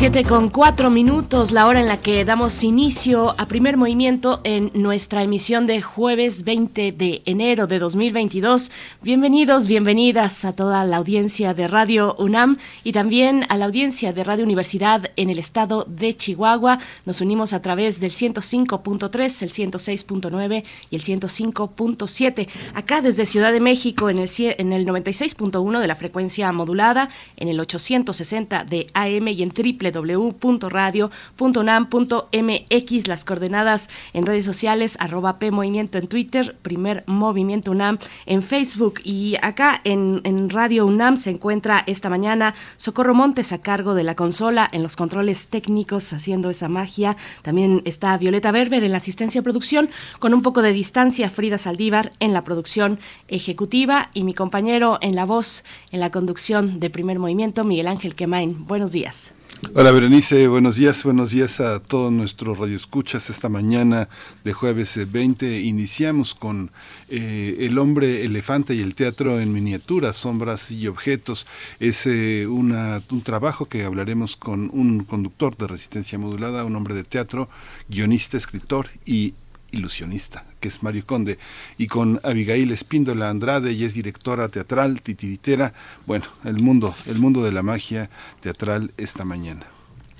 Siete con cuatro minutos, la hora en la que damos inicio a primer movimiento en nuestra emisión de jueves 20 de enero de 2022. Bienvenidos, bienvenidas a toda la audiencia de Radio UNAM y también a la audiencia de Radio Universidad en el estado de Chihuahua. Nos unimos a través del 105.3, el 106.9 y el 105.7. Acá desde Ciudad de México en el, en el 96.1 de la frecuencia modulada, en el 860 de AM y en triple www.radio.unam.mx, las coordenadas en redes sociales, arroba P Movimiento en Twitter, primer Movimiento UNAM en Facebook y acá en, Radio UNAM se encuentra esta mañana Socorro Montes a cargo de la consola en los controles técnicos haciendo esa magia. También está Violeta Berber en la asistencia de producción con un poco de distancia, Frida Saldívar en la producción ejecutiva y mi compañero en la voz, en la conducción de primer movimiento, Miguel Ángel Quemain. Buenos días. Hola Berenice, buenos días, buenos días a todos nuestros radioescuchas. Esta mañana de jueves 20 eh, iniciamos con eh, El hombre elefante y el teatro en miniatura, sombras y objetos. Es eh, una, un trabajo que hablaremos con un conductor de resistencia modulada, un hombre de teatro, guionista, escritor y ilusionista, que es Mario Conde, y con Abigail Espíndola Andrade, ella es directora teatral, titiritera, bueno, el mundo, el mundo de la magia teatral esta mañana.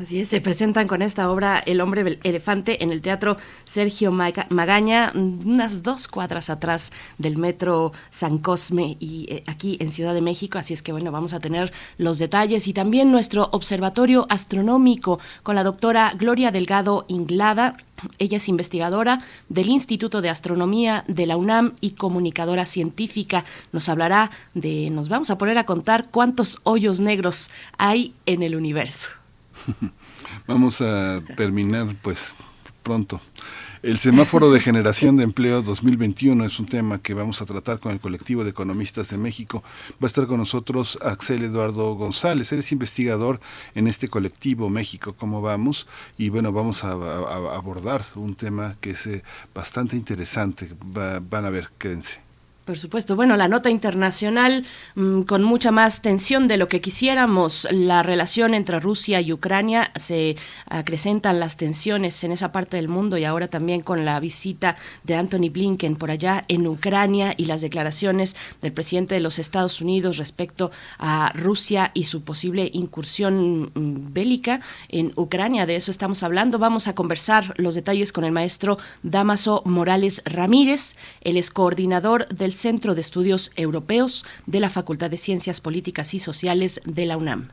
Así es, se presentan con esta obra El hombre elefante en el Teatro Sergio Magaña, unas dos cuadras atrás del Metro San Cosme y eh, aquí en Ciudad de México. Así es que bueno, vamos a tener los detalles y también nuestro observatorio astronómico con la doctora Gloria Delgado Inglada. Ella es investigadora del Instituto de Astronomía de la UNAM y comunicadora científica. Nos hablará de, nos vamos a poner a contar cuántos hoyos negros hay en el universo. Vamos a terminar pues pronto. El semáforo de generación de empleo 2021 es un tema que vamos a tratar con el colectivo de economistas de México. Va a estar con nosotros Axel Eduardo González. Él es investigador en este colectivo México, ¿cómo vamos? Y bueno, vamos a, abordar un tema que es eh, bastante interesante. van a ver, quédense. Por supuesto. Bueno, la nota internacional mm, con mucha más tensión de lo que quisiéramos. La relación entre Rusia y Ucrania se acrecentan las tensiones en esa parte del mundo y ahora también con la visita de Anthony Blinken por allá en Ucrania y las declaraciones del presidente de los Estados Unidos respecto a Rusia y su posible incursión mm, bélica en Ucrania. De eso estamos hablando. Vamos a conversar los detalles con el maestro Damaso Morales Ramírez. Él es coordinador del Centro de Estudios Europeos de la Facultad de Ciencias Políticas y Sociales de la UNAM.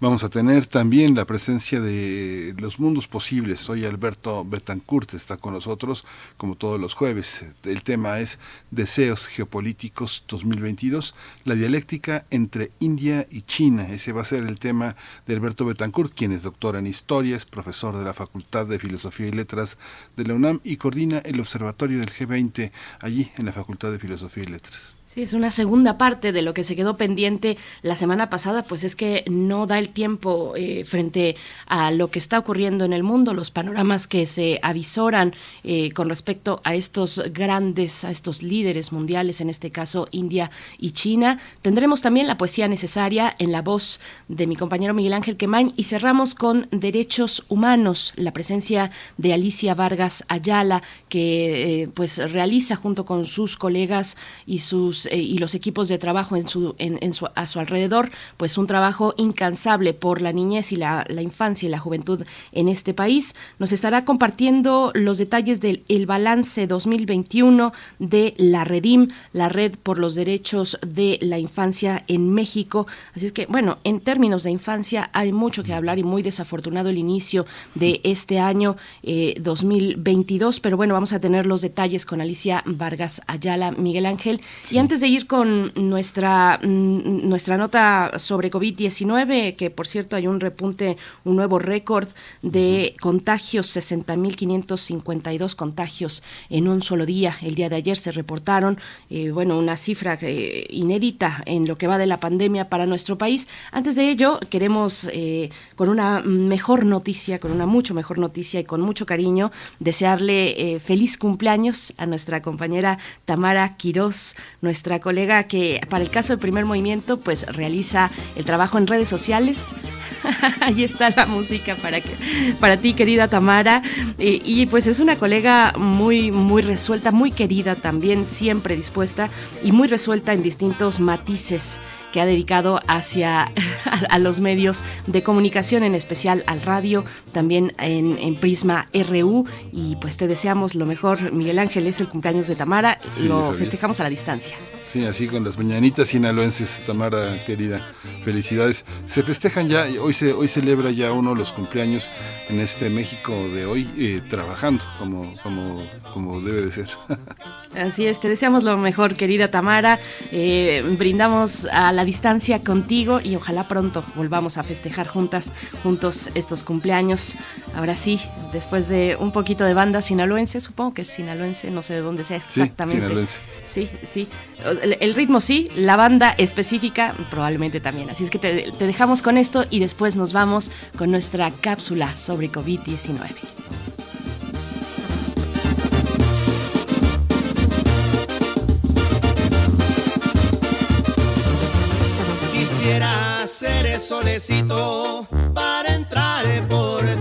Vamos a tener también la presencia de los mundos posibles. Hoy Alberto Betancourt está con nosotros, como todos los jueves. El tema es Deseos Geopolíticos 2022, la dialéctica entre India y China. Ese va a ser el tema de Alberto Betancourt, quien es doctor en historia, es profesor de la Facultad de Filosofía y Letras de la UNAM y coordina el Observatorio del G20 allí en la Facultad de Filosofía y Letras. Sí, es una segunda parte de lo que se quedó pendiente la semana pasada, pues es que no da el tiempo eh, frente a lo que está ocurriendo en el mundo, los panoramas que se avisoran eh, con respecto a estos grandes, a estos líderes mundiales, en este caso India y China. Tendremos también la poesía necesaria en la voz de mi compañero Miguel Ángel Quemain y cerramos con derechos humanos, la presencia de Alicia Vargas Ayala, que eh, pues realiza junto con sus colegas y sus eh, y los equipos de trabajo en su, en, su, a su alrededor, pues un trabajo incansable por la niñez y la, la, infancia y la juventud en este país. Nos estará compartiendo los detalles del el balance 2021 de la Redim, la Red por los Derechos de la Infancia en México. Así es que, bueno, en términos de infancia hay mucho que hablar y muy desafortunado el inicio de este año 2022, eh, pero bueno, vamos a tener los detalles con Alicia Vargas Ayala, Miguel Ángel. Y antes antes de ir con nuestra, mm, nuestra nota sobre COVID-19, que por cierto hay un repunte, un nuevo récord de contagios, 60.552 contagios en un solo día. El día de ayer se reportaron, eh, bueno, una cifra eh, inédita en lo que va de la pandemia para nuestro país. Antes de ello, queremos, eh, con una mejor noticia, con una mucho mejor noticia y con mucho cariño, desearle feliz cumpleaños a nuestra compañera Tamara Quirós, nuestra colega que para el caso del primer movimiento, pues realiza el trabajo en redes sociales. Ahí está la música para que, para ti, querida Tamara. Y, y, pues es una colega muy, muy resuelta, muy querida también, siempre dispuesta y muy resuelta en distintos matices que ha dedicado hacia a, los medios de comunicación, en especial al radio, también en, Prisma RU. Y pues te deseamos lo mejor, Miguel Ángel, es el cumpleaños de Tamara, lo festejamos a la distancia. Sí, así con las mañanitas sinaloenses, Tamara querida, felicidades. Se festejan ya, hoy se hoy celebra ya uno los cumpleaños en este México de hoy, eh, trabajando como, como, como debe de ser. Así es, te deseamos lo mejor, querida Tamara. Eh, brindamos a la distancia contigo y ojalá pronto volvamos a festejar juntas, juntos estos cumpleaños. Ahora sí, después de un poquito de banda sinaloense, supongo que es sinaloense, no sé de dónde sea exactamente. Sí, sinaloense. Sí, sí. El, ritmo sí, la banda específica probablemente también. Así es que te, dejamos con esto y después nos vamos con nuestra cápsula sobre COVID-19. Quisiera ser el solecito para entrar por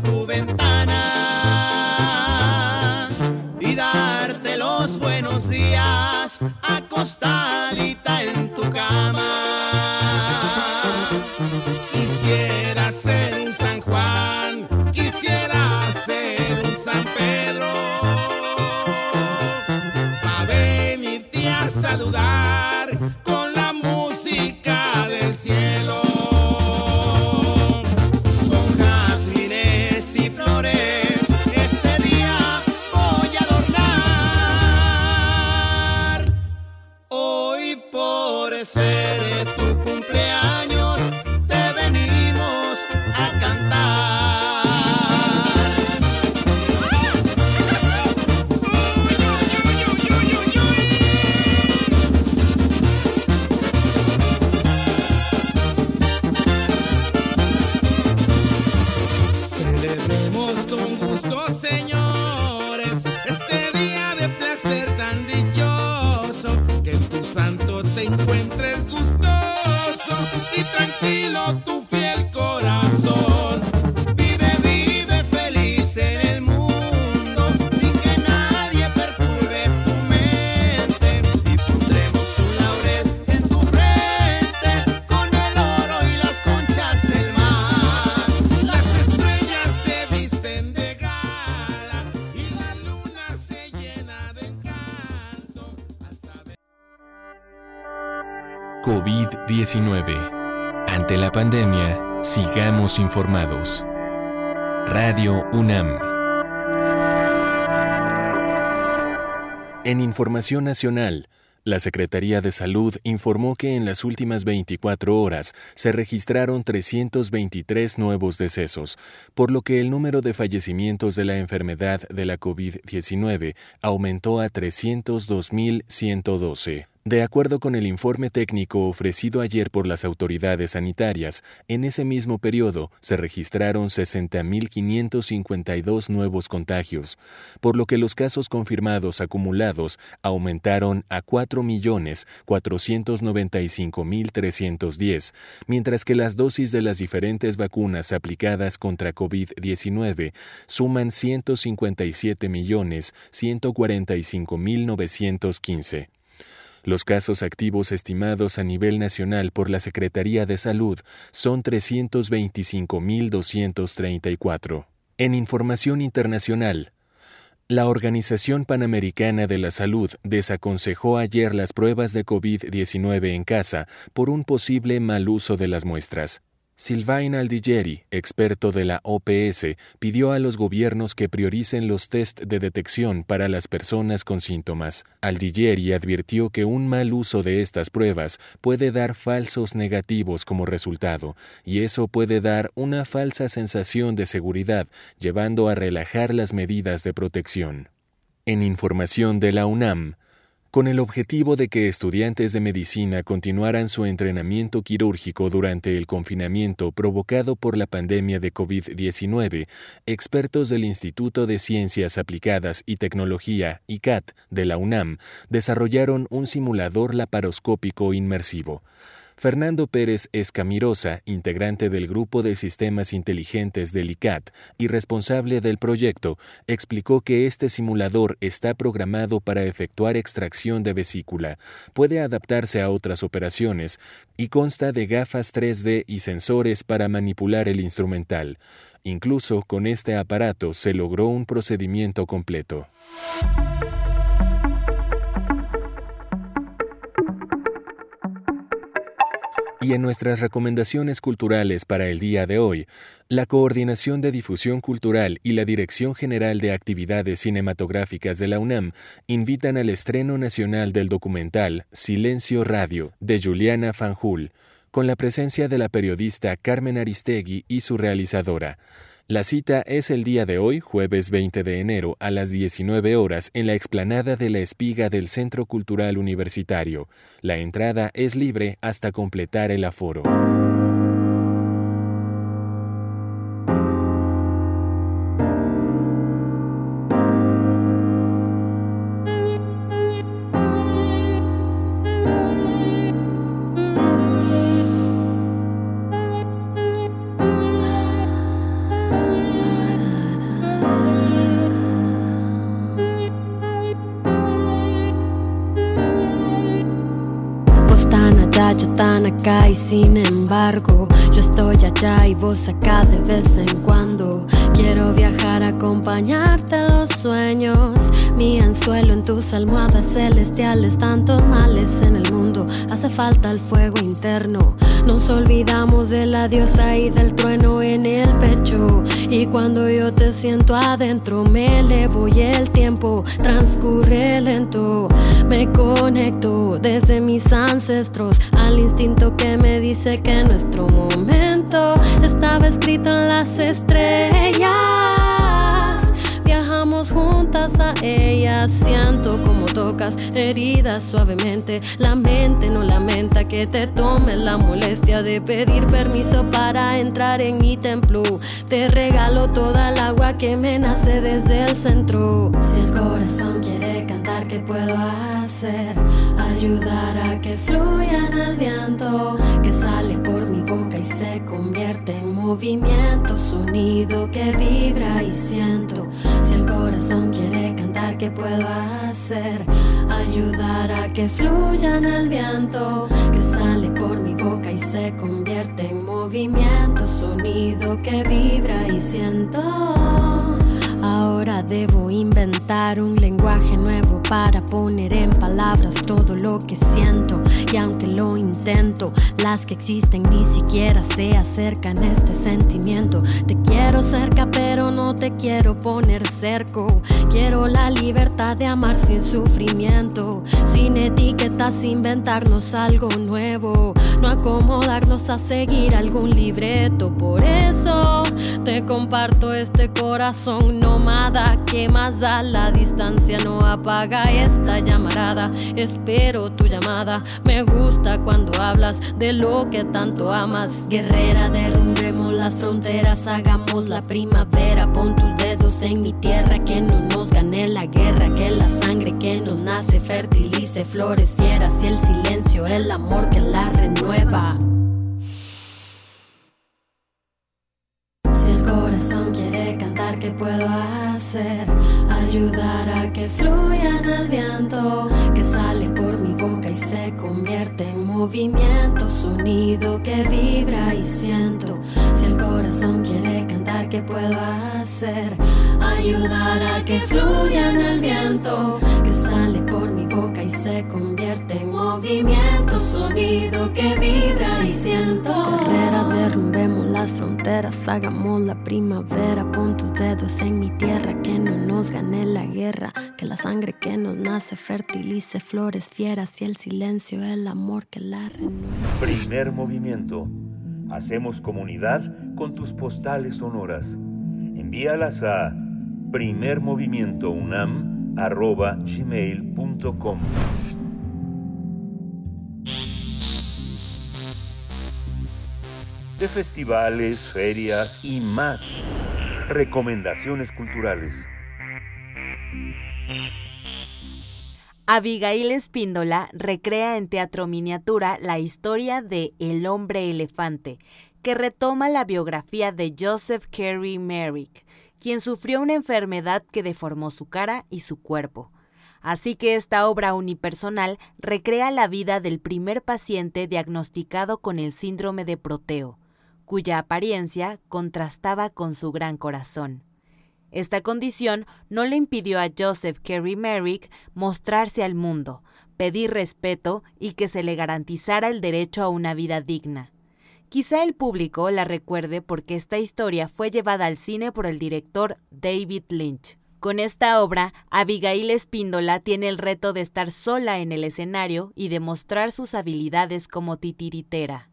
Ante la pandemia, sigamos informados. Radio UNAM. En Información Nacional, la Secretaría de Salud informó que en las últimas 24 horas se registraron 323 nuevos decesos, por lo que el número de fallecimientos de la enfermedad de la COVID-19 aumentó a 302.112. De acuerdo con el informe técnico ofrecido ayer por las autoridades sanitarias, en ese mismo periodo se registraron 60.552 nuevos contagios, por lo que los casos confirmados acumulados aumentaron a 4.495.310, mientras que las dosis de las diferentes vacunas aplicadas contra COVID-19 suman 157.145.915. Los casos activos estimados a nivel nacional por la Secretaría de Salud son 325.234. En información internacional, la Organización Panamericana de la Salud desaconsejó ayer las pruebas de COVID-19 en casa por un posible mal uso de las muestras. Sylvain Aldigeri, experto de la OPS, pidió a los gobiernos que prioricen los test de detección para las personas con síntomas. Aldigeri advirtió que un mal uso de estas pruebas puede dar falsos negativos como resultado, y eso puede dar una falsa sensación de seguridad, llevando a relajar las medidas de protección. En información de la UNAM, con el objetivo de que estudiantes de medicina continuaran su entrenamiento quirúrgico durante el confinamiento provocado por la pandemia de COVID-19, expertos del Instituto de Ciencias Aplicadas y Tecnología, ICAT, de la UNAM, desarrollaron un simulador laparoscópico inmersivo. Fernando Pérez Escamirosa, integrante del Grupo de Sistemas Inteligentes del ICAT y responsable del proyecto, explicó que este simulador está programado para efectuar extracción de vesícula, puede adaptarse a otras operaciones y consta de gafas 3D y sensores para manipular el instrumental. Incluso con este aparato se logró un procedimiento completo. Y en nuestras recomendaciones culturales para el día de hoy, la Coordinación de Difusión Cultural y la Dirección General de Actividades Cinematográficas de la UNAM invitan al estreno nacional del documental Silencio Radio de Juliana Fanjul, con la presencia de la periodista Carmen Aristegui y su realizadora. La cita es el día de hoy, jueves 20 de enero, a las 19 horas, en la explanada de la espiga del Centro Cultural Universitario. La entrada es libre hasta completar el aforo. Falta el fuego interno. Nos olvidamos de la diosa y del trueno en el pecho. Y cuando yo te siento adentro, me elevo y el tiempo transcurre lento. Me conecto desde mis ancestros al instinto que me dice que nuestro momento estaba escrito en las estrellas ella. Siento como tocas heridas suavemente. La mente no lamenta que te tome la molestia de pedir permiso para entrar en mi templo. Te regalo toda el agua que me nace desde el centro. Si el corazón quiere cantar, ¿qué puedo hacer? Ayudar a que fluya en el viento que sale por movimiento, sonido que vibra y siento. Si el corazón quiere cantar, ¿qué puedo hacer? Ayudar a que fluya en el viento, que sale por mi boca y se convierte en movimiento, sonido que vibra y siento. Debo inventar un lenguaje nuevo para poner en palabras todo lo que siento. Y aunque lo intento, las que existen ni siquiera se acercan a este sentimiento. Te quiero cerca, pero no te quiero poner cerco. Quiero la libertad de amar sin sufrimiento, sin etiquetas, inventarnos algo nuevo. No acomodarnos a seguir algún libreto. Por eso te comparto este corazón. No que más da la distancia no apaga esta llamarada. Espero tu llamada. Me gusta cuando hablas de lo que tanto amas. Guerrera, derrumbemos las fronteras, hagamos la primavera. Pon tus dedos en mi tierra, que no nos gane la guerra, que la sangre que nos nace flores fieras y el silencio, el amor que la renueva. ¿qué puedo hacer? Ayudar a que fluya en el viento, que sale por mi boca y se convierte en movimiento, sonido que vibra y siento. Si el corazón quiere cantar, ¿qué puedo hacer? Ayudar a que fluya en el viento, que sale por mi boca y se convierte en movimiento movimiento, sonido que vibra y siento. Carrera, derrumbemos las fronteras, hagamos la primavera. Pon tus dedos en mi tierra, que no nos gane la guerra. Que la sangre que nos nace fertilice flores fieras y el silencio, el amor que la renueva. Primer movimiento. Hacemos comunidad con tus postales sonoras. Envíalas a primermovimientounam.gmail.com De festivales, ferias y más. Recomendaciones culturales. Abigail Espíndola recrea en teatro miniatura la historia de El hombre elefante, que retoma la biografía de Joseph Carey Merrick, quien sufrió una enfermedad que deformó su cara y su cuerpo. Así que esta obra unipersonal recrea la vida del primer paciente diagnosticado con el síndrome de Proteo, cuya apariencia contrastaba con su gran corazón. Esta condición no le impidió a Joseph Carey Merrick mostrarse al mundo, pedir respeto y que se le garantizara el derecho a una vida digna. Quizá el público la recuerde porque esta historia fue llevada al cine por el director David Lynch. Con esta obra, Abigail Espíndola tiene el reto de estar sola en el escenario y demostrar sus habilidades como titiritera.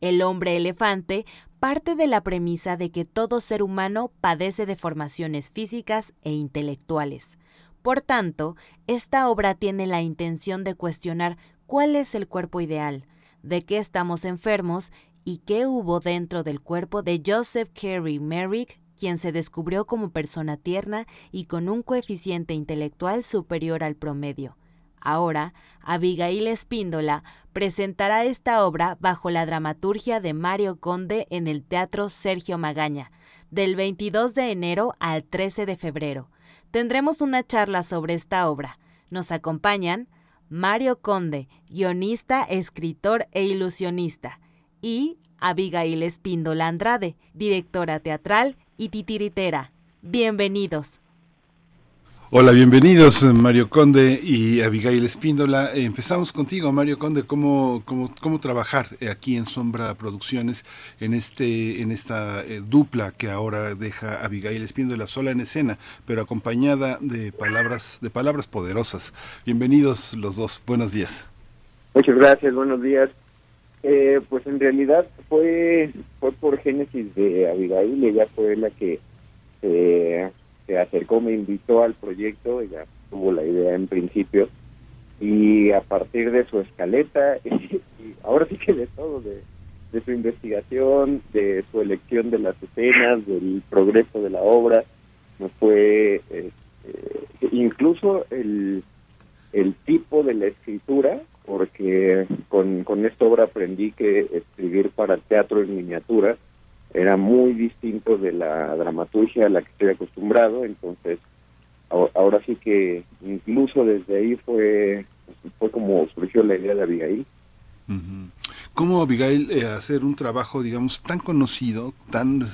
El hombre elefante parte de la premisa de que todo ser humano padece deformaciones físicas e intelectuales. Por tanto, esta obra tiene la intención de cuestionar cuál es el cuerpo ideal, de qué estamos enfermos y qué hubo dentro del cuerpo de Joseph Carey Merrick, quien se descubrió como persona tierna y con un coeficiente intelectual superior al promedio. Ahora, Abigail Espíndola presentará esta obra bajo la dramaturgia de Mario Conde en el Teatro Sergio Magaña, del 22 de enero al 13 de febrero. Tendremos una charla sobre esta obra. Nos acompañan Mario Conde, guionista, escritor e ilusionista, y Abigail Espíndola Andrade, directora teatral y titiritera. Bienvenidos. Hola, bienvenidos Mario Conde y Abigail Espíndola. Empezamos contigo, Mario Conde, cómo, cómo, cómo trabajar aquí en Sombra Producciones en este en esta eh, dupla que ahora deja Abigail Espíndola sola en escena, pero acompañada de palabras de palabras poderosas. Bienvenidos los dos. Buenos días. Muchas gracias. Buenos días. Eh, pues en realidad fue fue por génesis de Abigail, ella fue la que eh, se acercó, me invitó al proyecto, ella tuvo la idea en principio. Y a partir de su escaleta y, ahora sí que de todo, de, de su investigación, de su elección de las escenas, del progreso de la obra, nos fue eh, incluso el, el tipo de la escritura porque con, con esta obra aprendí que escribir para teatro en miniatura era muy distinto de la dramaturgia a la que estoy acostumbrado, entonces ahora sí que incluso desde ahí fue fue como surgió la idea de Abigail. ¿Cómo Abigail eh, hacer un trabajo, digamos, tan conocido, tan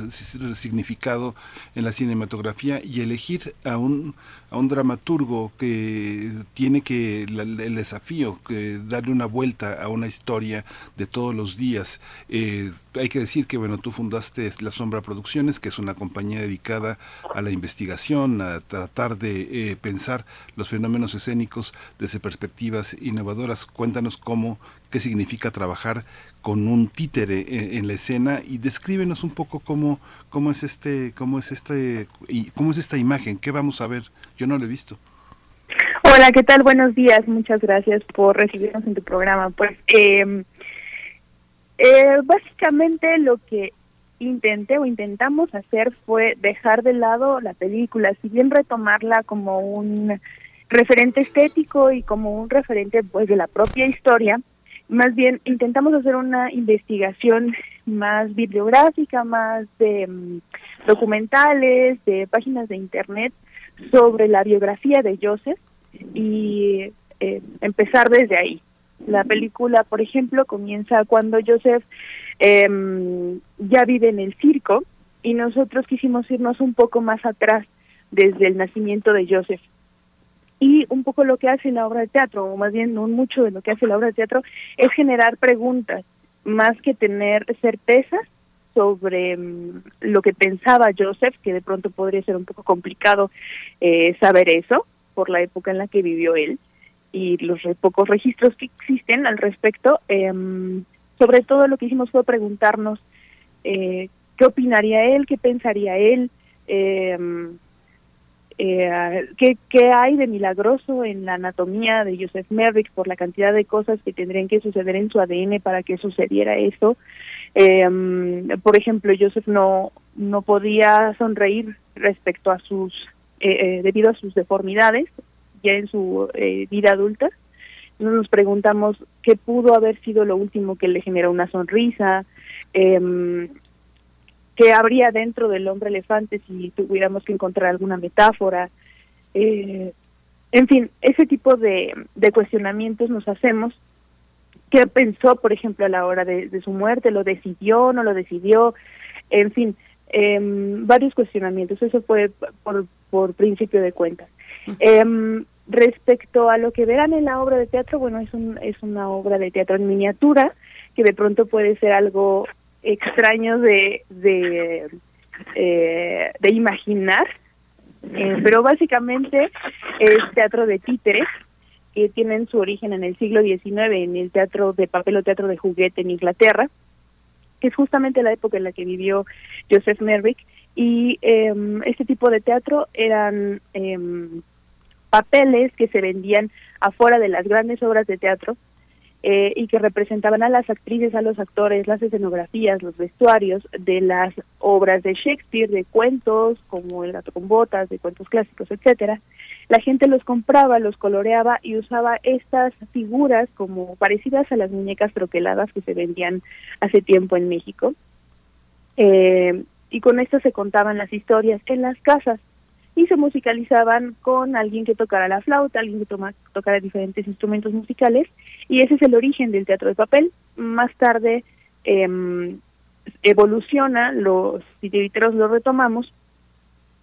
significado en la cinematografía y elegir a un, un dramaturgo que tiene que el desafío, que darle una vuelta a una historia de todos los días? Eh, hay que decir que, bueno, tú fundaste La Sombra Producciones, que es una compañía dedicada a la investigación, a tratar de eh, pensar los fenómenos escénicos desde perspectivas innovadoras. Cuéntanos cómo qué significa trabajar con un títere en, la escena y descríbenos un poco cómo, cómo es este, cómo es este, y cómo es esta imagen, qué vamos a ver. Yo no lo he visto. Hola, ¿qué tal? Buenos días. Muchas gracias por recibirnos en tu programa. Pues eh, eh, básicamente lo que intenté o intentamos hacer fue dejar de lado la película, si bien retomarla como un referente estético y como un referente pues de la propia historia, más bien intentamos hacer una investigación más bibliográfica, más de mm, documentales, de páginas de internet sobre la biografía de Joseph y eh, empezar desde ahí. La película, por ejemplo, comienza cuando Joseph em, ya vive en el circo y nosotros quisimos irnos un poco más atrás desde el nacimiento de Joseph. Y un poco lo que hace la obra de teatro, o más bien no mucho de lo que hace la obra de teatro, es generar preguntas, más que tener certezas sobre mm, lo que pensaba Joseph, que de pronto podría ser un poco complicado eh, saber eso por la época en la que vivió él y los pocos registros que existen al respecto. Em, sobre todo lo que hicimos fue preguntarnos eh, qué opinaría él, qué pensaría él, em, eh, ¿qué, ¿qué, hay de milagroso en la anatomía de Joseph Merrick por la cantidad de cosas que tendrían que suceder en su ADN para que sucediera eso. Eh, por ejemplo, Joseph no, no podía sonreír respecto a sus, eh, debido a sus deformidades ya en su vida adulta. Nos preguntamos qué pudo haber sido lo último que le generó una sonrisa, eh, qué habría dentro del hombre elefante si tuviéramos que encontrar alguna metáfora. Eh, en fin, ese tipo de, cuestionamientos nos hacemos. ¿Qué pensó, por ejemplo, a la hora de, su muerte? ¿Lo decidió? ¿No lo decidió? En fin, em, varios cuestionamientos. Eso fue por, por principio de cuentas. Em, respecto a lo que verán en la obra de teatro, bueno, es, un, es una obra de teatro en miniatura que de pronto puede ser algo extraños de, de, eh, de imaginar, eh, pero básicamente es teatro de títeres que tienen su origen en el siglo XIX en el teatro de papel o teatro de juguete en Inglaterra, que es justamente la época en la que vivió Joseph Merrick, y em, este tipo de teatro eran em, papeles que se vendían afuera de las grandes obras de teatro eh, y que representaban a las actrices, a los actores, las escenografías, los vestuarios de las obras de Shakespeare, de cuentos como El gato con botas, de cuentos clásicos, etcétera. La gente los compraba, los coloreaba y usaba estas figuras como parecidas a las muñecas troqueladas que se vendían hace tiempo en México. Eh, y con esto se contaban las historias en las casas y se musicalizaban con alguien que tocara la flauta, alguien que toma, tocara diferentes instrumentos musicales, y ese es el origen del teatro de papel. Más tarde eh, evoluciona, los titiriteros lo retomamos,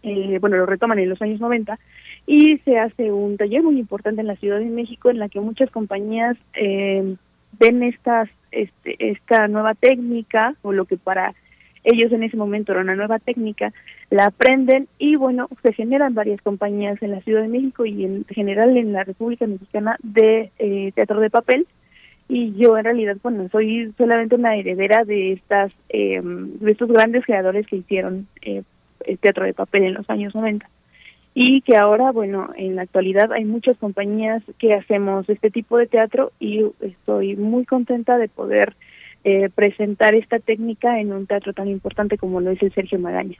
eh, bueno, lo retoman en los años 90, y se hace un taller muy importante en la Ciudad de México en la que muchas compañías eh, ven estas, este, esta nueva técnica, o lo que para ellos en ese momento era una nueva técnica, la aprenden y bueno, se generan varias compañías en la Ciudad de México y en general en la República Mexicana de eh, teatro de papel y yo en realidad bueno soy solamente una heredera de estas eh, de estos grandes creadores que hicieron eh, el teatro de papel en los años 90 y que ahora bueno en la actualidad hay muchas compañías que hacemos este tipo de teatro y estoy muy contenta de poder eh, presentar esta técnica en un teatro tan importante como lo es el Sergio Magaña.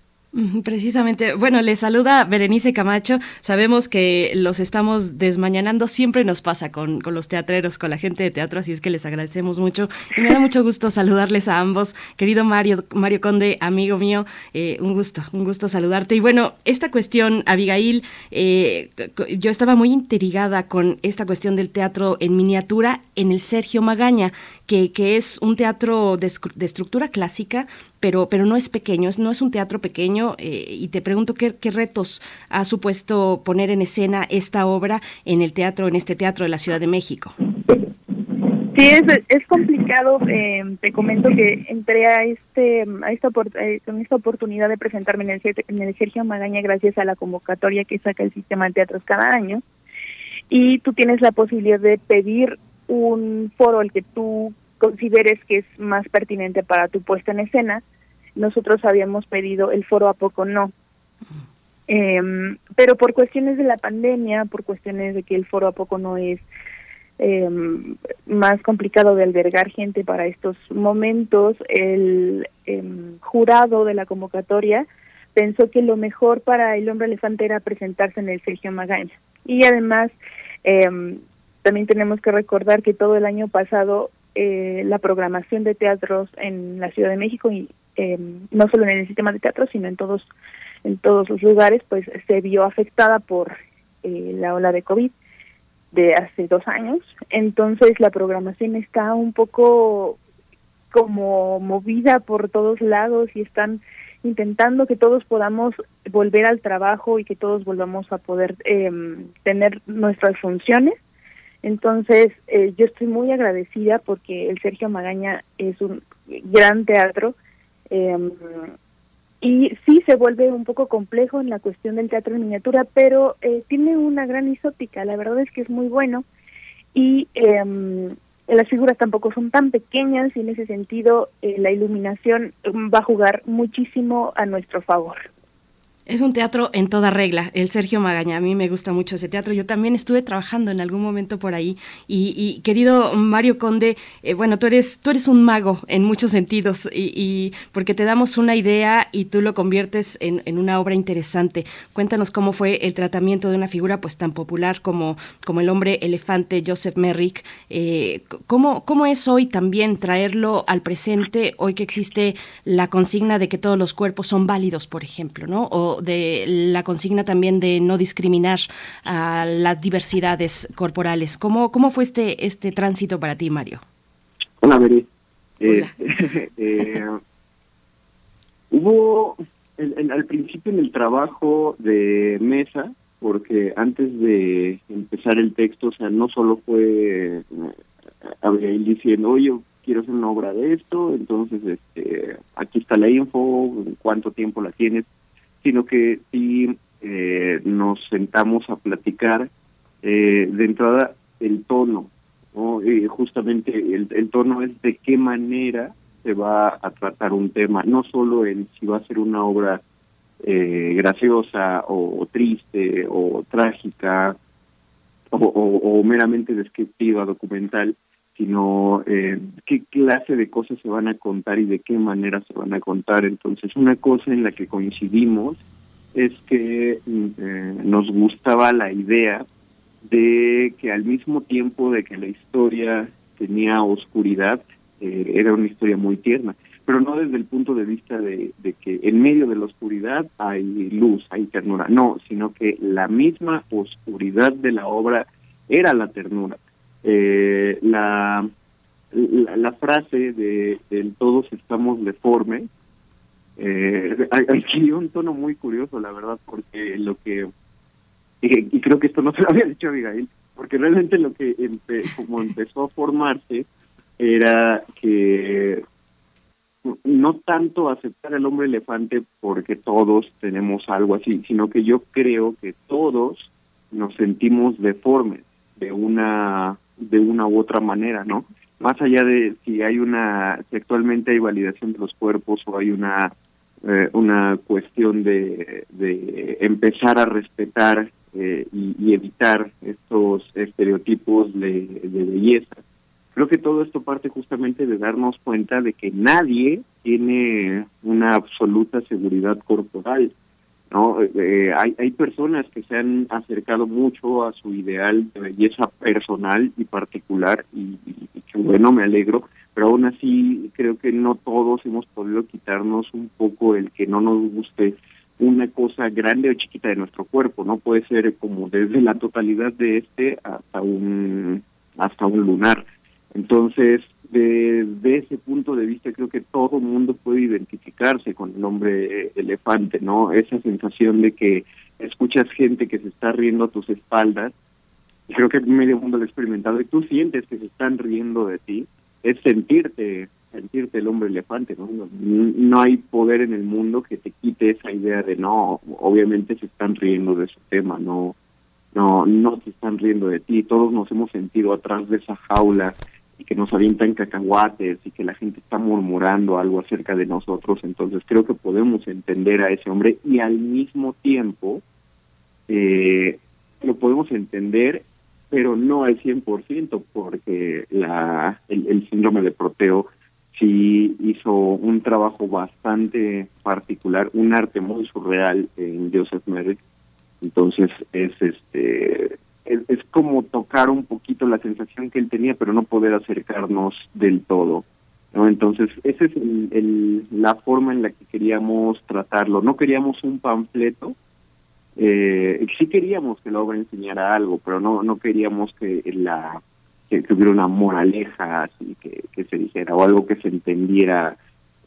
Precisamente, bueno, le saluda Berenice Camacho. Sabemos que los estamos desmañanando, siempre nos pasa con, con, los teatreros, con la gente de teatro, así es que les agradecemos mucho. Y me da mucho gusto saludarles a ambos. Querido Mario, Mario Conde, amigo mío, eh, un gusto, un gusto saludarte. Y bueno, esta cuestión, Abigail, eh, yo estaba muy intrigada con esta cuestión del teatro en miniatura en el Sergio Magaña, que, que es un teatro de, estructura clásica, pero, pero no es pequeño, no es un teatro pequeño eh, y te pregunto qué, retos ha supuesto poner en escena esta obra en el teatro, en este teatro de la Ciudad de México. Sí, es, es complicado. Eh, te comento que entré a este a esta eh, con esta oportunidad de presentarme en el, en el Sergio Magaña gracias a la convocatoria que saca el sistema de teatros cada año. Y tú tienes la posibilidad de pedir un foro al que tú consideres que es más pertinente para tu puesta en escena. Nosotros habíamos pedido el foro a poco no. Em, pero por cuestiones de la pandemia, por cuestiones de que el foro a poco no es em, más complicado de albergar gente para estos momentos, el em, jurado de la convocatoria pensó que lo mejor para el hombre elefante era presentarse en el Sergio Magaña. Y además, también tenemos que recordar que todo el año pasado eh, la programación de teatros en la Ciudad de México y eh, no solo en el sistema de teatro sino en todos en todos los lugares pues se vio afectada por eh, la ola de covid de hace dos años entonces la programación está un poco como movida por todos lados y están intentando que todos podamos volver al trabajo y que todos volvamos a poder em, tener nuestras funciones. Entonces, eh, yo estoy muy agradecida porque el Sergio Magaña es un gran teatro em, y sí se vuelve un poco complejo en la cuestión del teatro en miniatura, pero eh, tiene una gran isótica, la verdad es que es muy bueno y eh, las figuras tampoco son tan pequeñas y en ese sentido eh, la iluminación va a jugar muchísimo a nuestro favor. Es un teatro en toda regla, el Sergio Magaña. A mí me gusta mucho ese teatro. Yo también estuve trabajando en algún momento por ahí. Y, querido Mario Conde, eh, bueno, tú eres, tú eres un mago en muchos sentidos, y, porque te damos una idea y tú lo conviertes en, una obra interesante. Cuéntanos cómo fue el tratamiento de una figura pues tan popular como, como el hombre elefante Joseph Merrick. Eh, ¿cómo, ¿Cómo es hoy también traerlo al presente, hoy que existe la consigna de que todos los cuerpos son válidos, por ejemplo, ¿no? De la consigna también de no discriminar a las diversidades corporales. ¿Cómo, cómo fue este, este tránsito para ti, Mario? Hola, Mary. Eh, eh, hubo al principio en el trabajo de mesa, porque antes de empezar el texto, o sea, no solo fue eh, Abigail diciendo, oye, quiero hacer una obra de esto, entonces este, aquí está la info, cuánto tiempo la tienes, sino que sí eh, nos sentamos a platicar eh, de entrada el tono, ¿no? justamente el, el tono es de qué manera se va a tratar un tema, no solo en si va a ser una obra eh, graciosa o, triste o trágica o, meramente descriptiva, documental, sino eh, qué clase de cosas se van a contar y de qué manera se van a contar. Entonces, una cosa en la que coincidimos es que mm, eh, nos gustaba la idea de que al mismo tiempo de que la historia tenía oscuridad, eh, era una historia muy tierna, pero no desde el punto de vista de, de que en medio de la oscuridad hay luz, hay ternura, no, sino que la misma oscuridad de la obra era la ternura eh, la, la, frase de todos estamos deformes eh, un tono muy curioso, la verdad, porque lo que y, creo que esto no se lo había dicho Abigail, porque realmente lo que como empezó a formarse era que no tanto aceptar al hombre elefante porque todos tenemos algo así, sino que yo creo que todos nos sentimos deformes de una de una u otra manera, ¿no? Más allá de si hay una, si actualmente hay validación de los cuerpos o hay una eh, una cuestión de, de empezar a respetar eh, y, evitar estos estereotipos de, de belleza. Creo que todo esto parte justamente de darnos cuenta de que nadie tiene una absoluta seguridad corporal no eh, hay hay personas que se han acercado mucho a su ideal de belleza personal y particular y, que bueno me alegro pero aún así creo que no todos hemos podido quitarnos un poco el que no nos guste una cosa grande o chiquita de nuestro cuerpo no puede ser como desde la totalidad de este hasta un hasta un lunar. Entonces de, ese punto de vista creo que todo el mundo puede identificarse con el hombre elefante, ¿no? Esa sensación de que escuchas gente que se está riendo a tus espaldas, y creo que medio mundo lo ha experimentado, y tú sientes que se están riendo de ti, es sentirte sentirte el hombre elefante, ¿no? No, hay poder en el mundo que te quite esa idea de no, obviamente se están riendo de su tema, no, no, no se están riendo de ti, todos nos hemos sentido atrás de esa jaula y que nos avientan cacahuates y que la gente está murmurando algo acerca de nosotros, entonces creo que podemos entender a ese hombre y al mismo tiempo eh, lo podemos entender, pero no al 100%, porque la, el, el síndrome de Proteo sí hizo un trabajo bastante particular, un arte muy surreal en Joseph Merrick, entonces es este es, como tocar un poquito la sensación que él tenía, pero no poder acercarnos del todo. ¿no? Entonces, esa es el, la forma en la que queríamos tratarlo. No queríamos un panfleto, eh, sí queríamos que la obra enseñara algo, pero no no queríamos que la que, hubiera una moraleja así que, que se dijera o algo que se entendiera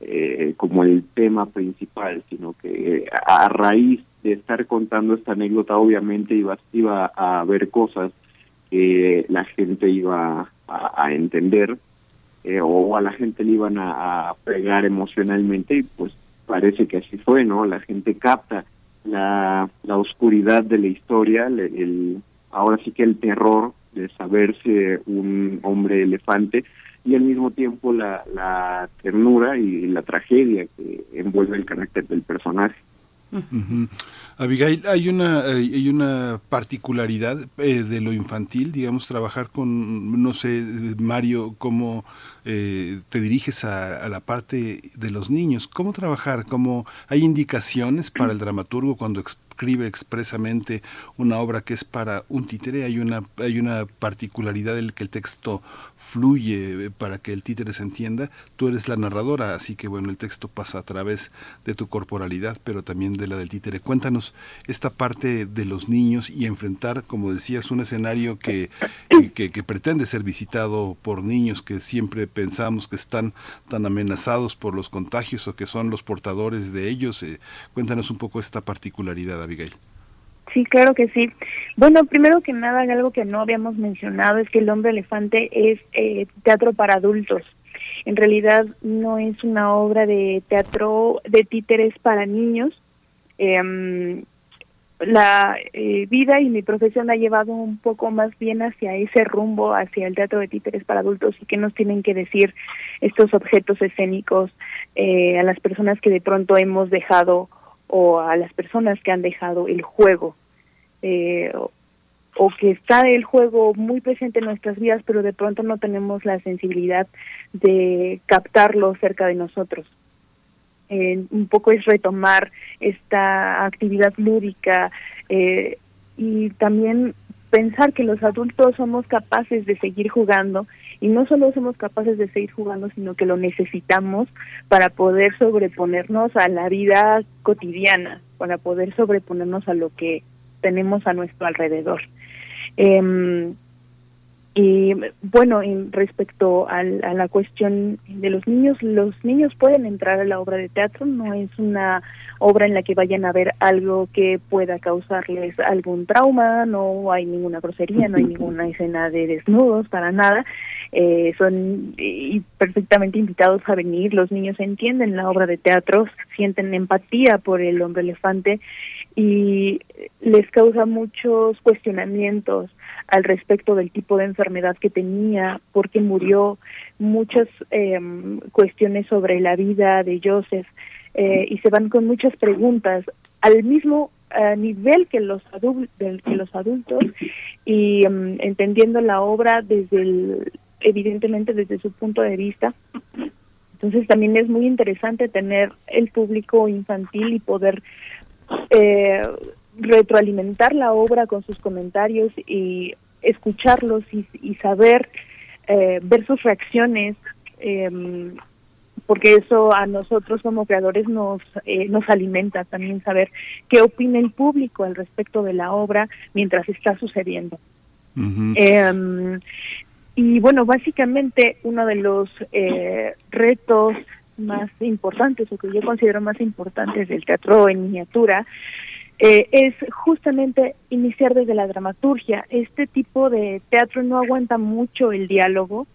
eh, como el tema principal, sino que a, raíz estar contando esta anécdota, obviamente iba, iba a haber cosas que la gente iba a, entender eh, o a la gente le iban a, pegar emocionalmente y pues parece que así fue, ¿no? La gente capta la, la oscuridad de la historia, el, ahora sí que el terror de saberse un hombre elefante y al mismo tiempo la, la ternura y la tragedia que envuelve el carácter del personaje. Abigail, hay una, hay una particularidad eh, de lo infantil, digamos, trabajar con, no sé, Mario, cómo eh, te diriges a, a, la parte de los niños, cómo trabajar, cómo hay indicaciones para el dramaturgo cuando escribe expresamente una obra que es para un títere, hay una, hay una particularidad en que el texto fluye eh, para que el títere se entienda. Tú eres la narradora, así que bueno, el texto pasa a través de tu corporalidad, pero también de la del títere. Cuéntanos esta parte de los niños y enfrentar, como decías, un escenario que, que, pretende ser visitado por niños que siempre pensamos que están tan amenazados por los contagios o que son los portadores de ellos. Eh, cuéntanos un poco esta particularidad. Abigail. Sí, claro que sí. Bueno, primero que nada, algo que no habíamos mencionado es que El hombre elefante es eh, teatro para adultos. En realidad no es una obra de teatro de títeres para niños. Em, la eh, vida y mi profesión ha llevado un poco más bien hacia ese rumbo, hacia el teatro de títeres para adultos y que nos tienen que decir estos objetos escénicos eh, a las personas que de pronto hemos dejado o a las personas que han dejado el juego eh, o, que está el juego muy presente en nuestras vidas pero de pronto no tenemos la sensibilidad de captarlo cerca de nosotros. Eh, un poco es retomar esta actividad lúdica eh, y también pensar que los adultos somos capaces de seguir jugando y no solo somos capaces de seguir jugando, sino que lo necesitamos para poder sobreponernos a la vida cotidiana, para poder sobreponernos a lo que tenemos a nuestro alrededor. Eh, y bueno, en respecto a la cuestión de los niños, los niños pueden entrar a la obra de teatro, no es una obra en la que vayan a ver algo que pueda causarles algún trauma, no hay ninguna grosería, no hay ninguna escena de desnudos, para nada. Eh, son y perfectamente invitados a venir, los niños entienden la obra de teatro, sienten empatía por el hombre elefante y les causa muchos cuestionamientos al respecto del tipo de enfermedad que tenía, por qué murió, muchas eh, cuestiones sobre la vida de Joseph eh, y se van con muchas preguntas al mismo eh, nivel que los, que los adultos y em, entendiendo la obra desde el, evidentemente desde su punto de vista. Entonces también es muy interesante tener el público infantil y poder eh, retroalimentar la obra con sus comentarios y escucharlos y, saber eh, ver sus reacciones em, porque eso a nosotros como creadores nos eh, nos alimenta también saber qué opina el público al respecto de la obra mientras está sucediendo. Em, y bueno básicamente uno de los eh, retos más importantes o que yo considero más importantes del teatro en miniatura eh, es justamente iniciar desde la dramaturgia. Este tipo de teatro no aguanta mucho el diálogo.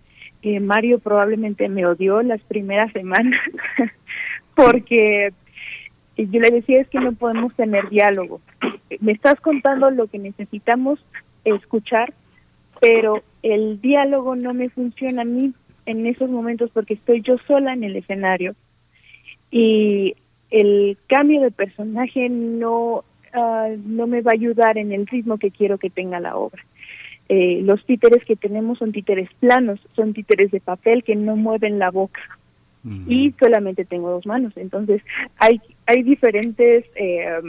Eh, Mario probablemente me odió las primeras semanas porque yo le decía es que no podemos tener diálogo. Me estás contando lo que necesitamos escuchar, pero el diálogo no me funciona a mí en esos momentos porque estoy yo sola en el escenario y el cambio de personaje no Ah, no me va a ayudar en el ritmo que quiero que tenga la obra. Eh, los títeres que tenemos son títeres planos, son títeres de papel que no mueven la boca y solamente tengo dos manos. Entonces hay, hay diferentes eh,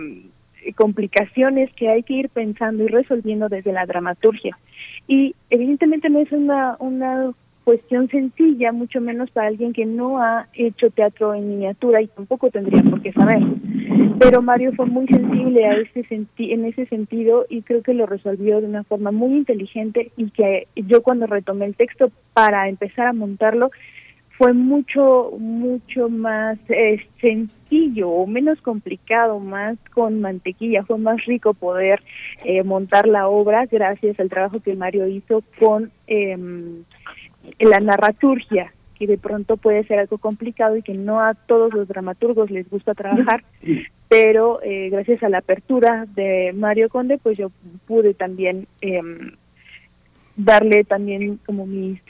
complicaciones que hay que ir pensando y resolviendo desde la dramaturgia. Y evidentemente no es una, una cuestión sencilla, mucho menos para alguien que no ha hecho teatro en miniatura y tampoco tendría por qué saber. Pero Mario fue muy sensible a ese en ese sentido y creo que lo resolvió de una forma muy inteligente y que yo cuando retomé el texto para empezar a montarlo fue mucho, mucho más eh, sencillo o menos complicado, más con mantequilla, fue más rico poder eh, montar la obra gracias al trabajo que Mario hizo con em, la narraturgia, que de pronto puede ser algo complicado y que no a todos los dramaturgos les gusta trabajar, pero eh, gracias a la apertura de Mario Conde, pues yo pude también em, darle también como mis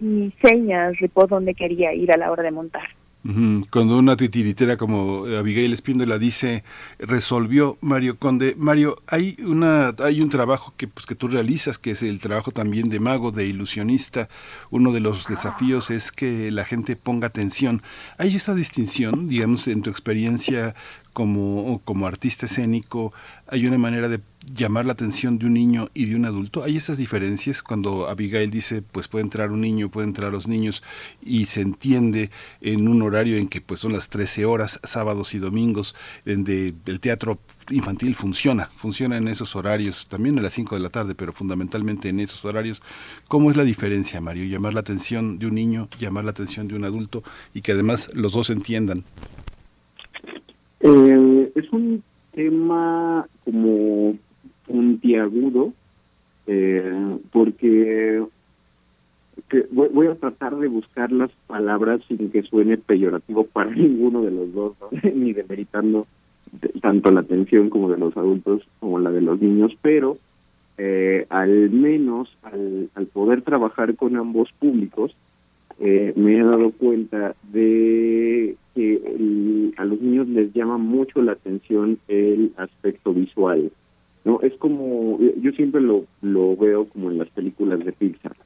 mis señas de por dónde quería ir a la hora de montar. Cuando una titiritera como Abigail Espíndola dice resolvió Mario Conde, Mario, hay una hay un trabajo que pues que tú realizas que es el trabajo también de mago, de ilusionista. Uno de los desafíos es que la gente ponga atención. Hay esta distinción, digamos, en tu experiencia como, como artista escénico, hay una manera de llamar la atención de un niño y de un adulto. Hay esas diferencias cuando Abigail dice, pues puede entrar un niño, puede entrar los niños y se entiende en un horario en que pues son las 13 horas, sábados y domingos, donde el teatro infantil funciona, funciona en esos horarios, también a las 5 de la tarde, pero fundamentalmente en esos horarios. ¿Cómo es la diferencia, Mario? Llamar la atención de un niño, llamar la atención de un adulto y que además los dos entiendan. Eh, es un tema como puntiagudo, eh, porque voy, a tratar de buscar las palabras sin que suene peyorativo para ninguno de los dos, ni demeritando tanto la atención como de los adultos como la de los niños, pero eh, al menos al, al poder trabajar con ambos públicos, eh, me he dado cuenta de que a los niños les llama mucho la atención el aspecto visual. no Es como, yo siempre lo, lo veo como en las películas de Pixar.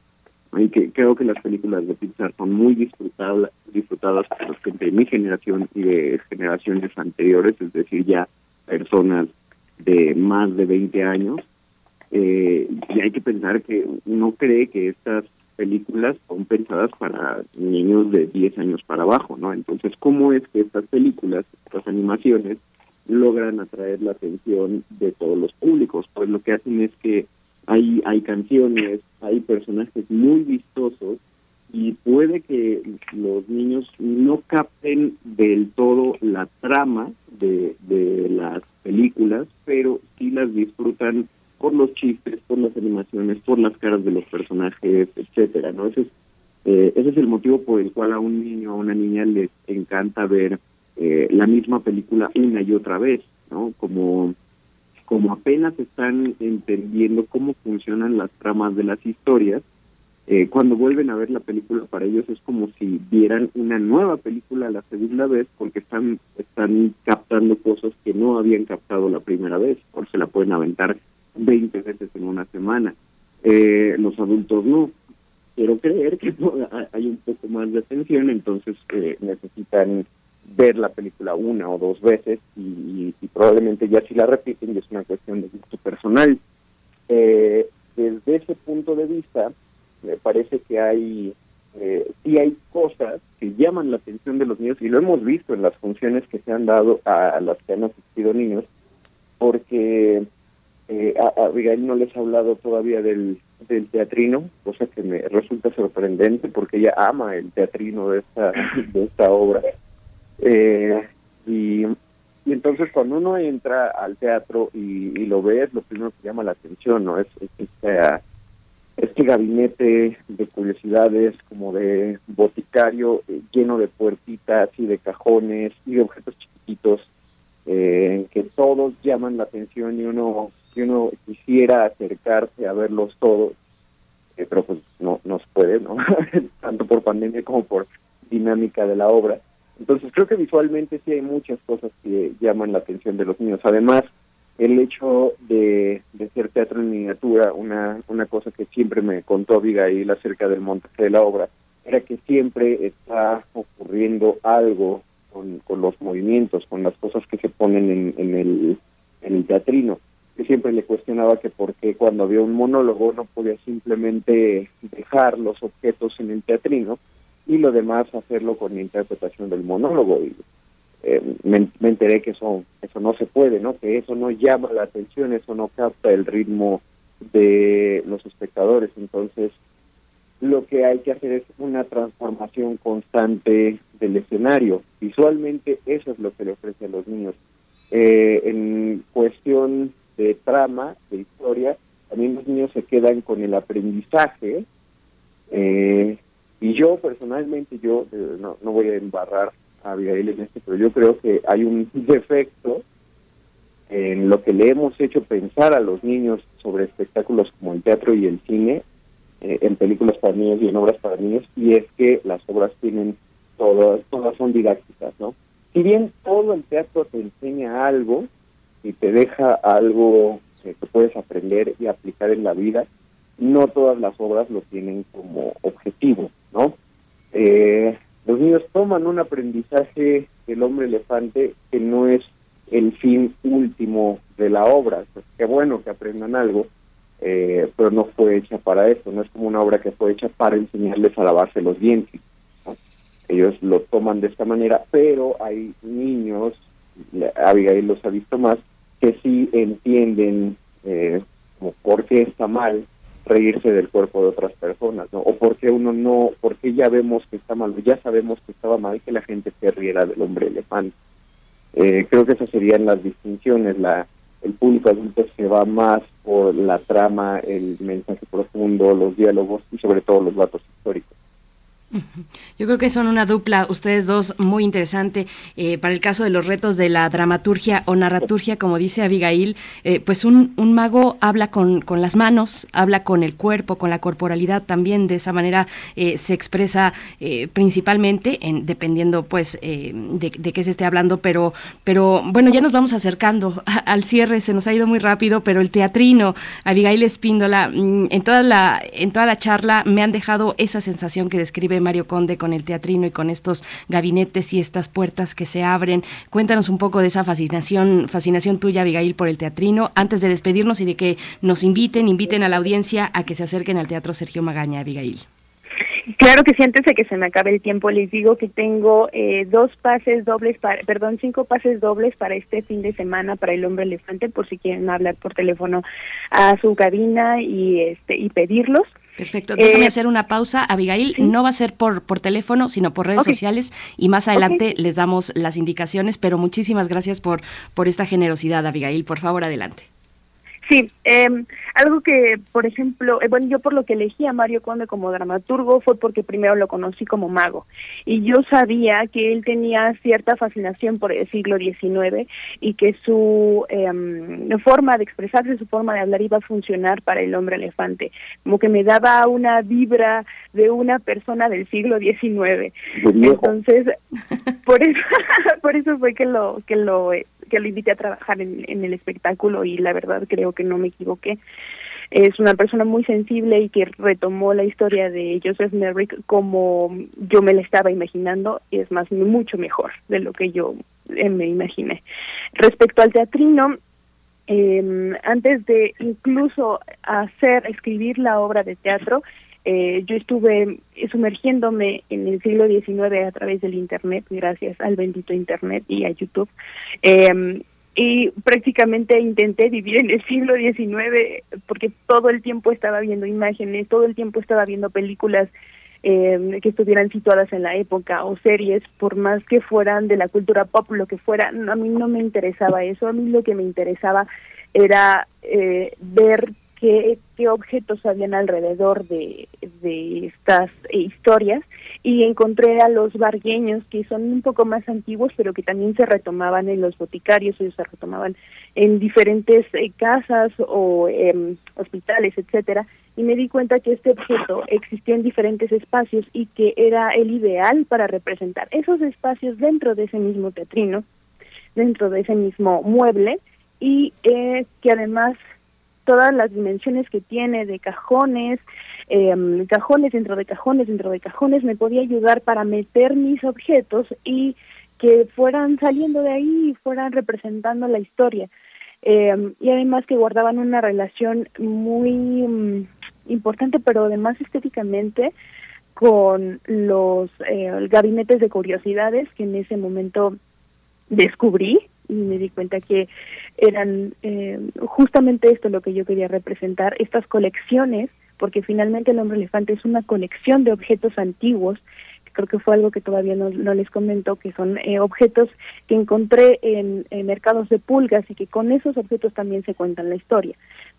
Y que creo que las películas de Pixar son muy disfrutadas, por gente de mi generación y de generaciones anteriores, es decir, ya personas de más de 20 años. Eh, y hay que pensar que uno cree que estas películas son pensadas para niños de 10 años para abajo, ¿no? Entonces, ¿cómo es que estas películas, estas animaciones, logran atraer la atención de todos los públicos? Pues lo que hacen es que hay, hay canciones, hay personajes muy vistosos y puede que los niños no capten del todo la trama de, de las películas, pero sí las disfrutan por los chistes, por las animaciones, por las caras de los personajes, etcétera, ¿no? Ese es, eh, ese es el motivo por el cual a un niño o a una niña les encanta ver eh, la misma película una y otra vez, ¿no? Como, como apenas están entendiendo cómo funcionan las tramas de las historias, eh, cuando vuelven a ver la película para ellos es como si vieran una nueva película la segunda vez porque están están captando cosas que no habían captado la primera vez o se la pueden aventar 20 veces en una semana. Eh, los adultos no. Quiero creer que hay un poco más de atención, entonces eh, necesitan ver la película una o dos veces y, probablemente ya si la repiten y es una cuestión de gusto personal. Eh, desde ese punto de vista, me parece que hay eh, sí hay cosas que llaman la atención de los niños y lo hemos visto en las funciones que se han dado a las que han asistido niños, porque eh, a Abigail no les ha hablado todavía del, del teatrino, cosa que me resulta sorprendente porque ella ama el teatrino de esta, de esta obra. Eh, y, entonces cuando uno entra al teatro y, y, lo ve, es lo primero que llama la atención, ¿no? Es, este, este gabinete de curiosidades, como de boticario, eh, lleno de puertitas y de cajones y de objetos chiquitos, eh, que todos llaman la atención y uno si uno quisiera acercarse a verlos todos, eh, pero pues no, no se puede, ¿no? Tanto por pandemia como por dinámica de la obra. Entonces creo que visualmente sí hay muchas cosas que llaman la atención de los niños. Además, el hecho de, ser teatro en miniatura, una, una cosa que siempre me contó Abigail acerca del montaje de la obra, era que siempre está ocurriendo algo con, los movimientos, con las cosas que se ponen en, en, el, en el teatrino que siempre le cuestionaba que por qué cuando había un monólogo no podía simplemente dejar los objetos en el teatrino y lo demás hacerlo con la interpretación del monólogo. Y eh, me, enteré que eso, eso no se puede, ¿no? Que eso no llama la atención, eso no capta el ritmo de los espectadores. Entonces, lo que hay que hacer es una transformación constante del escenario. Visualmente eso es lo que le ofrece a los niños. Eh, en cuestión de trama, de historia, también los niños se quedan con el aprendizaje. Eh, y yo personalmente, yo eh, no, no voy a embarrar a Abigail en este, pero yo creo que hay un defecto en lo que le hemos hecho pensar a los niños sobre espectáculos como el teatro y el cine, eh, en películas para niños y en obras para niños, y es que las obras tienen todas, todas son didácticas, ¿no? Si bien todo el teatro te enseña algo y te deja algo que puedes aprender y aplicar en la vida, no todas las obras lo tienen como objetivo, ¿no? Eh, los niños toman un aprendizaje del hombre elefante que no es el fin último de la obra. Pues, qué bueno que aprendan algo, eh, pero no fue hecha para eso, no es como una obra que fue hecha para enseñarles a lavarse los dientes. Ellos lo toman de esta manera, pero hay niños, Abigail los ha visto más, que sí entienden eh, como por qué está mal reírse del cuerpo de otras personas, ¿no? O porque uno no, porque ya vemos que está mal, ya sabemos que estaba mal que la gente se riera del hombre elefante. Eh, creo que esas serían las distinciones. La, el público adulto se va más por la trama, el mensaje profundo, los diálogos y sobre todo los datos históricos. Yo creo que son una dupla, ustedes dos, muy interesante. Eh, para el caso de los retos de la dramaturgia o narraturgia, como dice Abigail, eh, pues un, un, mago habla con, con, las manos, habla con el cuerpo, con la corporalidad también. De esa manera eh, se expresa principalmente, en, dependiendo pues de, de, qué se esté hablando, pero, pero bueno, ya nos vamos acercando al cierre, se nos ha ido muy rápido, pero el teatrino, Abigail Espíndola, mm, en toda la, en toda la charla me han dejado esa sensación que describe Mario Conde con el teatrino y con estos gabinetes y estas puertas que se abren. Cuéntanos un poco de esa fascinación, fascinación tuya, Abigail, por el teatrino, antes de despedirnos y de que nos inviten, inviten a la audiencia a que se acerquen al Teatro Sergio Magaña, Abigail. Claro que sí, antes de que se me acabe el tiempo, les digo que tengo eh, dos pases dobles, para, perdón, cinco pases dobles para este fin de semana para el hombre elefante, por si quieren hablar por teléfono a su cabina y este y pedirlos. Perfecto. Déjame eh, hacer una pausa. Abigail, no va a ser por, por teléfono, sino por redes sociales y más adelante les damos las indicaciones, pero muchísimas gracias por, por esta generosidad, Abigail. Por favor, adelante. Sí, eh, algo que, por ejemplo, eh, bueno, yo por lo que elegí a Mario Conde como dramaturgo fue porque primero lo conocí como mago y yo sabía que él tenía cierta fascinación por el siglo XIX y que su eh, forma de expresarse, su forma de hablar iba a funcionar para el hombre elefante, como que me daba una vibra de una persona del siglo XIX. Entonces, por eso, por eso fue que lo que lo que lo invité a trabajar en, el espectáculo y la verdad creo que no me equivoqué. Es una persona muy sensible y que retomó la historia de Joseph Merrick como yo me la estaba imaginando y es más, mucho mejor de lo que yo eh, me imaginé. Respecto al teatrino, eh, antes de incluso hacer, escribir la obra de teatro, eh, yo estuve sumergiéndome en el siglo XIX a través del Internet, gracias al bendito Internet y a YouTube. Eh, y prácticamente intenté vivir en el siglo XIX porque todo el tiempo estaba viendo imágenes, todo el tiempo estaba viendo películas eh, que estuvieran situadas en la época o series, por más que fueran de la cultura pop, lo que fuera, a mí no me interesaba eso, a mí lo que me interesaba era eh, ver qué, qué objetos habían alrededor de, estas historias y encontré a los bargueños que son un poco más antiguos pero que también se retomaban en los boticarios o se retomaban en diferentes eh, casas o eh, hospitales etcétera y me di cuenta que este objeto existía en diferentes espacios y que era el ideal para representar esos espacios dentro de ese mismo teatrino dentro de ese mismo mueble y eh, que además todas las dimensiones que tiene de cajones, eh, cajones dentro de cajones dentro de cajones, me podía ayudar para meter mis objetos y que fueran saliendo de ahí y fueran representando la historia. Eh, y además que guardaban una relación muy um, importante, pero además estéticamente, con los eh, gabinetes de curiosidades que en ese momento descubrí y me di cuenta que eran eh, justamente esto lo que yo quería representar, estas colecciones porque finalmente el hombre elefante es una colección de objetos antiguos creo que fue algo que todavía no, les comento, que son eh, objetos que encontré en, mercados de pulgas y que con esos objetos también se cuentan la historia.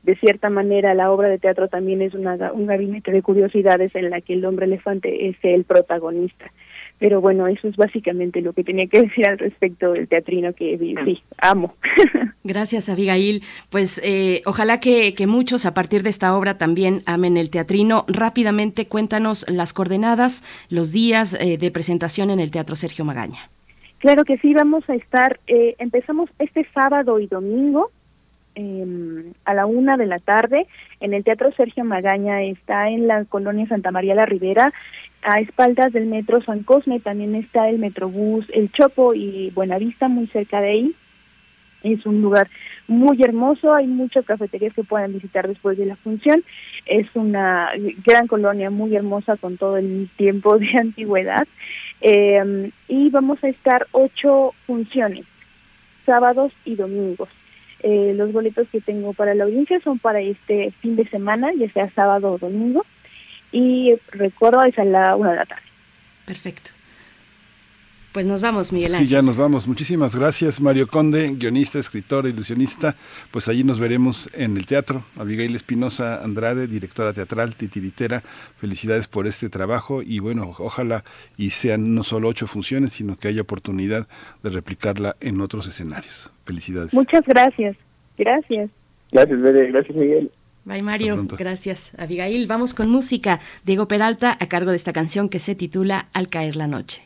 De cierta manera, la obra de teatro también es una, un gabinete de curiosidades en la que el hombre elefante es el protagonista. Pero bueno, eso es básicamente lo que tenía que decir al respecto del teatrino que sí, amo. Gracias, Abigail. Pues eh, ojalá que, que, muchos a partir de esta obra también amen el teatrino. Rápidamente cuéntanos las coordenadas, los días eh, de presentación en el Teatro Sergio Magaña. Claro que sí, vamos a estar, eh, empezamos este sábado y domingo em, a la una de la tarde en el Teatro Sergio Magaña, está en la colonia Santa María la Ribera a espaldas del metro San Cosme también está el Metrobús El Chopo y Buenavista muy cerca de ahí. Es un lugar muy hermoso, hay muchas cafeterías que pueden visitar después de la función. Es una gran colonia muy hermosa con todo el tiempo de antigüedad. Eh, y vamos a estar ocho funciones, sábados y domingos. Eh, los boletos que tengo para la audiencia son para este fin de semana, ya sea sábado o domingo y recuerdo es a la una de la tarde. Perfecto. Pues nos vamos, Miguel Ángel. Sí, ya nos vamos. Muchísimas gracias, Mario Conde, guionista, escritor, ilusionista. Pues allí nos veremos en el teatro. Abigail Espinosa Andrade, directora teatral, titiritera. Felicidades por este trabajo y bueno, ojalá y sean no solo ocho funciones, sino que haya oportunidad de replicarla en otros escenarios. Felicidades. Muchas gracias. Gracias. Gracias, Bede. Gracias, Miguel. Bye Mario, gracias Abigail. Vamos con música. Diego Peralta a cargo de esta canción que se titula Al caer la noche.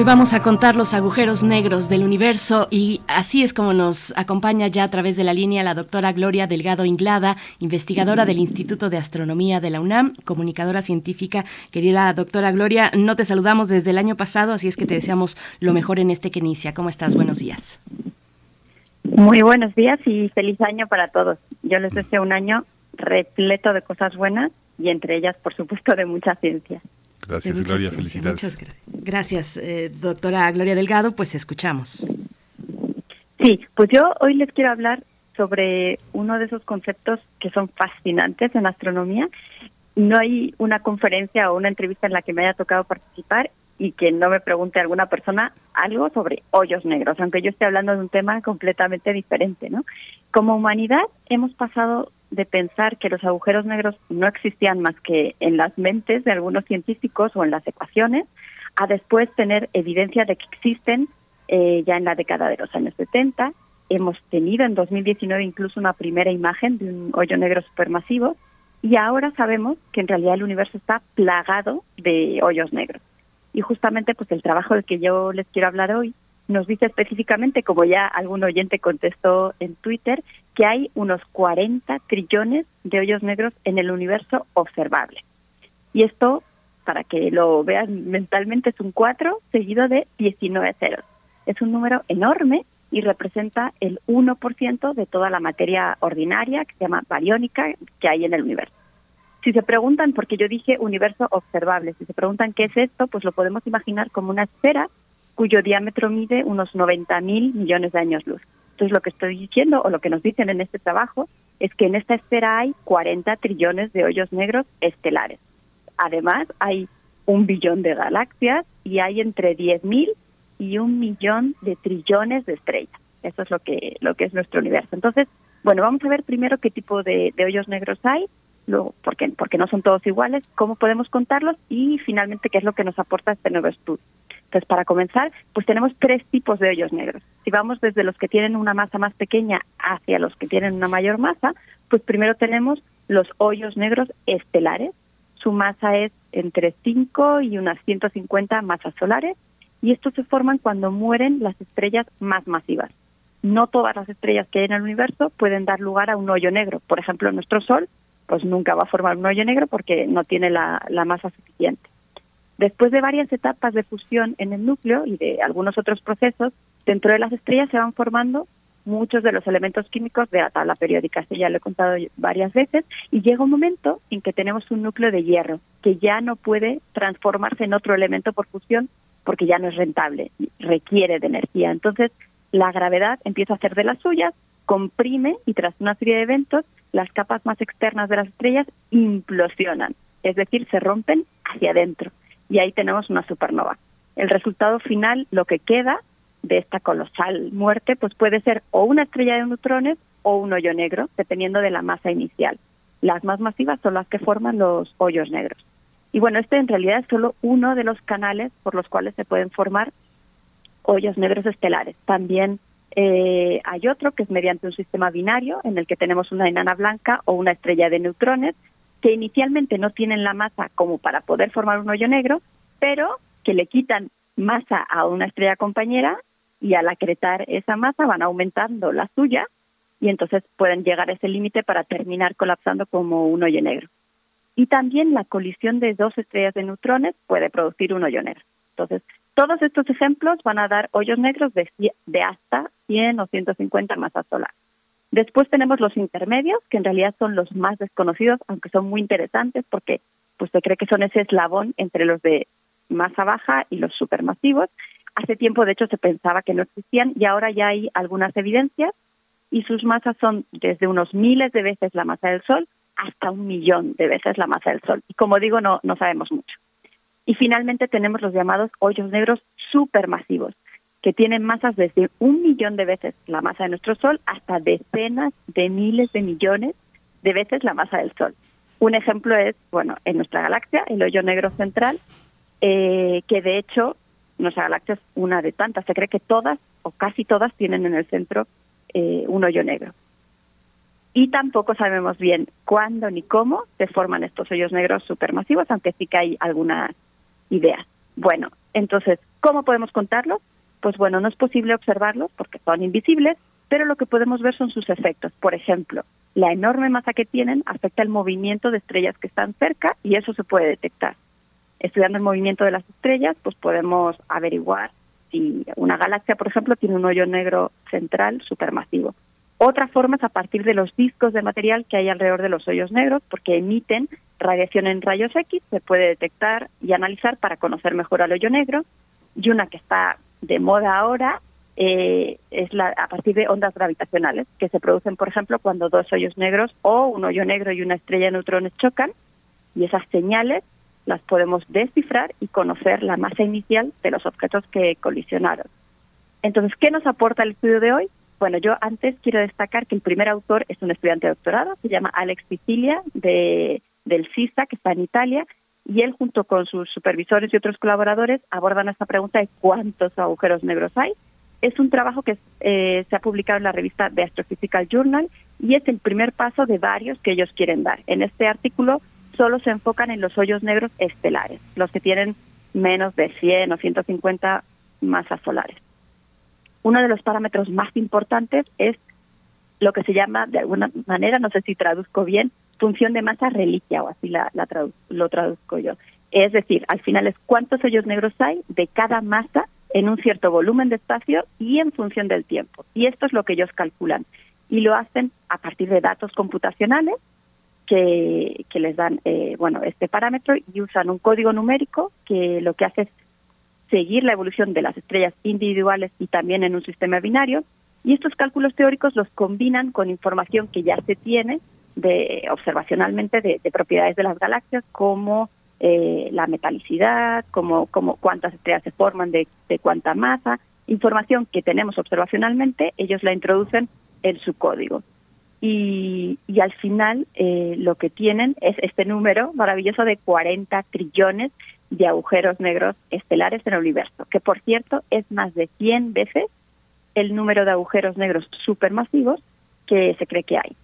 Hoy vamos a contar los agujeros negros del universo y así es como nos acompaña ya a través de la línea la doctora Gloria Delgado Inglada, investigadora del Instituto de Astronomía de la UNAM, comunicadora científica. Querida doctora Gloria, no te saludamos desde el año pasado, así es que te deseamos lo mejor en este que inicia. ¿Cómo estás? Buenos días. Muy buenos días y feliz año para todos. Yo les deseo un año repleto de cosas buenas y entre ellas, por supuesto, de mucha ciencia. Gracias, Gloria. Felicidades. Muchas gracias, eh, doctora Gloria Delgado. Pues escuchamos. Sí, pues yo hoy les quiero hablar sobre uno de esos conceptos que son fascinantes en astronomía. No hay una conferencia o una entrevista en la que me haya tocado participar y que no me pregunte alguna persona algo sobre hoyos negros, aunque yo esté hablando de un tema completamente diferente, ¿no? Como humanidad hemos pasado de pensar que los agujeros negros no existían más que en las mentes de algunos científicos o en las ecuaciones, a después tener evidencia de que existen eh, ya en la década de los años 70. Hemos tenido en 2019 incluso una primera imagen de un hoyo negro supermasivo y ahora sabemos que en realidad el universo está plagado de hoyos negros. Y justamente pues el trabajo del que yo les quiero hablar hoy nos dice específicamente, como ya algún oyente contestó en Twitter, que hay unos 40 trillones de hoyos negros en el universo observable. Y esto, para que lo vean mentalmente, es un 4 seguido de 19 ceros. Es un número enorme y representa el 1% de toda la materia ordinaria, que se llama bariónica, que hay en el universo. Si se preguntan, porque yo dije universo observable, si se preguntan qué es esto, pues lo podemos imaginar como una esfera cuyo diámetro mide unos 90 mil millones de años luz. Entonces lo que estoy diciendo, o lo que nos dicen en este trabajo, es que en esta esfera hay 40 trillones de hoyos negros estelares. Además, hay un billón de galaxias y hay entre 10.000 y un millón de trillones de estrellas. Eso es lo que, lo que es nuestro universo. Entonces, bueno, vamos a ver primero qué tipo de hoyos negros hay porque, porque no son todos iguales, cómo podemos contarlos y finalmente qué es lo que nos aporta este nuevo estudio. Entonces, para comenzar, pues tenemos tres tipos de hoyos negros. Si vamos desde los que tienen una masa más pequeña hacia los que tienen una mayor masa, pues primero tenemos los hoyos negros estelares. Su masa es entre 5 y unas 150 masas solares y estos se forman cuando mueren las estrellas más masivas. No todas las estrellas que hay en el universo pueden dar lugar a un hoyo negro. Por ejemplo, nuestro Sol pues nunca va a formar un hoyo negro porque no tiene la, masa suficiente. Después de varias etapas de fusión en el núcleo y de algunos otros procesos, dentro de las estrellas se van formando muchos de los elementos químicos de la tabla periódica, esto ya lo he contado varias veces, y llega un momento en que tenemos un núcleo de hierro que ya no puede transformarse en otro elemento por fusión porque ya no es rentable, requiere de energía. Entonces, la gravedad empieza a hacer de las suyas, comprime y tras una serie de eventos las capas más externas de las estrellas implosionan, es decir, se rompen hacia adentro y ahí tenemos una supernova. El resultado final, lo que queda de esta colosal muerte, pues puede ser o una estrella de neutrones o un hoyo negro, dependiendo de la masa inicial. Las más masivas son las que forman los hoyos negros. Y bueno, este en realidad es solo uno de los canales por los cuales se pueden formar hoyos negros estelares. También eh, hay otro que es mediante un sistema binario en el que tenemos una enana blanca o una estrella de neutrones que inicialmente no tienen la masa como para poder formar un hoyo negro, pero que le quitan masa a una estrella compañera y al acretar esa masa van aumentando la suya y entonces pueden llegar a ese límite para terminar colapsando como un hoyo negro. Y también la colisión de dos estrellas de neutrones puede producir un hoyo negro. Entonces, todos estos ejemplos van a dar hoyos negros de, de hasta 100 o 150 masas solares. Después tenemos los intermedios, que en realidad son los más desconocidos, aunque son muy interesantes porque pues se cree que son ese eslabón entre los de masa baja y los supermasivos. Hace tiempo, de hecho, se pensaba que no existían y ahora ya hay algunas evidencias y sus masas son desde unos miles de veces la masa del Sol hasta un millón de veces la masa del Sol. Y como digo, no, no sabemos mucho. Y finalmente tenemos los llamados hoyos negros supermasivos, que tienen masas desde un millón de veces la masa de nuestro Sol hasta decenas de miles de millones de veces la masa del Sol. Un ejemplo es, bueno, en nuestra galaxia, el hoyo negro central, eh, que de hecho nuestra galaxia es una de tantas. Se cree que todas o casi todas tienen en el centro eh, un hoyo negro. Y tampoco sabemos bien cuándo ni cómo se forman estos hoyos negros supermasivos, aunque sí que hay algunas ideas. Bueno, entonces, ¿cómo podemos contarlos? Pues bueno, no es posible observarlos porque son invisibles, pero lo que podemos ver son sus efectos. Por ejemplo, la enorme masa que tienen afecta el movimiento de estrellas que están cerca y eso se puede detectar. Estudiando el movimiento de las estrellas, pues podemos averiguar si una galaxia, por ejemplo, tiene un hoyo negro central supermasivo. Otra forma es a partir de los discos de material que hay alrededor de los hoyos negros, porque emiten radiación en rayos X, se puede detectar y analizar para conocer mejor al hoyo negro. Y una que está de moda ahora eh, es la, a partir de ondas gravitacionales que se producen, por ejemplo, cuando dos hoyos negros o un hoyo negro y una estrella de neutrones chocan y esas señales las podemos descifrar y conocer la masa inicial de los objetos que colisionaron. Entonces, ¿qué nos aporta el estudio de hoy? Bueno, yo antes quiero destacar que el primer autor es un estudiante de doctorado, se llama Alex Sicilia, de, del CISA, que está en Italia, y él junto con sus supervisores y otros colaboradores abordan esta pregunta de cuántos agujeros negros hay. Es un trabajo que eh, se ha publicado en la revista The Astrophysical Journal y es el primer paso de varios que ellos quieren dar. En este artículo solo se enfocan en los hoyos negros estelares, los que tienen menos de 100 o 150 masas solares. Uno de los parámetros más importantes es lo que se llama, de alguna manera, no sé si traduzco bien, función de masa reliquia, o así la, lo traduzco yo. Es decir, al final es cuántos hoyos negros hay de cada masa en un cierto volumen de espacio y en función del tiempo. Y esto es lo que ellos calculan. Y lo hacen a partir de datos computacionales que, que les dan eh, bueno este parámetro y usan un código numérico que lo que hace es seguir la evolución de las estrellas individuales y también en un sistema binario. Y estos cálculos teóricos los combinan con información que ya se tiene de observacionalmente de, propiedades de las galaxias como eh, la metalicidad, como, como cuántas estrellas se forman, de, cuánta masa, información que tenemos observacionalmente, ellos la introducen en su código. Y, y al final eh, lo que tienen es este número maravilloso de 40 trillones de agujeros negros estelares en el universo, que por cierto es más de 100 veces el número de agujeros negros supermasivos que se cree que hay.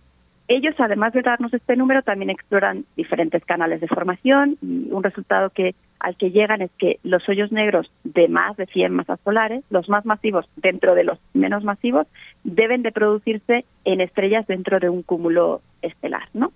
Ellos, además de darnos este número, también exploran diferentes canales de formación y un resultado que al que llegan es que los hoyos negros de más de 100 masas solares, los más masivos dentro de los menos masivos, deben de producirse en estrellas dentro de un cúmulo estelar, ¿no?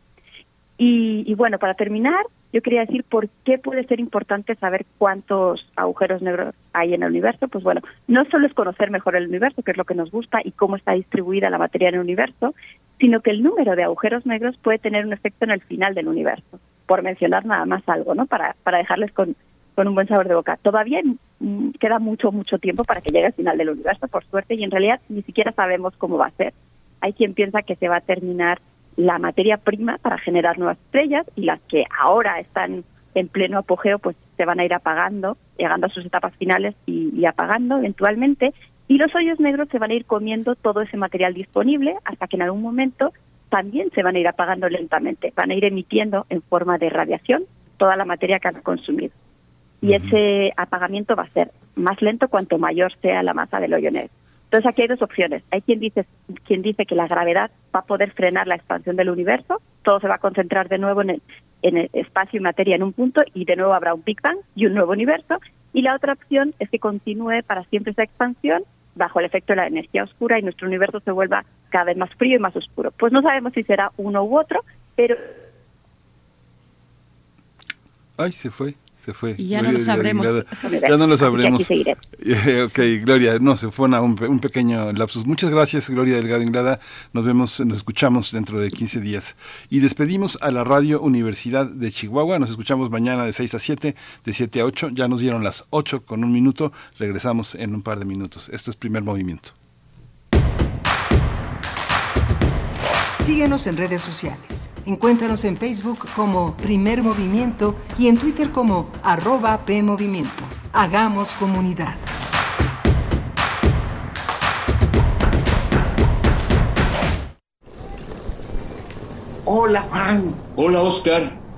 Y, bueno, para terminar, yo quería decir por qué puede ser importante saber cuántos agujeros negros hay en el universo. Pues bueno, no solo es conocer mejor el universo, que es lo que nos gusta, y cómo está distribuida la materia en el universo, sino que el número de agujeros negros puede tener un efecto en el final del universo, por mencionar nada más algo, ¿no? Para, para dejarles con, con un buen sabor de boca. Todavía queda mucho, mucho tiempo para que llegue al final del universo, por suerte, y en realidad ni siquiera sabemos cómo va a ser. Hay quien piensa que se va a terminar la materia prima para generar nuevas estrellas y las que ahora están en pleno apogeo pues se van a ir apagando, llegando a sus etapas finales y, apagando eventualmente y los hoyos negros se van a ir comiendo todo ese material disponible hasta que en algún momento también se van a ir apagando lentamente, van a ir emitiendo en forma de radiación toda la materia que han consumido. Y ese apagamiento va a ser más lento cuanto mayor sea la masa del hoyo negro. Entonces aquí hay dos opciones. Hay quien dice, quien dice que la gravedad va a poder frenar la expansión del universo, todo se va a concentrar de nuevo en el, en el espacio y materia en un punto y de nuevo habrá un Big Bang y un nuevo universo. Y la otra opción es que continúe para siempre esa expansión bajo el efecto de la energía oscura y nuestro universo se vuelva cada vez más frío y más oscuro. Pues no sabemos si será uno u otro, pero... Ay, se fue se fue. Y ya no lo sabremos. ya no lo sabremos. ok, Gloria, no, se fue un, un, pequeño lapsus. Muchas gracias, Gloria Delgado Inglada. Nos vemos, nos escuchamos dentro de 15 días. Y despedimos a la Radio Universidad de Chihuahua. Nos escuchamos mañana de 6 a 7, de 7 a 8. Ya nos dieron las 8 con un minuto. Regresamos en un par de minutos. Esto es primer movimiento. Síguenos en redes sociales. Encuéntranos en Facebook como Primer Movimiento y en Twitter como arroba PMovimiento. Hagamos comunidad. Hola Juan. Hola Oscar.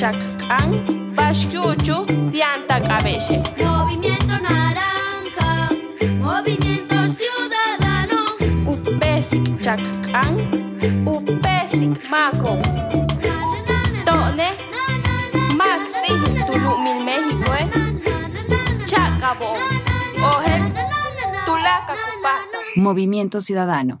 Pachacán, Pashkyuchu, Tianta Cabelle. Movimiento Naranja, Movimiento Ciudadano. Upesic Chacán, Upesic Maco. Tone, Maxi, Tulumil México, eh. Chacabo, Ojel, Tulaca Cupata. Movimiento Ciudadano.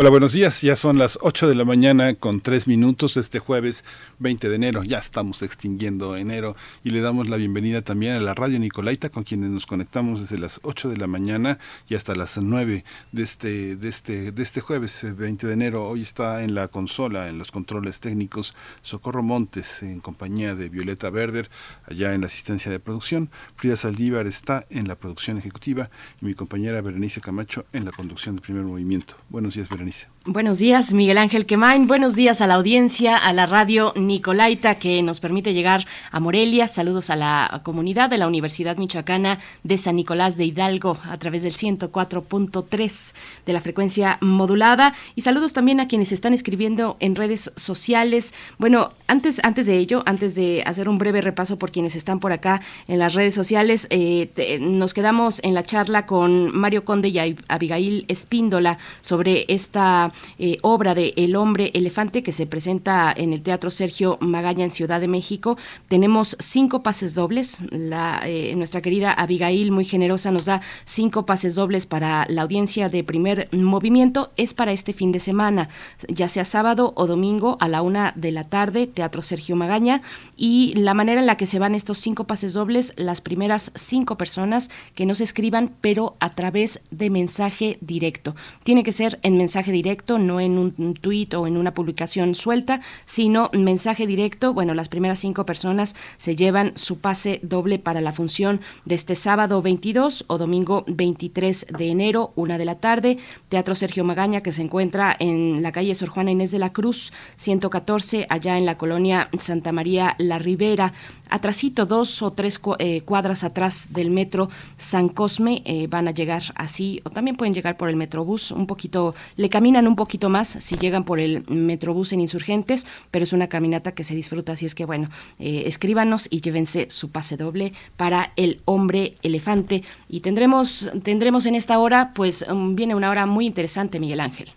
Hola, buenos días. Ya son las 8 de la mañana con 3 minutos este jueves 20 de enero. Ya estamos extinguiendo enero y le damos la bienvenida también a la radio Nicolaita con quienes nos conectamos desde las 8 de la mañana y hasta las 9 de este, de este, de este jueves 20 de enero. Hoy está en la consola, en los controles técnicos, Socorro Montes en compañía de Violeta Berber, allá en la asistencia de producción. Frida Saldívar está en la producción ejecutiva y mi compañera Berenice Camacho en la conducción de primer movimiento. Buenos días, Berenice. buenísimo. Buenos días, Miguel Ángel Quemain. Buenos días a la audiencia, a la radio Nicolaita que nos permite llegar a Morelia. Saludos a la comunidad de la Universidad Michoacana de San Nicolás de Hidalgo a través del 104.3 de la frecuencia modulada. Y saludos también a quienes están escribiendo en redes sociales. Bueno, antes, antes de ello, antes de hacer un breve repaso por quienes están por acá en las redes sociales, eh, te- nos quedamos en la charla con Mario Conde y Ab- Abigail Espíndola sobre esta eh, obra de El hombre elefante que se presenta en el Teatro Sergio Magaña en Ciudad de México. Tenemos cinco pases dobles. La, eh, nuestra querida Abigail, muy generosa, nos da cinco pases dobles para la audiencia de primer movimiento. Es para este fin de semana, ya sea sábado o domingo a la una de la tarde, Teatro Sergio Magaña. Y la manera en la que se van estos cinco pases dobles, las primeras cinco personas que nos escriban, pero a través de mensaje directo. Tiene que ser en mensaje directo, no en un, tuit o en una publicación suelta, sino mensaje directo. Bueno, las primeras cinco personas se llevan su pase doble para la función de este sábado 22 o domingo 23 de enero, una de la tarde. Teatro Sergio Magaña, que se encuentra en la calle Sor Juana Inés de la Cruz, 114, allá en la colonia Santa María La Ribera. Atrasito, dos o tres eh, cuadras atrás del metro San Cosme, eh, van a llegar así, o también pueden llegar por el metrobús, un poquito, le caminan un poquito más si llegan por el metrobús en Insurgentes, pero es una caminata que se disfruta, así es que bueno, eh, escríbanos y llévense su pase doble para el hombre elefante. Y tendremos, tendremos en esta hora, pues um, viene una hora muy interesante, Miguel Ángel.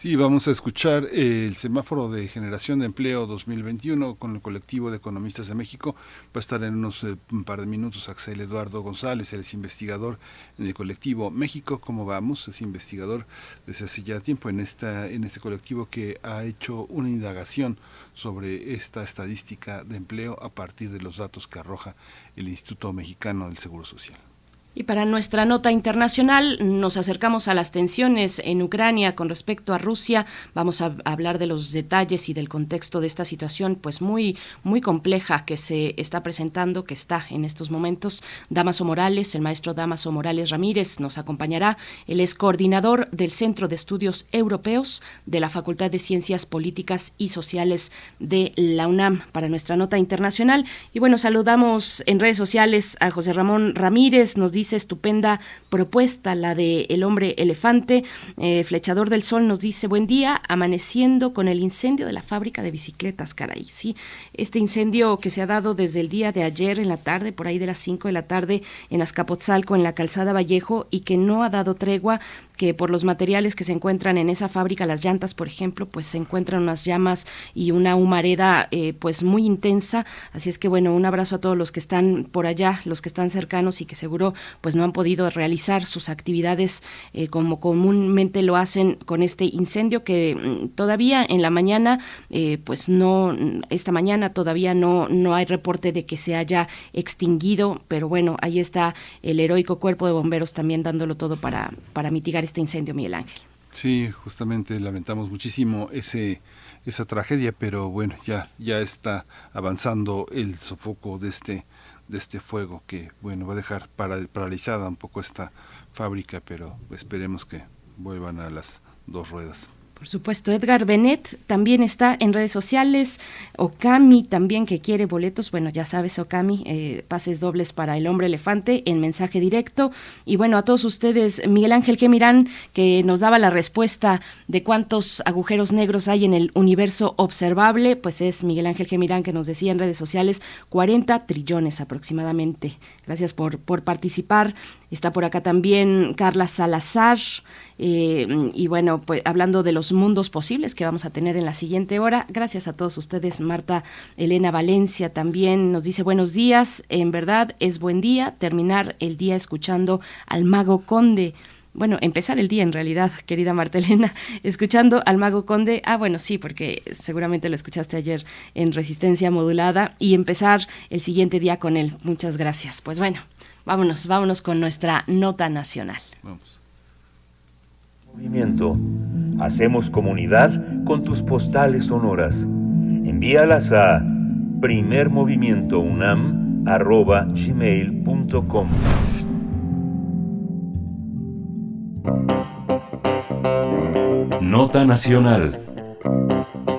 Sí, vamos a escuchar eh, el semáforo de generación de empleo 2021 con el colectivo de economistas de México. Va a estar en unos eh, un par de minutos Axel Eduardo González, él es investigador en el colectivo México. ¿Cómo vamos? Es investigador desde hace ya tiempo en, esta, en este colectivo que ha hecho una indagación sobre esta estadística de empleo a partir de los datos que arroja el Instituto Mexicano del Seguro Social. Y para nuestra nota internacional nos acercamos a las tensiones en Ucrania con respecto a Rusia. Vamos a hablar de los detalles y del contexto de esta situación pues muy muy compleja que se está presentando, que está en estos momentos. Damaso Morales, el maestro Damaso Morales Ramírez nos acompañará. Él es coordinador del Centro de Estudios Europeos de la Facultad de Ciencias Políticas y Sociales de la UNAM para nuestra nota internacional. Y bueno, saludamos en redes sociales a José Ramón Ramírez, nos dice estupenda propuesta, la de El hombre elefante. Eh, Flechador del Sol nos dice, buen día, amaneciendo con el incendio de la fábrica de bicicletas, caray. Este incendio que se ha dado desde el día de ayer en la tarde, por ahí de las 5 de la tarde, en Azcapotzalco, en la calzada Vallejo, y que no ha dado tregua que por los materiales que se encuentran en esa fábrica, las llantas, por ejemplo, pues se encuentran unas llamas y una humareda eh, pues muy intensa. Así es que bueno, un abrazo a todos los que están por allá, los que están cercanos y que seguro pues no han podido realizar sus actividades eh, como comúnmente lo hacen con este incendio que mm, todavía en la mañana eh, pues no esta mañana todavía no no hay reporte de que se haya extinguido pero bueno ahí está el heroico cuerpo de bomberos también dándolo todo para para mitigar este incendio Miguel Ángel. Sí, justamente lamentamos muchísimo ese esa tragedia, pero bueno, ya ya está avanzando el sofoco de este de este fuego que bueno va a dejar para- paralizada un poco esta fábrica, pero esperemos que vuelvan a las dos ruedas Por supuesto, Edgar Benet también está en redes sociales. Okami también que quiere boletos. Bueno, ya sabes, Okami, eh, pases dobles para el hombre elefante en mensaje directo. Y bueno, a todos ustedes, Miguel Ángel Gemirán, que nos daba la respuesta de cuántos agujeros negros hay en el universo observable, pues es Miguel Ángel Gemirán que nos decía en redes sociales 40 trillones aproximadamente. Gracias por, por participar. Está por acá también Carla Salazar. Eh, y bueno, pues hablando de los mundos posibles que vamos a tener en la siguiente hora. Gracias a todos ustedes. Marta Elena Valencia también nos dice buenos días. En verdad es buen día terminar el día escuchando al mago conde bueno, empezar el día en realidad, querida Marta Elena, escuchando al Mago Conde. Ah, bueno, sí, porque seguramente lo escuchaste ayer en Resistencia Modulada y empezar el siguiente día con él. Muchas gracias. Pues bueno, vámonos, vámonos con nuestra nota nacional. Vamos. Movimiento. Hacemos comunidad con tus postales sonoras. Envíalas a primermovimientounam.gmail.com Nota Nacional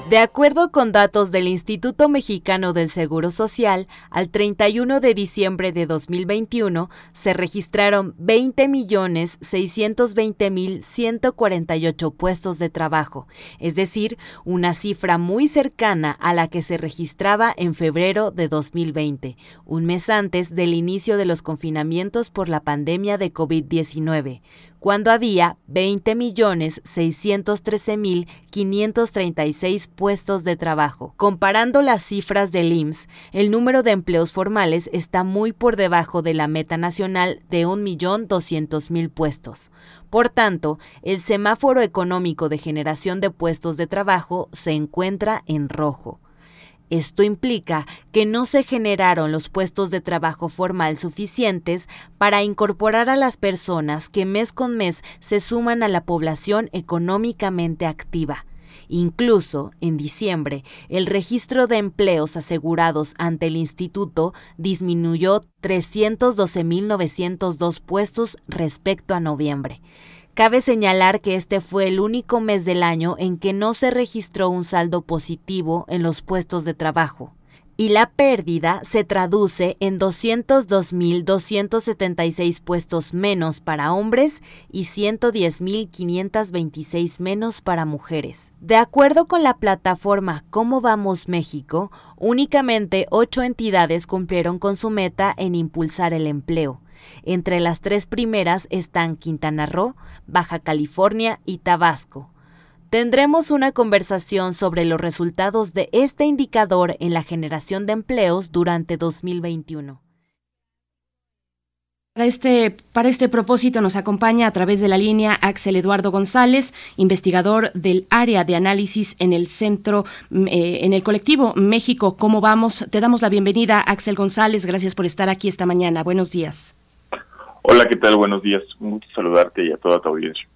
de acuerdo con datos del Instituto Mexicano del Seguro Social, al 31 de diciembre de 2021 se registraron 20.620.148 puestos de trabajo, es decir, una cifra muy cercana a la que se registraba en febrero de 2020, un mes antes del inicio de los confinamientos por la pandemia de COVID-19 cuando había 20.613.536 puestos de trabajo. Comparando las cifras del IMSS, el número de empleos formales está muy por debajo de la meta nacional de 1.200.000 puestos. Por tanto, el semáforo económico de generación de puestos de trabajo se encuentra en rojo. Esto implica que no se generaron los puestos de trabajo formal suficientes para incorporar a las personas que mes con mes se suman a la población económicamente activa. Incluso, en diciembre, el registro de empleos asegurados ante el instituto disminuyó 312.902 puestos respecto a noviembre. Cabe señalar que este fue el único mes del año en que no se registró un saldo positivo en los puestos de trabajo y la pérdida se traduce en 202.276 puestos menos para hombres y 110.526 menos para mujeres. De acuerdo con la plataforma Cómo Vamos México, únicamente ocho entidades cumplieron con su meta en impulsar el empleo. Entre las tres primeras están Quintana Roo, Baja California y Tabasco. Tendremos una conversación sobre los resultados de este indicador en la generación de empleos durante 2021. Para este, para este propósito nos acompaña a través de la línea Axel Eduardo González, investigador del área de análisis en el centro, mm, eh, en el colectivo México. ¿Cómo vamos? Te damos la bienvenida, Axel González. Gracias por estar aquí esta mañana. Buenos días. Hola, ¿qué tal? Buenos días. Un gusto saludarte y a toda tu audiencia.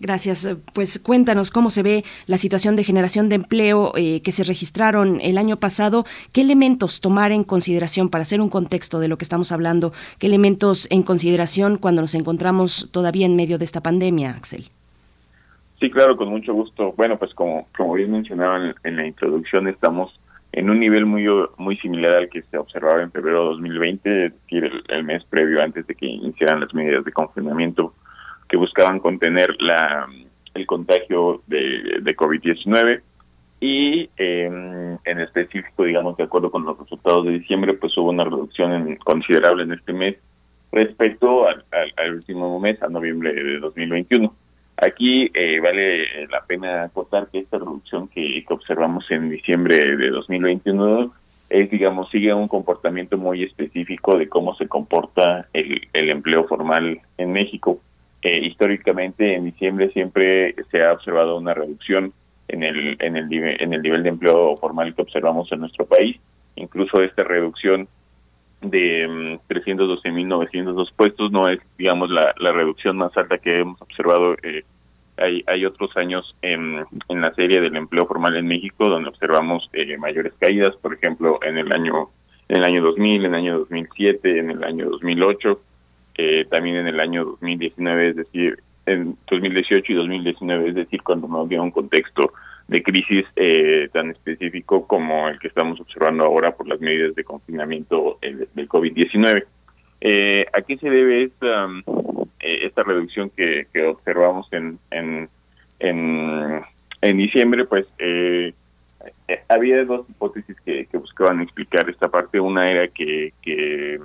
Gracias. Pues cuéntanos cómo se ve la situación de generación de empleo eh, que se registraron el año pasado. ¿Qué elementos tomar en consideración para hacer un contexto de lo que estamos hablando? ¿Qué elementos en consideración cuando nos encontramos todavía en medio de esta pandemia, Axel? Sí, claro, con mucho gusto. Bueno, pues como, como bien mencionaba en la introducción, estamos en un nivel muy muy similar al que se observaba en febrero de 2020, es decir, el, mes previo antes de que iniciaran las medidas de confinamiento que buscaban contener la el contagio de, de COVID-19 y em, en específico, digamos, de acuerdo con los resultados de diciembre, pues hubo una reducción considerable en este mes respecto al, al último mes, a noviembre de 2021. Aquí eh, vale la pena acotar que esta reducción que, observamos en diciembre de 2021 es, digamos, sigue un comportamiento muy específico de cómo se comporta el, empleo formal en México. Eh, históricamente, en diciembre siempre se ha observado una reducción en el, en el, en el nivel de empleo formal que observamos en nuestro país. Incluso esta reducción de 312.902 mm, puestos no es, digamos, la, la reducción más alta que hemos observado. Eh, hay, hay otros años en, en la serie del empleo formal en México donde observamos eh, mayores caídas, por ejemplo, en el año en el año 2000, en el año 2007, en el año 2008, eh, también en el año 2019, es decir, en 2018 y 2019, es decir, cuando no había un contexto de crisis eh, tan específico como el que estamos observando ahora por las medidas de confinamiento eh, del COVID-19. Eh, ¿A qué se debe esta, eh, esta reducción que, que observamos en, en, en, diciembre? Pues eh, eh, había dos hipótesis que, buscaban explicar esta parte. Una era que, que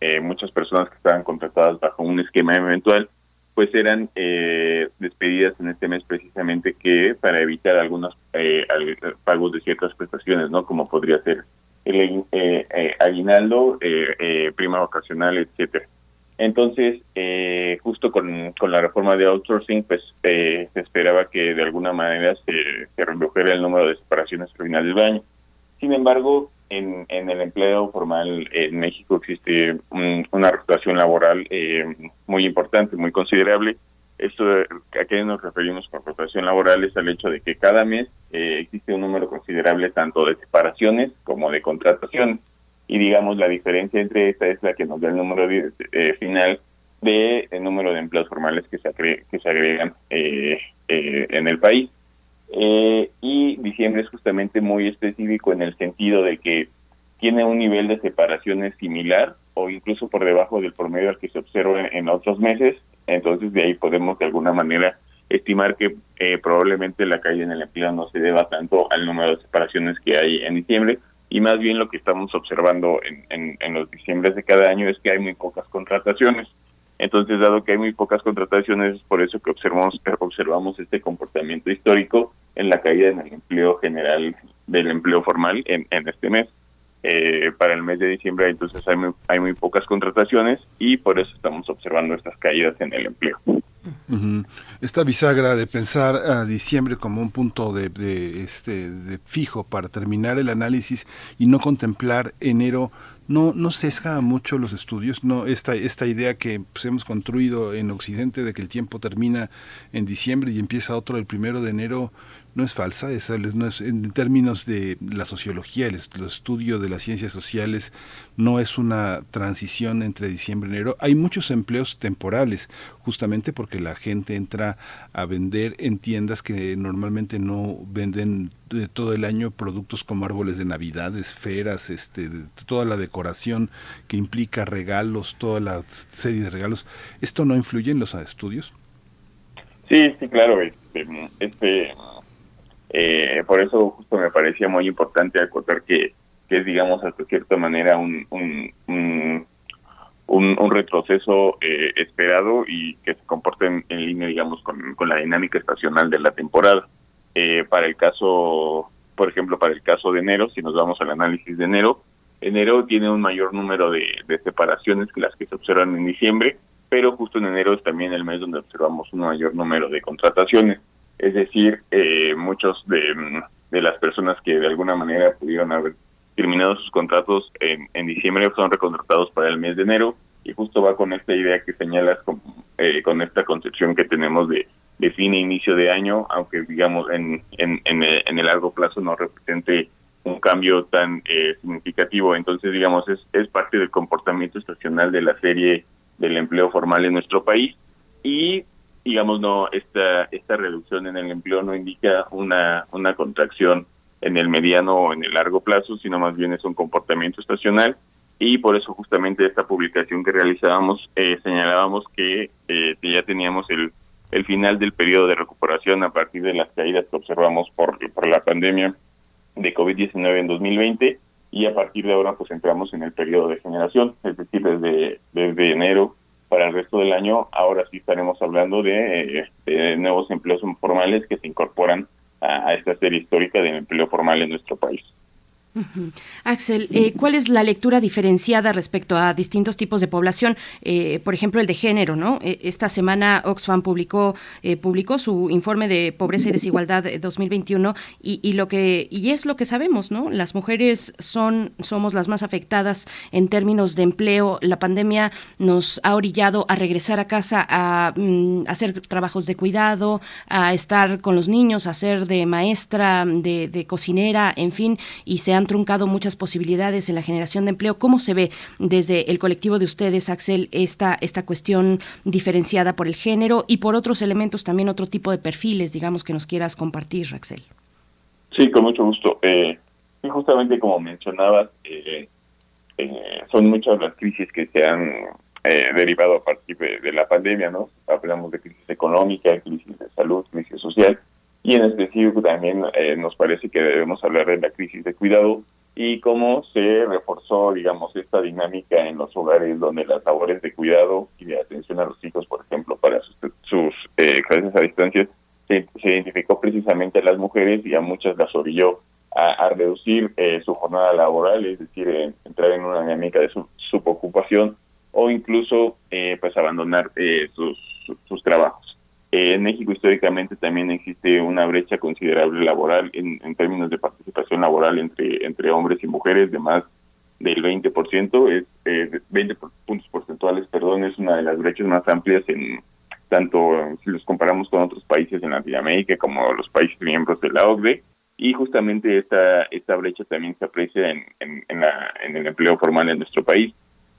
eh, muchas personas que estaban contratadas bajo un esquema eventual pues eran eh, despedidas en este mes precisamente que para evitar algunos eh, pagos de ciertas prestaciones, ¿no? Como podría ser el eh, eh, aguinaldo, eh, prima vacacional, etcétera. Entonces, eh, justo con, con la reforma de outsourcing, pues eh, se esperaba que de alguna manera se, se redujera el número de separaciones al final del año. Sin embargo, en, en el empleo formal en México existe un- una rotación laboral eh, muy importante, muy considerable. Esto, ¿A qué nos referimos con rotación laboral? Es al hecho de que cada mes eh, existe un número considerable tanto de separaciones como de contrataciones. Y digamos, la diferencia entre esta es la que nos da el número de- eh, final de el número de empleos formales que se, que se agregan eh, eh, en el país. Eh, y diciembre es justamente muy específico en el sentido de que tiene un nivel de separaciones similar o incluso por debajo del promedio al que se observa en otros meses. Entonces de ahí podemos de alguna manera estimar que eh, probablemente la caída en el empleo no se deba tanto al número de separaciones que hay en diciembre y más bien lo que estamos observando en, en, los diciembres de cada año es que hay muy pocas contrataciones. Entonces, dado que hay muy pocas contrataciones, es por eso que observamos, observamos este comportamiento histórico en la caída en el empleo general del empleo formal en este mes. Eh, para el mes de diciembre, entonces hay muy, hay muy pocas contrataciones y por eso estamos observando estas caídas en el empleo. Esta bisagra de pensar a diciembre como un punto de, de, este de fijo para terminar el análisis y no contemplar enero no no sesga mucho los estudios no esta esta idea que pues, hemos construido en Occidente de que el tiempo termina en diciembre y empieza otro el primero de enero no es falsa, es- no es, en términos de la sociología, el, est- el estudio de las ciencias sociales, no es una transición entre diciembre y enero. Hay muchos empleos temporales, justamente porque la gente entra a vender en tiendas que normalmente no venden de todo el año productos como árboles de Navidad, esferas, este, toda la decoración que implica regalos, toda la serie de regalos. ¿Esto no influye en los estudios? Sí, sí, claro. Este, este, eh, por eso justo me parecía muy importante acotar que, que es, digamos, hasta cierta manera un, un, retroceso eh, esperado y que se comporta en, en línea, digamos, con, con la dinámica estacional de la temporada. Eh, para el caso, por ejemplo, para el caso de enero, si nos vamos al análisis de enero, enero tiene un mayor número de, de separaciones que las que se observan en diciembre, pero justo en enero es también el mes donde observamos un mayor número de contrataciones. Es decir, eh, muchos de, de las personas que de alguna manera pudieron haber terminado sus contratos en, en diciembre son recontratados para el mes de enero y justo va con esta idea que señalas con, eh, con esta concepción que tenemos de, de fin e inicio de año, aunque digamos en, en, en, el, en el largo plazo no represente un cambio tan eh, significativo. Entonces, digamos, es, es parte del comportamiento estacional de la serie del empleo formal en nuestro país y digamos no esta esta reducción en el empleo no indica una una contracción en el mediano o en el largo plazo sino más bien es un comportamiento estacional. Y por eso justamente esta publicación que realizábamos eh, señalábamos que, eh, ya teníamos el el final del periodo de recuperación a partir de las caídas que observamos por por la pandemia de COVID-19 en 2020 y a partir de ahora pues entramos en el periodo de generación, es decir, desde, desde enero para el resto del año, ahora sí estaremos hablando de, eh, de nuevos empleos formales que se incorporan a, a esta serie histórica del empleo formal en nuestro país. Axel, eh, ¿cuál es la lectura diferenciada respecto a distintos tipos de población? Eh, por ejemplo, el de género, ¿no? Eh, esta semana Oxfam publicó publicó su informe de pobreza y desigualdad eh, 2021 y, y lo que y es lo que sabemos, ¿no? Las mujeres son somos las más afectadas en términos de empleo. La pandemia nos ha orillado a regresar a casa a mm, hacer trabajos de cuidado, a estar con los niños, a ser de maestra, de, de cocinera, en fin, y se han han truncado muchas posibilidades en la generación de empleo. ¿Cómo se ve desde el colectivo de ustedes, Axel, esta, esta cuestión diferenciada por el género y por otros elementos, también otro tipo de perfiles, digamos, que nos quieras compartir, Axel? Sí, con mucho gusto. Eh, justamente como mencionabas, eh, eh, son muchas las crisis que se han eh, derivado a partir de, la pandemia, ¿no? Hablamos de crisis económica, crisis de salud, crisis social, y en específico también eh, nos parece que debemos hablar de la crisis de cuidado y cómo se reforzó, digamos, esta dinámica en los hogares donde las labores de cuidado y de atención a los hijos, por ejemplo, para sus, sus clases a distancia, se, se, identificó precisamente a las mujeres y a muchas las orilló a, reducir eh, su jornada laboral, es decir, entrar en una dinámica de su, subocupación o incluso eh, pues abandonar eh, sus, sus, trabajos. En México históricamente también existe una brecha considerable laboral en, términos de participación laboral entre, entre hombres y mujeres de más del 20%, es 20 puntos porcentuales, perdón, es una de las brechas más amplias en tanto si los comparamos con otros países en Latinoamérica como los países miembros de la OCDE y justamente esta esta brecha también se aprecia en, en, la, en el empleo formal en nuestro país.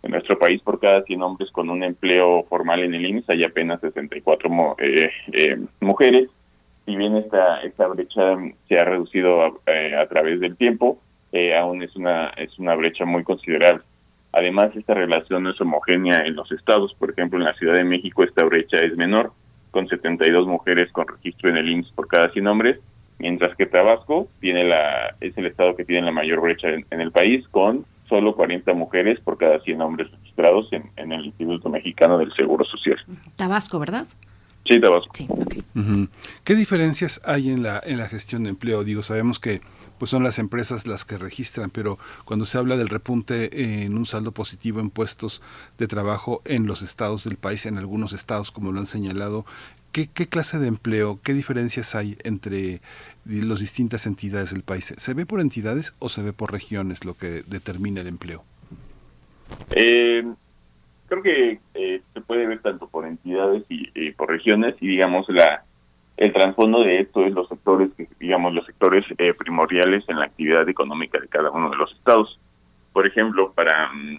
En nuestro país, por cada 100 hombres con un empleo formal en el INSS, hay apenas 64 eh, eh, mujeres. Si bien esta, esta brecha se ha reducido a, eh, través del tiempo, eh, aún es una, es una brecha muy considerable. Además, esta relación no es homogénea en los estados. Por ejemplo, en la Ciudad de México esta brecha es menor, con 72 mujeres con registro en el INSS por cada 100 hombres, mientras que Tabasco tiene la es el estado que tiene la mayor brecha en, el país con solo 40 mujeres por cada 100 hombres registrados en, el Instituto Mexicano del Seguro Social. Tabasco, ¿verdad? Sí, Tabasco. Sí, ¿Qué diferencias hay en la en la gestión de empleo? Digo, sabemos que pues son las empresas las que registran, pero cuando se habla del repunte en un saldo positivo en puestos de trabajo en los estados del país, en algunos estados, como lo han señalado, ¿qué, qué clase de empleo, qué diferencias hay entre las distintas entidades del país. ¿Se ve por entidades o se ve por regiones lo que determina el empleo? Eh, creo que eh, se puede ver tanto por entidades y por regiones y digamos la el trasfondo de esto es los sectores que digamos los sectores eh, primordiales en la actividad económica de cada uno de los estados. Por ejemplo, para mm,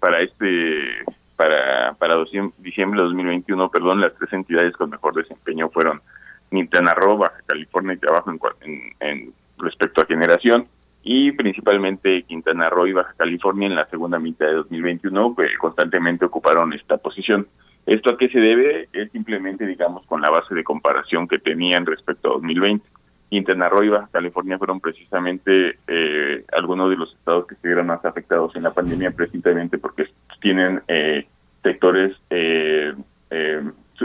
para este para para diciembre de 2021, perdón, las tres entidades con mejor desempeño fueron Quintana Roo, Baja California y trabajo en, en, respecto a generación y principalmente Quintana Roo y Baja California en la segunda mitad de 2021 pues, constantemente ocuparon esta posición. ¿Esto a qué se debe? Es simplemente, digamos, con la base de comparación que tenían respecto a 2020. Quintana Roo y Baja California fueron precisamente eh, algunos de los estados que se vieron más afectados en la pandemia, precisamente porque tienen eh, sectores, eh,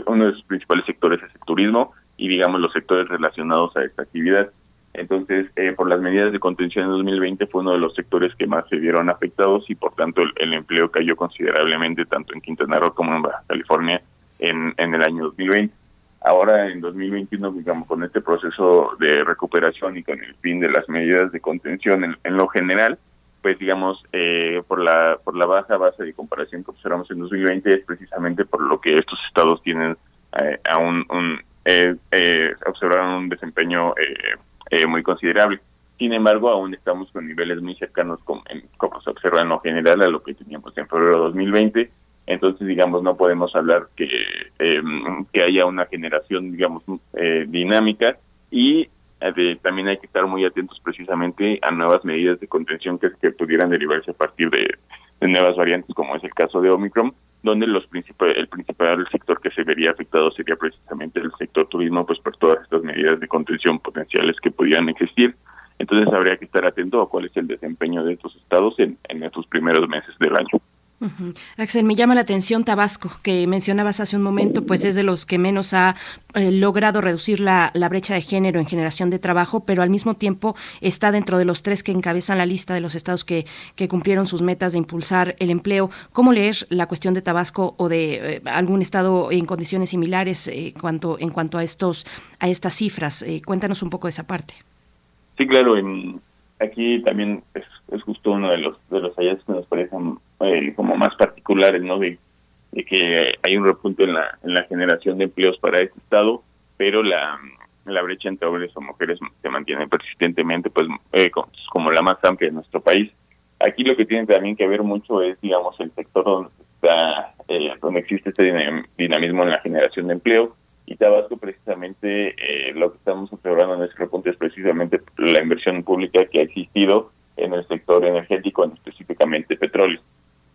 uno de sus principales sectores es el turismo, y digamos los sectores relacionados a esta actividad. Entonces, eh, por las medidas de contención en 2020 fue uno de los sectores que más se vieron afectados y por tanto el, empleo cayó considerablemente tanto en Quintana Roo como en Baja California en, en el año 2020. Ahora en 2021, digamos, con este proceso de recuperación y con el fin de las medidas de contención en, en lo general, pues digamos, eh, por la por la baja base de comparación que observamos en 2020 es precisamente por lo que estos estados tienen eh, un eh, eh, observaron un desempeño eh, eh, muy considerable. Sin embargo, aún estamos con niveles muy cercanos, como, como se observa en lo general, a lo que teníamos en febrero de 2020. Entonces, digamos, no podemos hablar que, em, que haya una generación, digamos, eh, dinámica y también hay que estar muy atentos precisamente a nuevas medidas de contención que, que pudieran derivarse a partir de, de nuevas variantes, como es el caso de Omicron, donde los principal, el principal sector que se vería afectado sería precisamente el sector turismo, pues por todas estas medidas de contención potenciales que pudieran existir. Entonces habría que estar atento a cuál es el desempeño de estos estados en, en estos primeros meses del año. Axel, me llama la atención Tabasco, que mencionabas hace un momento, pues es de los que menos ha eh, logrado reducir la, brecha de género en generación de trabajo, pero al mismo tiempo está dentro de los tres que encabezan la lista de los estados que, que cumplieron sus metas de impulsar el empleo. ¿Cómo leer la cuestión de Tabasco o de eh, algún estado en condiciones similares eh, cuanto, en cuanto a estos a estas cifras? cuéntanos un poco de esa parte. Sí, claro. Aquí también es, es, justo uno de los de los hallazgos que nos parecen eh, como más particulares, ¿no? De, que hay un repunte en la, en la generación de empleos para este estado, pero la, la brecha entre hombres o mujeres se mantiene persistentemente, pues eh, como la más amplia de nuestro país. Aquí lo que tiene también que ver mucho es, digamos, el sector donde está, eh, donde existe este dinamismo en la generación de empleo. Y Tabasco, precisamente, eh, lo que estamos observando en ese repunte es precisamente la inversión pública que ha existido en el sector energético, específicamente petróleo.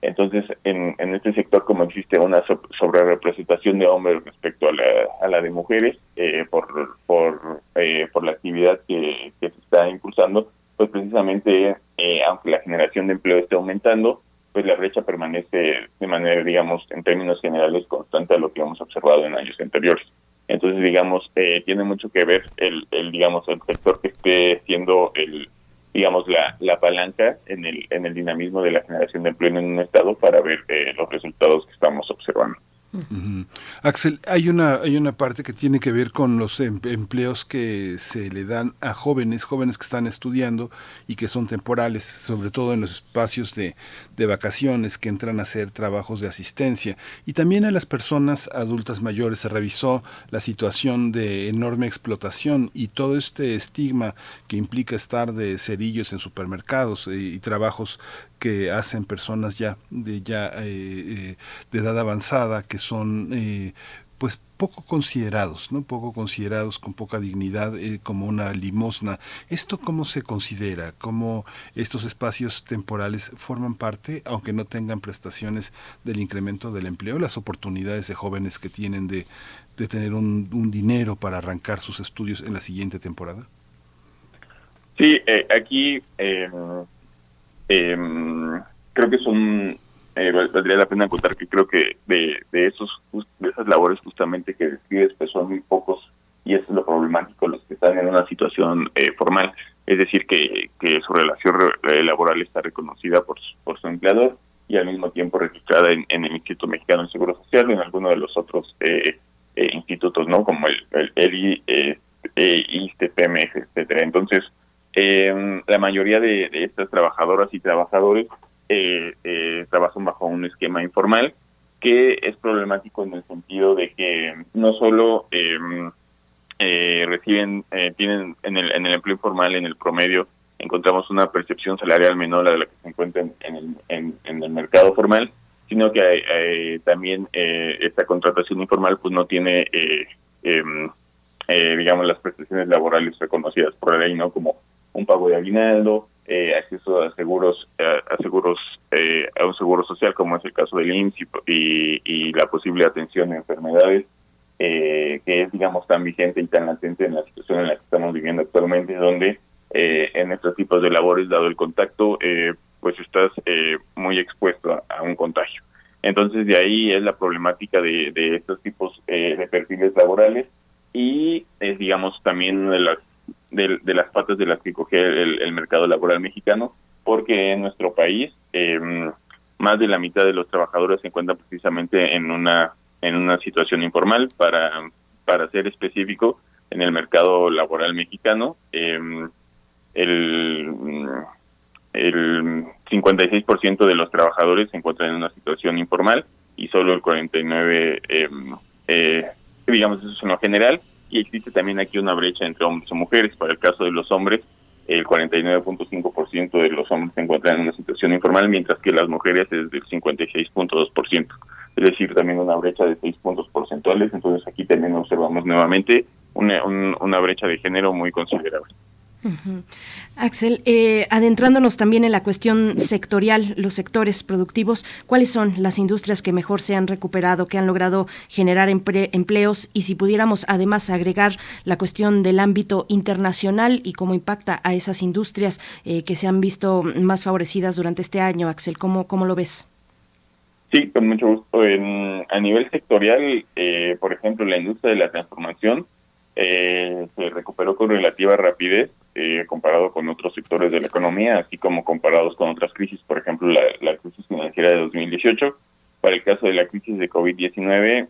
Entonces, en, en este sector, como existe una sobre representación de hombres respecto a la, a la de mujeres, eh, por, por, eh, por la actividad que, que se está impulsando, pues precisamente, eh, aunque la generación de empleo esté aumentando, pues la brecha permanece de manera, digamos, en términos generales, constante a lo que hemos observado en años anteriores. Entonces, digamos, eh, tiene mucho que ver el, el, digamos, el sector que esté siendo el, digamos, la, la palanca en el, en el dinamismo de la generación de empleo en un estado para ver eh, los resultados que estamos observando. Axel, hay una, hay una parte que tiene que ver con los em, empleos que se le dan a jóvenes, jóvenes que están estudiando y que son temporales, sobre todo en los espacios de, de vacaciones, que entran a hacer trabajos de asistencia. Y también a las personas adultas mayores se revisó la situación de enorme explotación y todo este estigma que implica estar de cerillos en supermercados eh, y trabajos que hacen personas ya de ya eh, eh, de edad avanzada que son eh, pues poco considerados, ¿no? Poco considerados, con poca dignidad, como una limosna. ¿Esto cómo se considera? ¿Cómo estos espacios temporales forman parte, aunque no tengan prestaciones del incremento del empleo, las oportunidades de jóvenes que tienen de, de tener un, un dinero para arrancar sus estudios en la siguiente temporada? Sí, aquí eh, creo que son, eh, valdría la pena contar que creo que de, de, esos, de esas labores justamente que describes, pues son muy pocos y eso es lo problemático, los que están en una situación eh, formal, es decir, que, que su relación eh, laboral está reconocida por, por su empleador y al mismo tiempo registrada en, el Instituto Mexicano del Seguro Social o en alguno de los otros eh, eh, institutos, ¿no? Como el, el, el eh, ISTE, PMF, etcétera. Entonces, eh, la mayoría de, estas trabajadoras y trabajadores eh, eh, trabajan bajo un esquema informal que es problemático en el sentido de que no solo reciben, tienen en el, en el empleo informal, en el promedio, encontramos una percepción salarial menor a la que se encuentra en, el, en, en el mercado formal, sino que eh, también eh, esta contratación informal pues no tiene, eh, digamos, las prestaciones laborales reconocidas por la ley, ¿no? Como un pago de aguinaldo, eh, acceso a seguros, a, seguros, eh, a un seguro social como es el caso del IMSS y, la posible atención a enfermedades, eh, que es digamos tan vigente y tan latente en la situación en la que estamos viviendo actualmente, donde eh, en estos tipos de labores, dado el contacto, eh, pues estás eh, muy expuesto a, un contagio. Entonces de ahí es la problemática de, de estos tipos de perfiles laborales y es digamos también de las de, de, las patas de las que coge el, el, mercado laboral mexicano, porque en nuestro país eh, más de la mitad de los trabajadores se encuentran precisamente en una en una situación informal. Para para ser específico, en el mercado laboral mexicano, eh, el el 56% de los trabajadores se encuentran en una situación informal y solo el 49 eh, eh, digamos eso es en lo general y existe también aquí una brecha entre hombres y mujeres. Para el caso de los hombres, el 49.5% de los hombres se encuentran en una situación informal, mientras que las mujeres es del 56.2%. Es decir, también una brecha de 6 puntos porcentuales. Entonces aquí también observamos nuevamente una, un, una brecha de género muy considerable. Uh. Axel, eh, adentrándonos también en la cuestión sectorial, los sectores productivos, ¿cuáles son las industrias que mejor se han recuperado, que han logrado generar emple empleos? Y si pudiéramos además agregar la cuestión del ámbito internacional y cómo impacta a esas industrias eh, que se han visto más favorecidas durante este año, Axel, ¿cómo, cómo lo ves? Sí, con mucho gusto. A nivel sectorial, eh, por ejemplo, la industria de la transformación eh, se recuperó con relativa rapidez eh, comparado con otros sectores de la economía, así como comparados con otras crisis, por ejemplo, la, la crisis financiera de 2018. Para el caso de la crisis de COVID-19,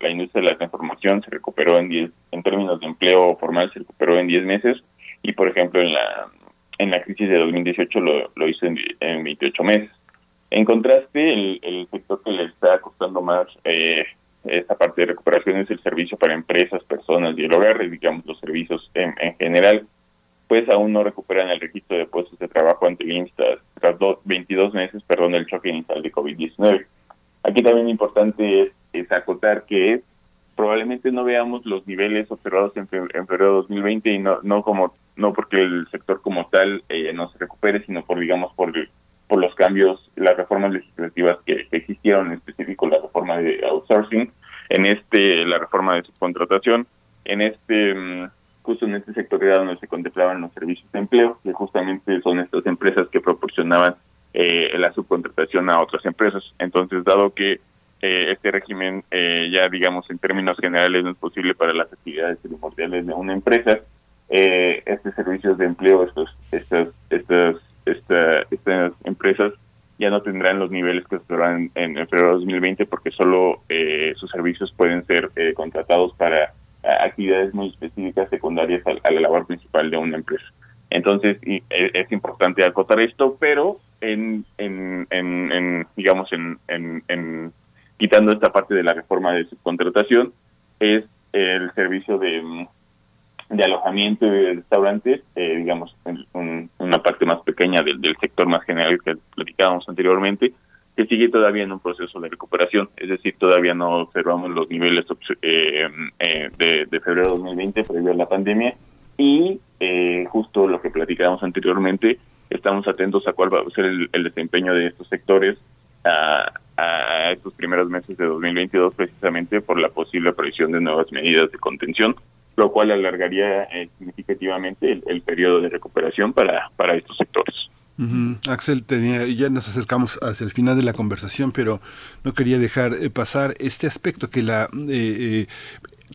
la industria de la transformación se recuperó en 10, en términos de empleo formal, se recuperó en 10 meses, y por ejemplo, en la en la crisis de 2018 lo, lo hizo en, en 28 meses. En contraste, el, el sector que le está costando más eh, esta parte de recuperación es el servicio para empresas, personas y el hogar, digamos los servicios en, en general, pues aún no recuperan el registro de puestos de trabajo ante el tras 22 meses, perdón, del choque inicial de COVID-19. Aquí también importante es, es, acotar que probablemente no veamos los niveles observados en, febrero de 2020 y no no como no porque el sector como tal eh, no se recupere, sino por digamos por por los cambios, las reformas legislativas que, existieron, en específico la reforma de outsourcing, en este la reforma de subcontratación, en este mm, justo en este sector donde se contemplaban los servicios de empleo, que justamente son estas empresas que proporcionaban eh, la subcontratación a otras empresas. Entonces, dado que eh, este régimen eh, ya, digamos, en términos generales no es posible para las actividades primordiales de una empresa, eh, estos servicios de empleo, estos, estas, estas, estas empresas ya no tendrán los niveles que tendrán en, febrero de 2020 porque solo sus servicios pueden ser contratados para actividades muy específicas secundarias a, la labor principal de una empresa. Entonces, e, es, importante acotar esto, pero en, en, en, digamos, en, en, quitando esta parte de la reforma de subcontratación, es el servicio de, de alojamiento de restaurantes, eh, digamos, una parte más pequeña del, del sector más general que platicábamos anteriormente, que sigue todavía en un proceso de recuperación, es decir, todavía no observamos los niveles eh, eh, de, de, febrero de 2020 previo a la pandemia. Y eh, justo lo que platicábamos anteriormente, estamos atentos a cuál va a ser el, desempeño de estos sectores a, a, estos primeros meses de 2022 precisamente por la posible aparición de nuevas medidas de contención, lo cual alargaría significativamente el, el periodo de recuperación para, para estos sectores. Axel, tenía, ya nos acercamos hacia el final de la conversación, pero no quería dejar eh, pasar este aspecto que la eh, eh,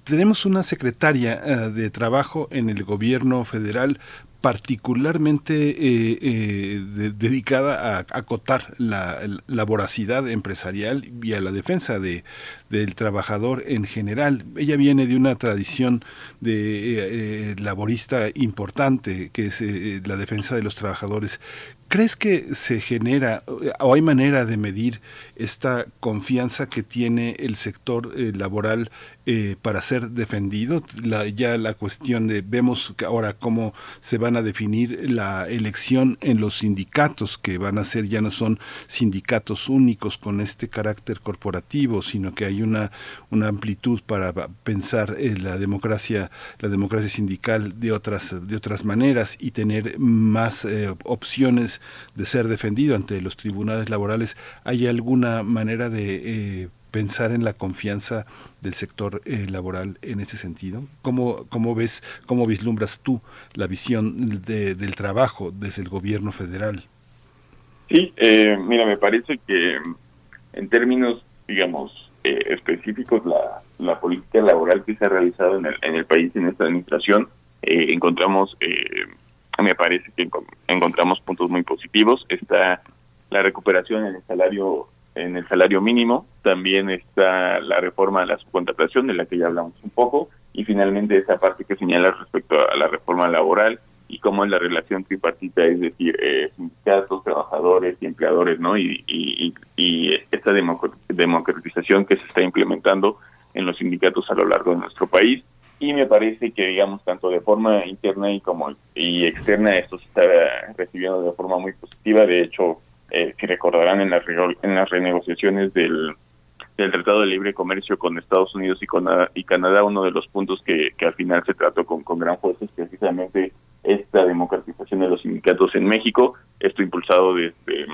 tenemos una secretaria de trabajo en el gobierno federal particularmente eh, eh, dedicada a acotar la, la, voracidad empresarial y a la defensa de, del trabajador en general. Ella viene de una tradición eh, laborista importante, que es la defensa de los trabajadores. ¿Crees que se genera o hay manera de medir esta confianza que tiene el sector laboral eh, para ser defendido. La, ya la cuestión de, vemos ahora cómo se van a definir la elección en los sindicatos, que van a ser, ya no son sindicatos únicos con este carácter corporativo, sino que hay una, una amplitud para pensar eh, la democracia, la democracia sindical de otras, de otras maneras y tener más eh, opciones de ser defendido ante los tribunales laborales. ¿Hay alguna manera de pensar en la confianza del sector eh, laboral en ese sentido? ¿Cómo, ¿Cómo ves, cómo vislumbras tú la visión de, del trabajo desde el gobierno federal? Sí, eh, mira, me parece que en términos, digamos, eh, específicos, la, la política laboral que se ha realizado en el, en el país, en esta administración, encontramos, me parece que encontramos puntos muy positivos. Está la recuperación en el salario en el salario mínimo, también está la reforma de la subcontratación, de la que ya hablamos un poco, y finalmente esa parte que señala respecto a la reforma laboral y cómo es la relación tripartita, es decir, eh, sindicatos, trabajadores y empleadores, ¿no? Y, y, y esta democratización que se está implementando en los sindicatos a lo largo de nuestro país. Y me parece que, digamos, tanto de forma interna y como y externa, esto se está recibiendo de forma muy positiva. De hecho, eh, si recordarán en las, en las renegociaciones del, del Tratado de Libre Comercio con Estados Unidos y, con, y Canadá, uno de los puntos que, que al final se trató con, con gran fuerza es precisamente esta democratización de los sindicatos en México, esto impulsado desde,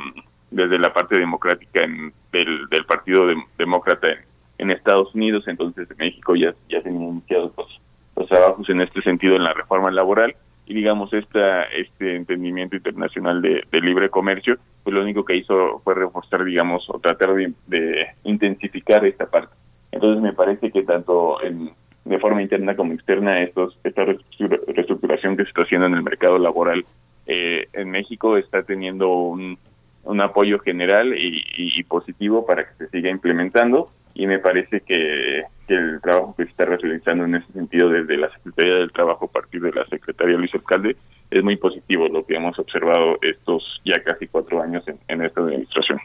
desde la parte democrática en, del, del Partido Demócrata en, Estados Unidos, entonces en México ya, ya se han iniciado los trabajos en este sentido en la reforma laboral y digamos esta este entendimiento internacional de, libre comercio pues lo único que hizo fue reforzar digamos o tratar de, intensificar esta parte. Entonces me parece que tanto en, de forma interna como externa estos esta reestructuración que se está haciendo en el mercado laboral eh, en México está teniendo un, un apoyo general y positivo para que se siga implementando y me parece que, el trabajo que se está realizando en ese sentido desde la Secretaría del Trabajo a partir de la Secretaría Luis Alcalde es muy positivo lo que hemos observado estos ya casi cuatro años en, esta administración.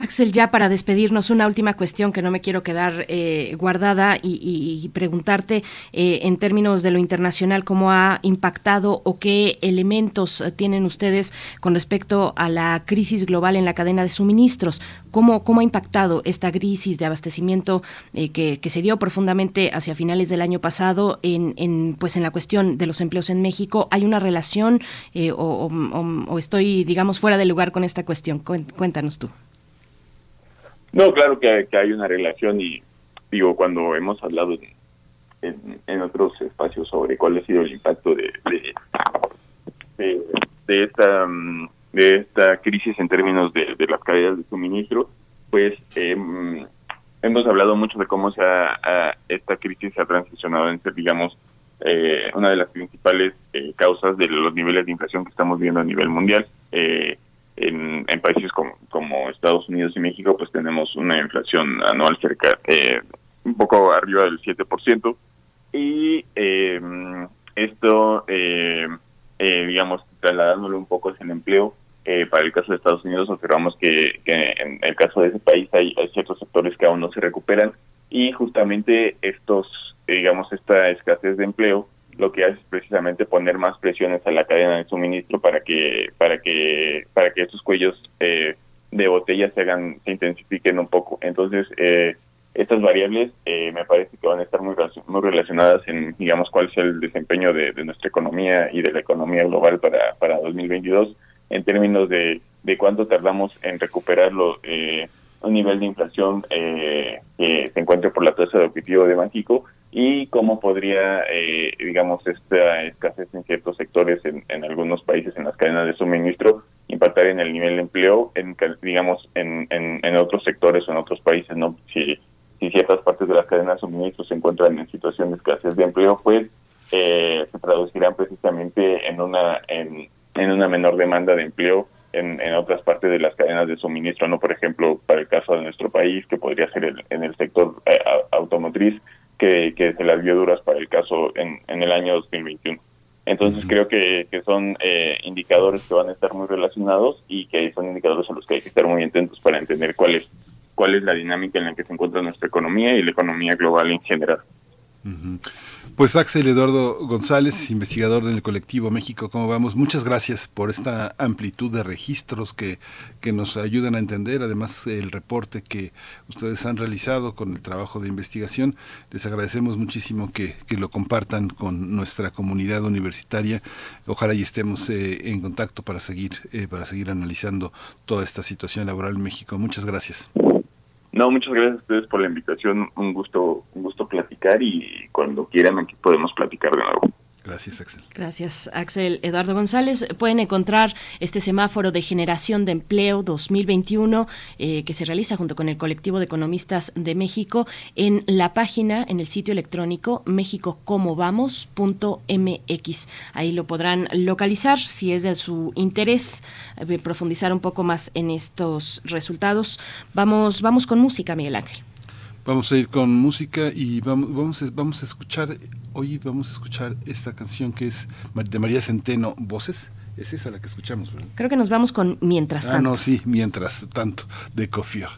Axel, ya para despedirnos, una última cuestión que no me quiero quedar eh, guardada y, preguntarte eh, en términos de lo internacional, cómo ha impactado o qué elementos eh, tienen ustedes con respecto a la crisis global en la cadena de suministros. ¿Cómo, cómo ha impactado esta crisis de abastecimiento que, se dio profundamente hacia finales del año pasado en, pues en la cuestión de los empleos en México? ¿Hay una relación o, o, estoy, digamos, fuera de lugar con esta cuestión? Cuéntanos tú. No, claro que, hay una relación y digo, cuando hemos hablado en, otros espacios sobre cuál ha sido el impacto de, de, esta mm, de esta crisis en términos de, las cadenas de suministro, pues em, hemos hablado mucho de cómo se esta crisis se ha transicionado en ser, digamos, eh, una de las principales eh, causas de los niveles de inflación que estamos viendo a nivel mundial. Eh, en, países como, Estados Unidos y México, pues tenemos una inflación anual cerca, eh, un poco arriba del 7%. Y eh, esto, eh, digamos, trasladándolo un poco hacia el empleo, para el caso de Estados Unidos observamos que, en el caso de ese país hay, hay, ciertos sectores que aún no se recuperan y justamente estos, digamos, esta escasez de empleo lo que hace es precisamente poner más presiones a la cadena de suministro para que para que para que esos cuellos eh, de botella se hagan se intensifiquen un poco. Entonces eh, estas variables eh, me parece que van a estar muy muy relacionadas en digamos cuál es el desempeño de, nuestra economía y de la economía global para para 2022 en términos de de cuánto tardamos en recuperarlo un nivel de inflación que se encuentre por la tasa de objetivo de Banxico y cómo podría, eh, digamos, esta escasez en ciertos sectores en, en, algunos países en las cadenas de suministro impactar en el nivel de empleo, en digamos, en, en, otros sectores o en otros países, ¿no? Si, si ciertas partes de las cadenas de suministro se encuentran en situación de escasez de empleo, pues eh, se traducirán precisamente en una en, en una menor demanda de empleo en, en, otras partes de las cadenas de suministro, no por ejemplo para el caso de nuestro país, que podría ser en el sector eh, automotriz, que, se las vio duras para el caso en, en el año 2021. Entonces creo que, que son eh, indicadores que van a estar muy relacionados y que son indicadores a los que hay que estar muy atentos para entender cuál es, cuál es la dinámica en la que se encuentra nuestra economía y la economía global en general. Pues Axel Eduardo González, investigador del colectivo México, ¿cómo vamos? Muchas gracias por esta amplitud de registros que, que nos ayudan a entender, además el reporte que ustedes han realizado con el trabajo de investigación. Les agradecemos muchísimo que, que lo compartan con nuestra comunidad universitaria. Ojalá y estemos eh, en contacto para seguir, eh, para seguir analizando toda esta situación laboral en México. Muchas gracias. No, muchas gracias a ustedes por la invitación. Un gusto, un gusto platicar y cuando quieran aquí podemos platicar de nuevo. Gracias, Axel. Gracias, Axel. Eduardo González, pueden encontrar este semáforo de generación de empleo 2021 eh, que se realiza junto con el colectivo de economistas de México en la página, en el sitio electrónico mexicocomobamos.mx. Ahí lo podrán localizar si es de su interés eh, profundizar un poco más en estos resultados. Vamos, vamos con música, Miguel Ángel. Vamos a ir con música y vamos, vamos, vamos a escuchar Hoy vamos a escuchar esta canción que es de María Centeno, Voces. Es esa la que escuchamos, ¿verdad? Creo que nos vamos con Mientras tanto. Ah, no, sí, Mientras tanto, de Cofio.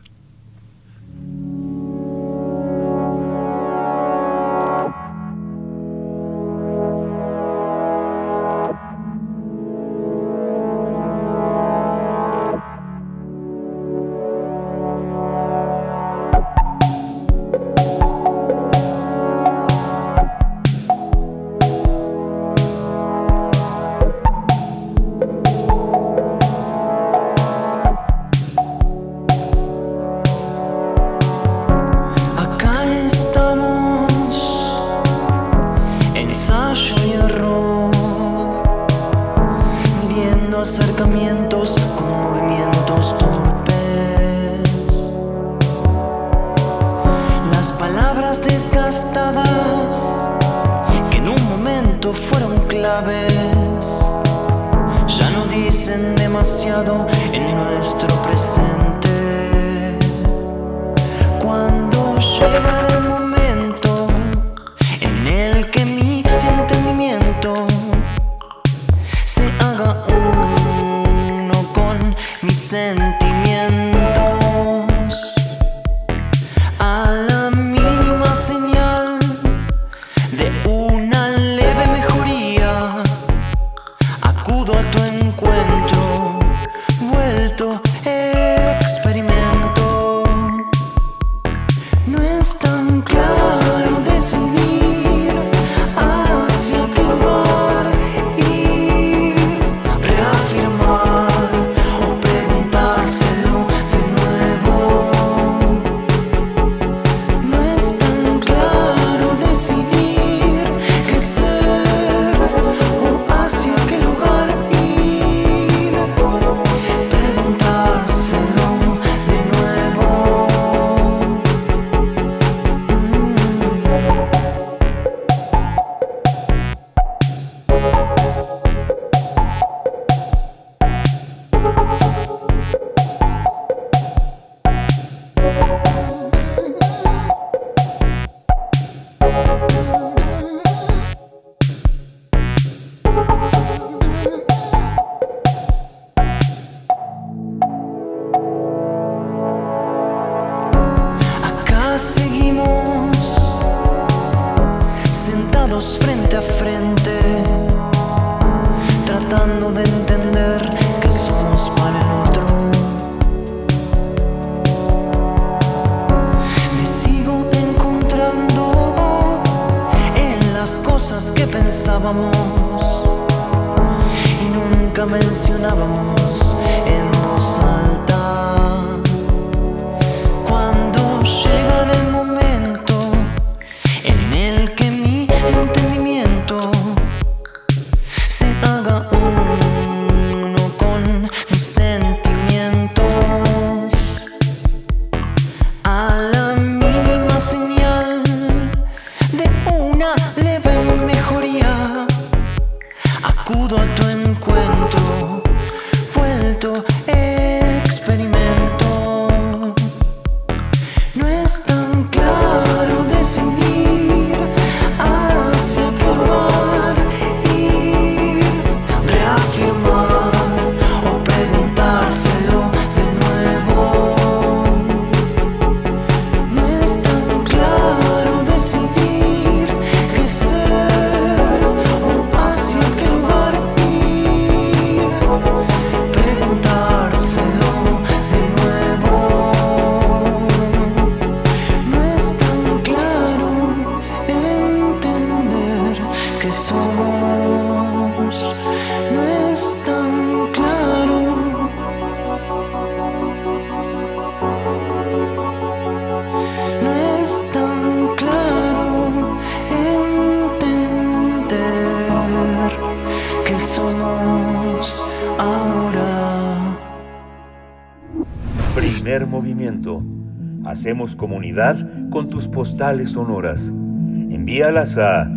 Hacemos comunidad con tus postales sonoras. Envíalas a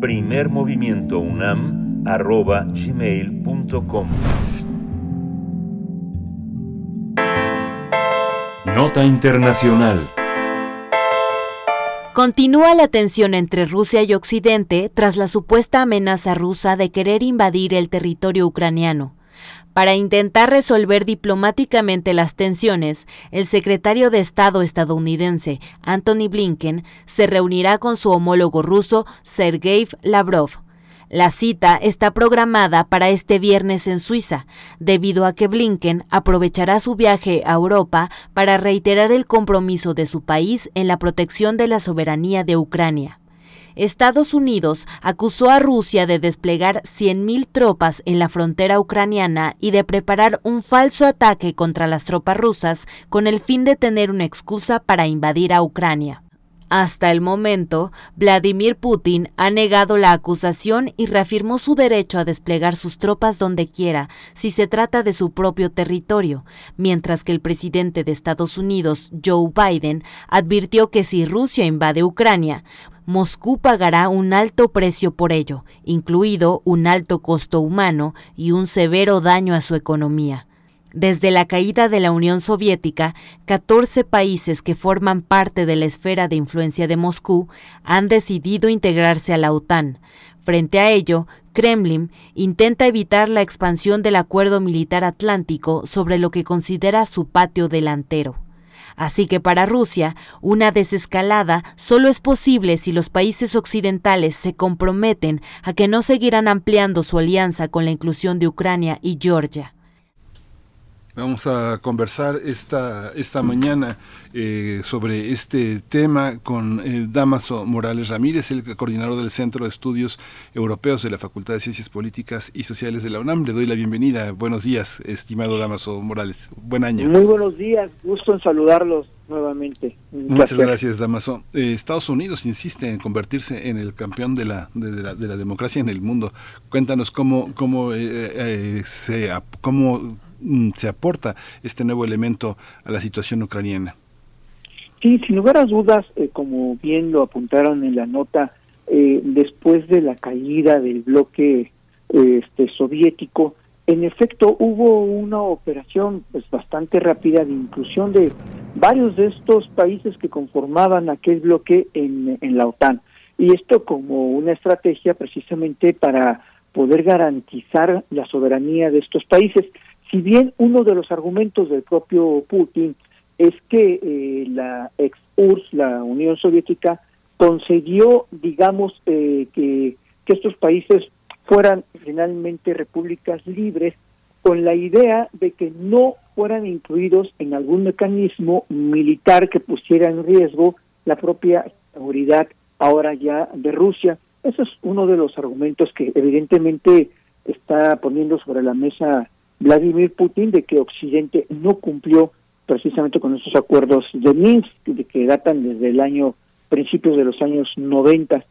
primermovimientounam.gmail.com Nota Internacional Continúa la tensión entre Rusia y Occidente tras la supuesta amenaza rusa de querer invadir el territorio ucraniano. Para intentar resolver diplomáticamente las tensiones, el secretario de Estado estadounidense, Anthony Blinken, se reunirá con su homólogo ruso, Sergei Lavrov. La cita está programada para este viernes en Suiza, debido a que Blinken aprovechará su viaje a Europa para reiterar el compromiso de su país en la protección de la soberanía de Ucrania. Estados Unidos acusó a Rusia de desplegar 100.000 tropas en la frontera ucraniana y de preparar un falso ataque contra las tropas rusas con el fin de tener una excusa para invadir a Ucrania. Hasta el momento, Vladimir Putin ha negado la acusación y reafirmó su derecho a desplegar sus tropas donde quiera, si se trata de su propio territorio, mientras que el presidente de Estados Unidos, Joe Biden, advirtió que si Rusia invade Ucrania, Moscú pagará un alto precio por ello, incluido un alto costo humano y un severo daño a su economía. Desde la caída de la Unión Soviética, 14 países que forman parte de la esfera de influencia de Moscú han decidido integrarse a la OTAN. Frente a ello, Kremlin intenta evitar la expansión del acuerdo militar atlántico sobre lo que considera su patio delantero. Así que para Rusia, una desescalada solo es posible si los países occidentales se comprometen a que no seguirán ampliando su alianza con la inclusión de Ucrania y Georgia. Vamos a conversar esta, esta mañana eh, sobre este tema con eh, Damaso Morales Ramírez, el coordinador del Centro de Estudios Europeos de la Facultad de Ciencias Políticas y Sociales de la UNAM. Le doy la bienvenida. Buenos días, estimado Damaso Morales. Buen año. Muy buenos días. Gusto en saludarlos nuevamente. Muchas placer. gracias, Damaso. Eh, Estados Unidos insiste en convertirse en el campeón de la, de, de la, de la democracia en el mundo. Cuéntanos cómo, cómo, eh, eh, se, cómo se aporta este nuevo elemento a la situación ucraniana. Sí, sin lugar a dudas, eh, como bien lo apuntaron en la nota, eh, después de la caída del bloque eh, este, soviético, en efecto hubo una operación pues bastante rápida de inclusión de varios de estos países que conformaban aquel bloque en la OTAN. Y esto como una estrategia precisamente para poder garantizar la soberanía de estos países. Si bien uno de los argumentos del propio Putin es que eh, la ex URSS, la Unión Soviética, concedió, digamos, eh, que, que estos países fueran finalmente repúblicas libres con la idea de que no fueran incluidos en algún mecanismo militar que pusiera en riesgo la propia seguridad ahora ya de Rusia. Eso es uno de los argumentos que evidentemente está poniendo sobre la mesa Vladimir Putin de que Occidente no cumplió precisamente con esos acuerdos de Minsk que datan desde el año principios de los años 90.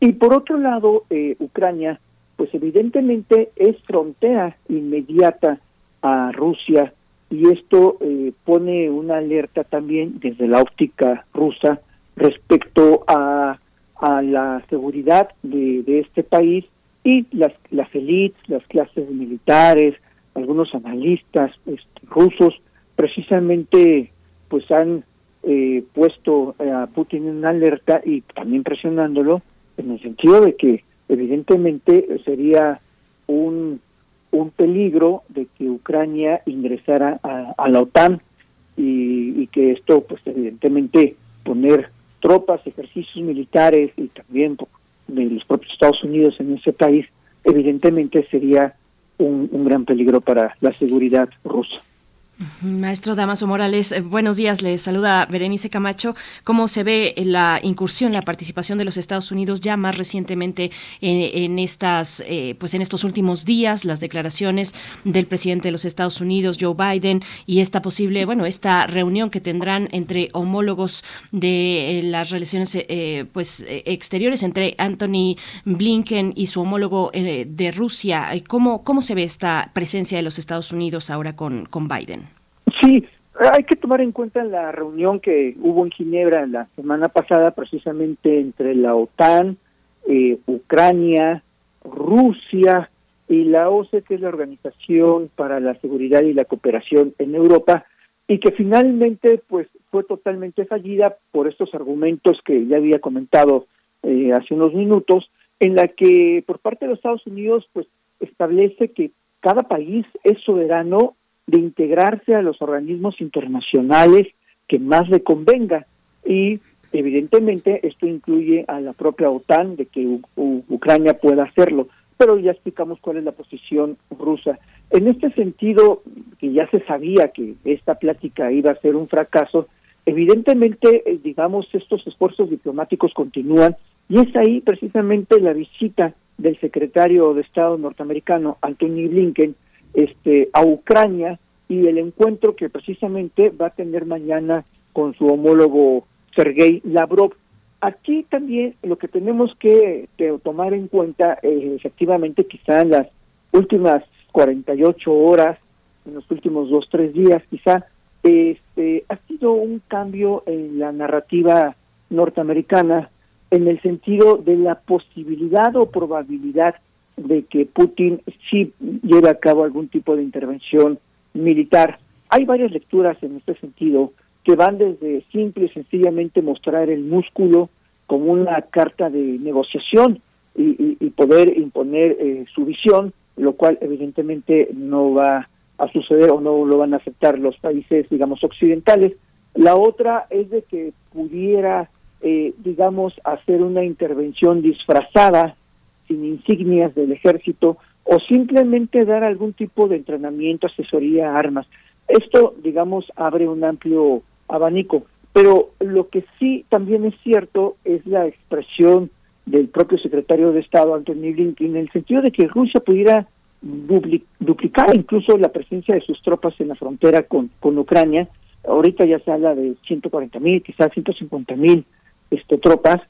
Y por otro lado, eh, Ucrania, pues evidentemente es frontera inmediata a Rusia y esto eh, pone una alerta también desde la óptica rusa respecto a, a la seguridad de, de este país y las, las élites, las clases militares, algunos analistas este, rusos precisamente pues han eh, puesto a Putin en alerta y también presionándolo en el sentido de que evidentemente sería un, un peligro de que Ucrania ingresara a, la OTAN y, y, que esto pues evidentemente poner tropas, ejercicios militares y también de los propios Estados Unidos en ese país evidentemente sería un, un gran peligro para la seguridad rusa. Maestro Damaso Morales, eh, buenos días. Le saluda Berenice Camacho. ¿Cómo se ve la incursión, la participación de los Estados Unidos ya más recientemente en, estas, eh, pues en estos últimos días, las declaraciones del presidente de los Estados Unidos, Joe Biden, y esta posible, bueno, esta reunión que tendrán entre homólogos de eh, las relaciones, pues exteriores entre Anthony Blinken y su homólogo de Rusia? ¿Cómo cómo se ve esta presencia de los Estados Unidos ahora con con Biden? Sí, hay que tomar en cuenta la reunión que hubo en Ginebra la semana pasada, precisamente entre la OTAN, eh, Ucrania, Rusia y la OCE, que es la Organización para la Seguridad y la Cooperación en Europa, y que finalmente pues fue totalmente fallida por estos argumentos que ya había comentado eh, hace unos minutos, en la que por parte de los Estados Unidos pues establece que cada país es soberano de integrarse a los organismos internacionales que más le convenga. Y evidentemente esto incluye a la propia OTAN de que Ucrania pueda hacerlo, pero ya explicamos cuál es la posición rusa. En este sentido, que ya se sabía que esta plática iba a ser un fracaso, evidentemente, eh, digamos, estos esfuerzos diplomáticos continúan. Y es ahí precisamente la visita del secretario de Estado norteamericano, Anthony Blinken, este, a Ucrania y el encuentro que precisamente va a tener mañana con su homólogo Sergei Lavrov. Aquí también lo que tenemos que, tomar en cuenta, eh, efectivamente, quizá en las últimas 48 horas, en los últimos dos, tres días, quizá, este, ha sido un cambio en la narrativa norteamericana en el sentido de la posibilidad o probabilidad de que Putin sí lleve a cabo algún tipo de intervención militar. Hay varias lecturas en este sentido que van desde simple y sencillamente mostrar el músculo como una carta de negociación y, poder imponer eh, su visión, lo cual evidentemente no va a suceder o no lo van a aceptar los países, digamos, occidentales. La otra es de que pudiera, eh, digamos, hacer una intervención disfrazada sin insignias del ejército o simplemente dar algún tipo de entrenamiento, asesoría, armas. Esto, digamos, abre un amplio abanico, pero lo que sí también es cierto es la expresión del propio secretario de Estado, Anthony Blinken, en el sentido de que Rusia pudiera duplicar incluso la presencia de sus tropas en la frontera con, con Ucrania. Ahorita ya se habla de 140 mil, quizás 150 mil este, tropas,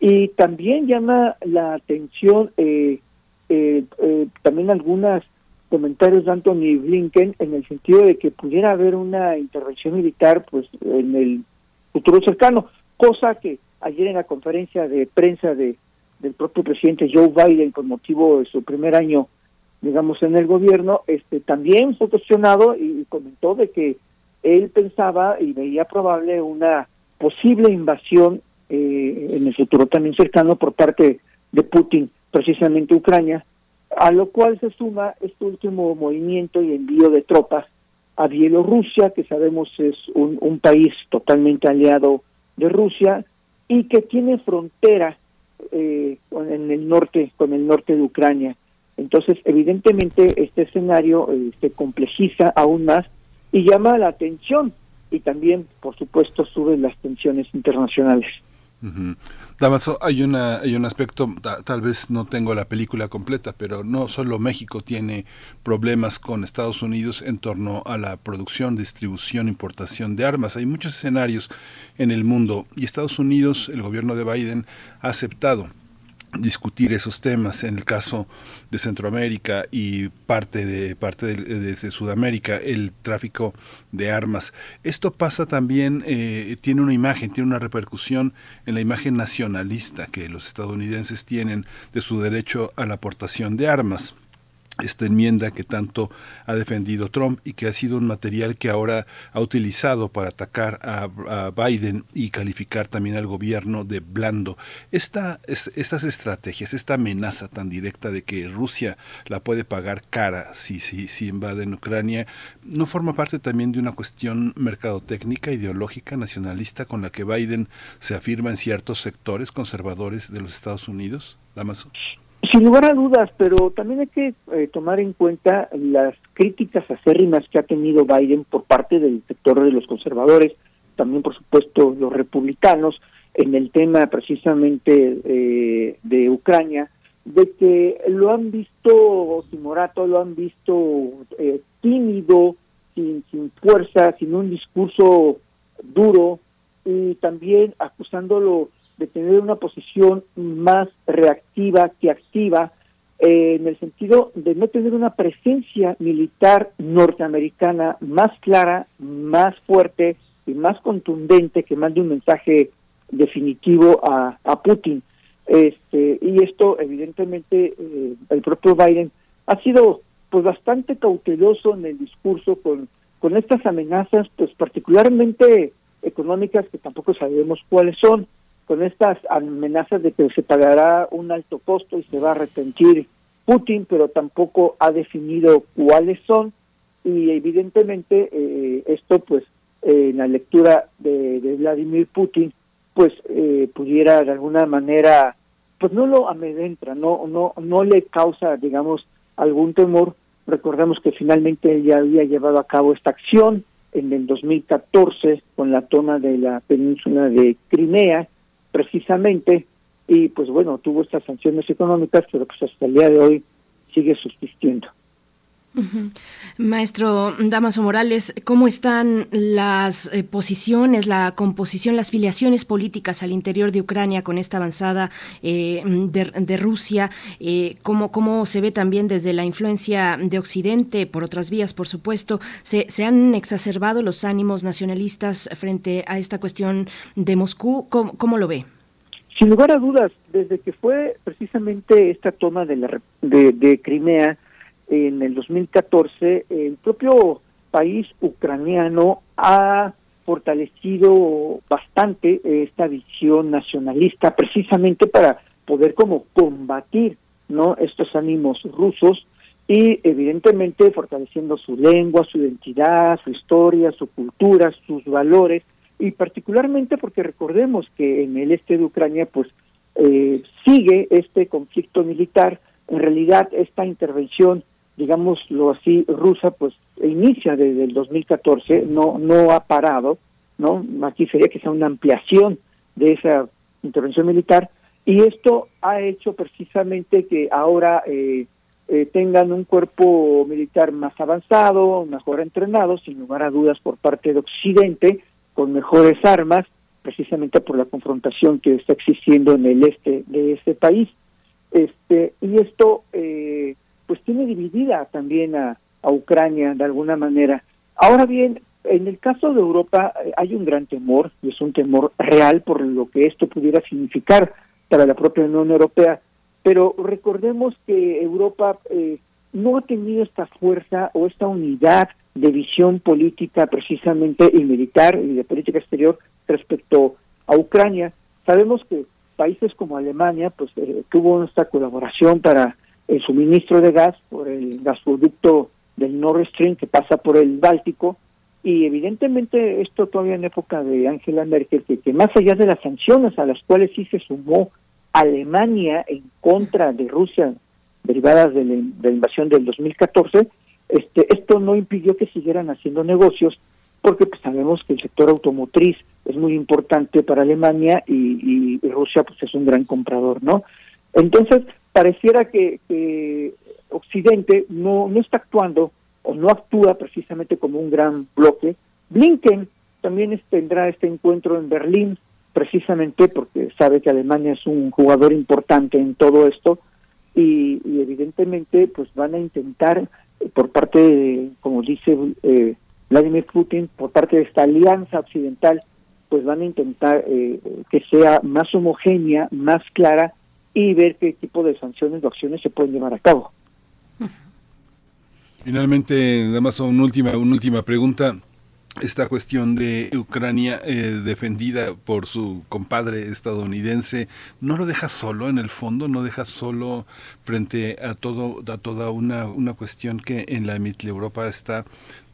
y también llama la atención eh, eh, eh, también algunos comentarios de Anthony Blinken en el sentido de que pudiera haber una intervención militar pues en el futuro cercano, cosa que ayer en la conferencia de prensa de del propio presidente Joe Biden con motivo de su primer año digamos en el gobierno este también fue cuestionado y comentó de que él pensaba y veía probable una posible invasión eh, en el futuro también cercano por parte de Putin, precisamente Ucrania, a lo cual se suma este último movimiento y envío de tropas a Bielorrusia, que sabemos es un, un país totalmente aliado de Rusia, y que tiene frontera eh, en el norte, con el norte de Ucrania. Entonces, evidentemente, este escenario eh, se complejiza aún más y llama la atención y también, por supuesto, suben las tensiones internacionales. Damaso, hay, una, hay un aspecto, tal vez no tengo la película completa, pero no solo México tiene problemas con Estados Unidos en torno a la producción, distribución, importación de armas. Hay muchos escenarios en el mundo y Estados Unidos, el gobierno de Biden, ha aceptado discutir esos temas. En el caso de Centroamérica y parte de parte de, Sudamérica el tráfico de armas. Esto pasa también eh, tiene una imagen tiene una repercusión en la imagen nacionalista que los estadounidenses tienen de su derecho a la aportación de armas esta enmienda que tanto ha defendido Trump y que ha sido un material que ahora ha utilizado para atacar a, Biden y calificar también al gobierno de blando. Esta, estas estrategias, esta amenaza tan directa de que Rusia la puede pagar cara si, si, si en Ucrania, ¿no forma parte también de una cuestión mercadotécnica, ideológica, nacionalista con la que Biden se afirma en ciertos sectores conservadores de los Estados Unidos? Damaso. Sin lugar a dudas, pero también hay que eh, tomar en cuenta las críticas acérrimas que ha tenido Biden por parte del sector de los conservadores, también por supuesto los republicanos, en el tema precisamente eh, de Ucrania, de que lo han visto timorato, lo han visto eh, tímido, sin, sin fuerza, sin un discurso duro, y también acusándolo de tener una posición más reactiva que activa, eh, en el sentido de no tener una presencia militar norteamericana más clara, más fuerte y más contundente que mande un mensaje definitivo a, a Putin. Este, y esto, evidentemente, eh, el propio Biden ha sido pues bastante cauteloso en el discurso con, con estas amenazas, pues particularmente económicas que tampoco sabemos cuáles son con estas amenazas de que se pagará un alto costo y se va a arrepentir Putin, pero tampoco ha definido cuáles son y evidentemente eh, esto pues en la lectura de, Vladimir Putin pues eh, pudiera de alguna manera pues no lo amedrentra, no no no le causa digamos algún temor. Recordemos que finalmente él ya había llevado a cabo esta acción en el 2014 con la toma de la península de Crimea precisamente, y pues bueno, tuvo estas sanciones económicas, pero pues hasta el día de hoy sigue subsistiendo. Maestro Damaso Morales, ¿cómo están las eh, posiciones, la composición, las filiaciones políticas al interior de Ucrania con esta avanzada eh, de, Rusia? Eh, ¿cómo, ¿Cómo se ve también desde la influencia de Occidente, por otras vías, por supuesto? ¿Se, se han exacerbado los ánimos nacionalistas frente a esta cuestión de Moscú? ¿Cómo, lo ve? Sin lugar a dudas, desde que fue precisamente esta toma de, la, de Crimea, en el 2014, el propio país ucraniano ha fortalecido bastante esta visión nacionalista precisamente para poder como combatir no estos ánimos rusos y evidentemente fortaleciendo su lengua, su identidad, su historia, su cultura, sus valores. Y particularmente porque recordemos que en el este de Ucrania pues eh, sigue este conflicto militar, en realidad esta intervención digámoslo así, rusa, pues inicia desde el 2014, no, no ha parado, ¿no? Aquí sería que sea una ampliación de esa intervención militar, y esto ha hecho precisamente que ahora eh, eh, tengan un cuerpo militar más avanzado, mejor entrenado, sin lugar a dudas por parte de Occidente, con mejores armas, precisamente por la confrontación que está existiendo en el este de este país. Este, y esto eh, pues tiene dividida también a, Ucrania de alguna manera. Ahora bien, en el caso de Europa eh, hay un gran temor, y es un temor real por lo que esto pudiera significar para la propia Unión Europea, pero recordemos que Europa eh, no ha tenido esta fuerza o esta unidad de visión política precisamente y militar y de política exterior respecto a Ucrania. Sabemos que países como Alemania pues eh, tuvo esta colaboración para el suministro de gas por el gasoducto del Nord Stream que pasa por el Báltico y evidentemente esto todavía en época de Angela Merkel, que, más allá de las sanciones a las cuales sí se sumó Alemania en contra de Rusia derivadas de la, de la invasión del 2014, este, esto no impidió que siguieran haciendo negocios porque pues, sabemos que el sector automotriz es muy importante para Alemania y, y Rusia pues es un gran comprador, ¿no? Entonces, pareciera que, que Occidente no, no está actuando o no actúa precisamente como un gran bloque. Blinken también tendrá este encuentro en Berlín, precisamente porque sabe que Alemania es un jugador importante en todo esto y, y evidentemente pues van a intentar eh, por parte de, como dice eh, Vladimir Putin, por parte de esta alianza occidental, pues van a intentar eh, que sea más homogénea, más clara y ver qué tipo de sanciones o acciones se pueden llevar a cabo. Finalmente, nada más una última, una última pregunta. Esta cuestión de Ucrania eh, defendida por su compadre estadounidense, ¿no lo deja solo en el fondo? ¿No deja solo frente a todo a toda una, una cuestión que en la Europa está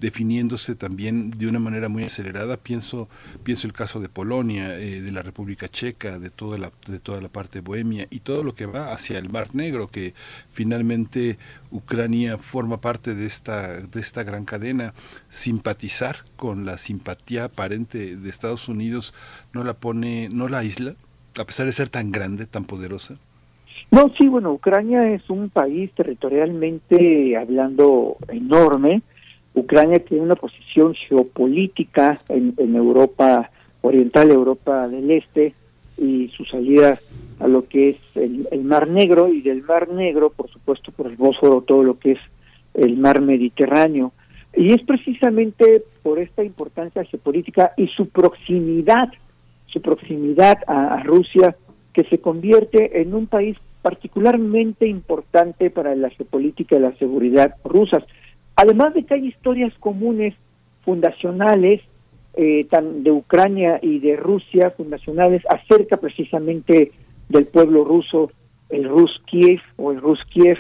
definiéndose también de una manera muy acelerada? Pienso pienso el caso de Polonia, eh, de la República Checa, de toda la de toda la parte bohemia y todo lo que va hacia el Mar Negro, que finalmente Ucrania forma parte de esta de esta gran cadena. Simpatizar con la simpatía aparente de Estados Unidos no la pone, no la aísla, a pesar de ser tan grande, tan poderosa. No, sí, bueno, Ucrania es un país territorialmente hablando enorme. Ucrania tiene una posición geopolítica en, en Europa Oriental, Europa del Este y su salida a lo que es el, el Mar Negro y del Mar Negro, por supuesto, por el Bósforo, todo lo que es el Mar Mediterráneo. Y es precisamente por esta importancia geopolítica y su proximidad, su proximidad a, a Rusia, que se convierte en un país particularmente importante para la geopolítica y la seguridad rusas. Además de que hay historias comunes fundacionales eh, tan de Ucrania y de Rusia, fundacionales acerca precisamente del pueblo ruso, el Rus Kiev o el Rus Kiev,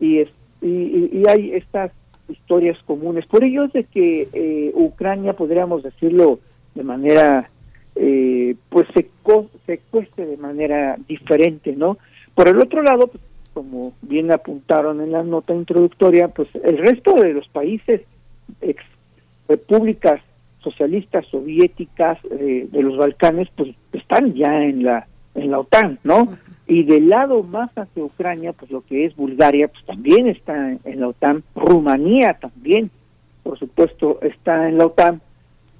y, es- y- y hay estas historias comunes. Por ello es de que eh, Ucrania, podríamos decirlo de manera, eh, pues se, co- se cueste de manera diferente, ¿no? Por el otro lado, pues, como bien apuntaron en la nota introductoria, pues el resto de los países ex repúblicas socialistas soviéticas eh, de los Balcanes, pues están ya en la en la OTAN, ¿no? Y del lado más hacia Ucrania, pues lo que es Bulgaria, pues también está en la OTAN, Rumanía también, por supuesto, está en la OTAN,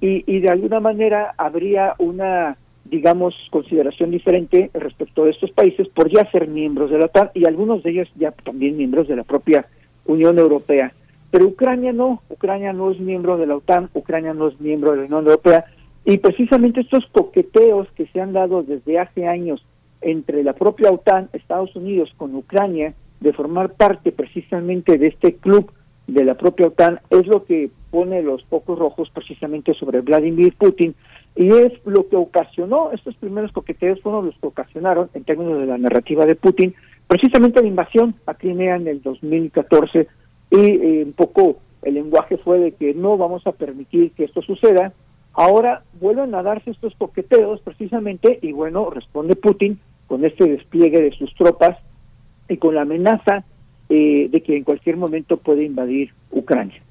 y, y de alguna manera habría una, digamos, consideración diferente respecto a estos países por ya ser miembros de la OTAN y algunos de ellos ya también miembros de la propia Unión Europea. Pero Ucrania no, Ucrania no es miembro de la OTAN, Ucrania no es miembro de la Unión Europea, y precisamente estos coqueteos que se han dado desde hace años entre la propia OTAN, Estados Unidos, con Ucrania, de formar parte precisamente de este club de la propia OTAN, es lo que pone los focos rojos precisamente sobre Vladimir Putin, y es lo que ocasionó, estos primeros coqueteos fueron los que ocasionaron, en términos de la narrativa de Putin, precisamente la invasión a Crimea en el 2014, y eh, un poco el lenguaje fue de que no vamos a permitir que esto suceda, Ahora vuelven a darse estos coqueteos precisamente y bueno, responde Putin con este despliegue de sus tropas y con la amenaza eh, de que en cualquier momento puede invadir Ucrania.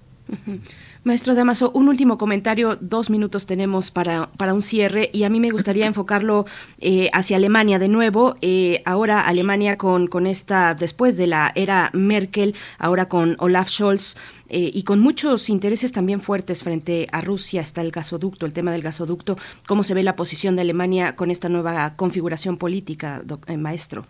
Maestro Damaso, un último comentario, dos minutos tenemos para, para un cierre y a mí me gustaría enfocarlo eh, hacia Alemania de nuevo. Eh, ahora Alemania con, con esta, después de la era Merkel, ahora con Olaf Scholz eh, y con muchos intereses también fuertes frente a Rusia, está el gasoducto, el tema del gasoducto. ¿Cómo se ve la posición de Alemania con esta nueva configuración política, doc- eh, maestro?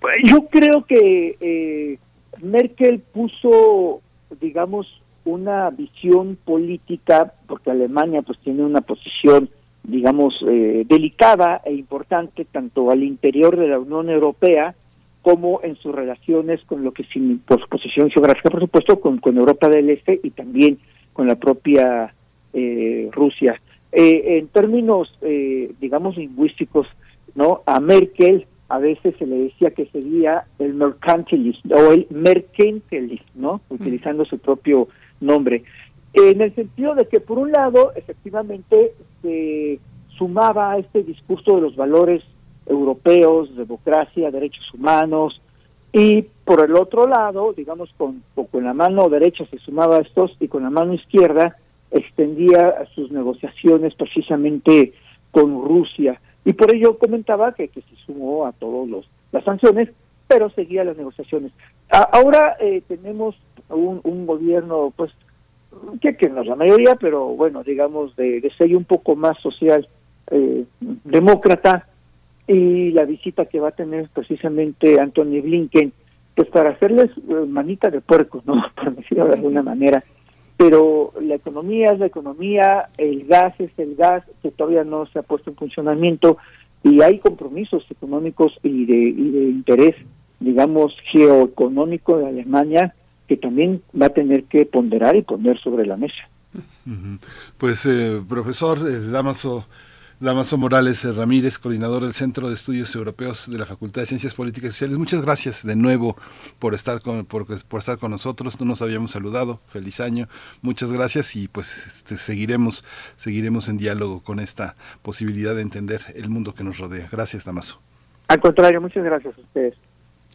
Pues Yo creo que eh, Merkel puso, digamos, una visión política, porque Alemania pues tiene una posición, digamos, eh, delicada e importante tanto al interior de la Unión Europea como en sus relaciones con lo que sin su posición geográfica, por supuesto, con, con Europa del Este y también con la propia eh, Rusia. Eh, en términos, eh, digamos, lingüísticos, ¿no? A Merkel a veces se le decía que seguía el mercantilismo o el mercantilismo, ¿no? Utilizando su propio nombre. en el sentido de que por un lado, efectivamente, se sumaba a este discurso de los valores europeos, democracia, derechos humanos, y por el otro lado, digamos, con, con la mano derecha se sumaba a estos y con la mano izquierda extendía sus negociaciones precisamente con Rusia. Y por ello comentaba que, que se sumó a todos los las sanciones, pero seguía las negociaciones. ahora eh, tenemos un, un gobierno, pues, que, que no es la mayoría, pero bueno, digamos, de, de sello un poco más social, eh, demócrata, y la visita que va a tener precisamente Anthony Blinken, pues para hacerles eh, manita de puerco, ¿no? Por decirlo de alguna manera. Pero la economía es la economía, el gas es el gas, que todavía no se ha puesto en funcionamiento, y hay compromisos económicos y de, y de interés, digamos, geoeconómico de Alemania que también va a tener que ponderar y poner sobre la mesa. Pues, eh, profesor eh, Damaso, Damaso Morales eh, Ramírez, coordinador del Centro de Estudios Europeos de la Facultad de Ciencias Políticas y Sociales, muchas gracias de nuevo por estar con, por, por estar con nosotros. No nos habíamos saludado. Feliz año. Muchas gracias y pues este, seguiremos, seguiremos en diálogo con esta posibilidad de entender el mundo que nos rodea. Gracias, Damaso. Al contrario, muchas gracias a ustedes.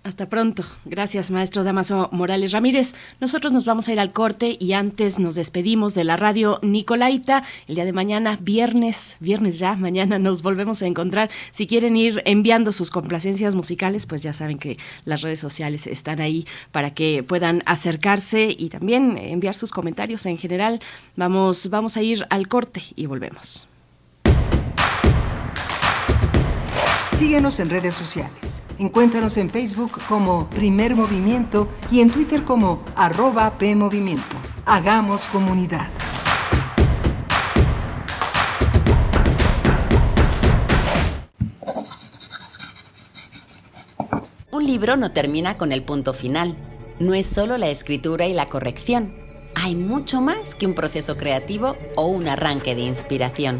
Hasta pronto. Gracias, maestro Damaso Morales Ramírez. Nosotros nos vamos a ir al corte y antes nos despedimos de la radio Nicolaita. El día de mañana, viernes, viernes ya, mañana nos volvemos a encontrar. Si quieren ir enviando sus complacencias musicales, pues ya saben que las redes sociales están ahí para que puedan acercarse y también enviar sus comentarios en general. Vamos, vamos a ir al corte y volvemos. Síguenos en redes sociales. Encuéntranos en Facebook como Primer Movimiento y en Twitter como arroba PMovimiento. Hagamos comunidad. Un libro no termina con el punto final. No es solo la escritura y la corrección. Hay mucho más que un proceso creativo o un arranque de inspiración.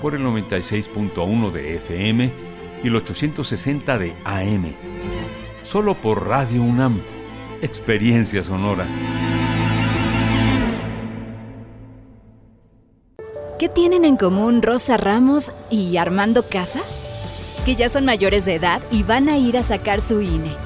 por el 96.1 de FM y el 860 de AM. Solo por Radio UNAM. Experiencia sonora. ¿Qué tienen en común Rosa Ramos y Armando Casas? Que ya son mayores de edad y van a ir a sacar su INE.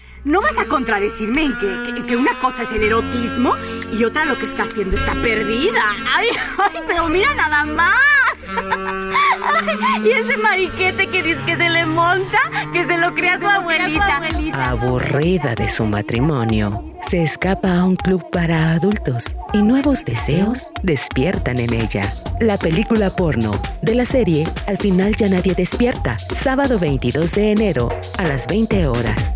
¿No vas a contradecirme en que, que, una cosa es el erotismo y otra lo que está haciendo está perdida? ¡Ay, ay pero mira nada más! y ese mariquete que dice que se le monta, que se lo crea su abuelita. Aburrida de su matrimonio, se escapa a un club para adultos y nuevos deseos despiertan en ella. La película porno de la serie Al final ya nadie despierta, sábado 22 de enero a las 20 horas.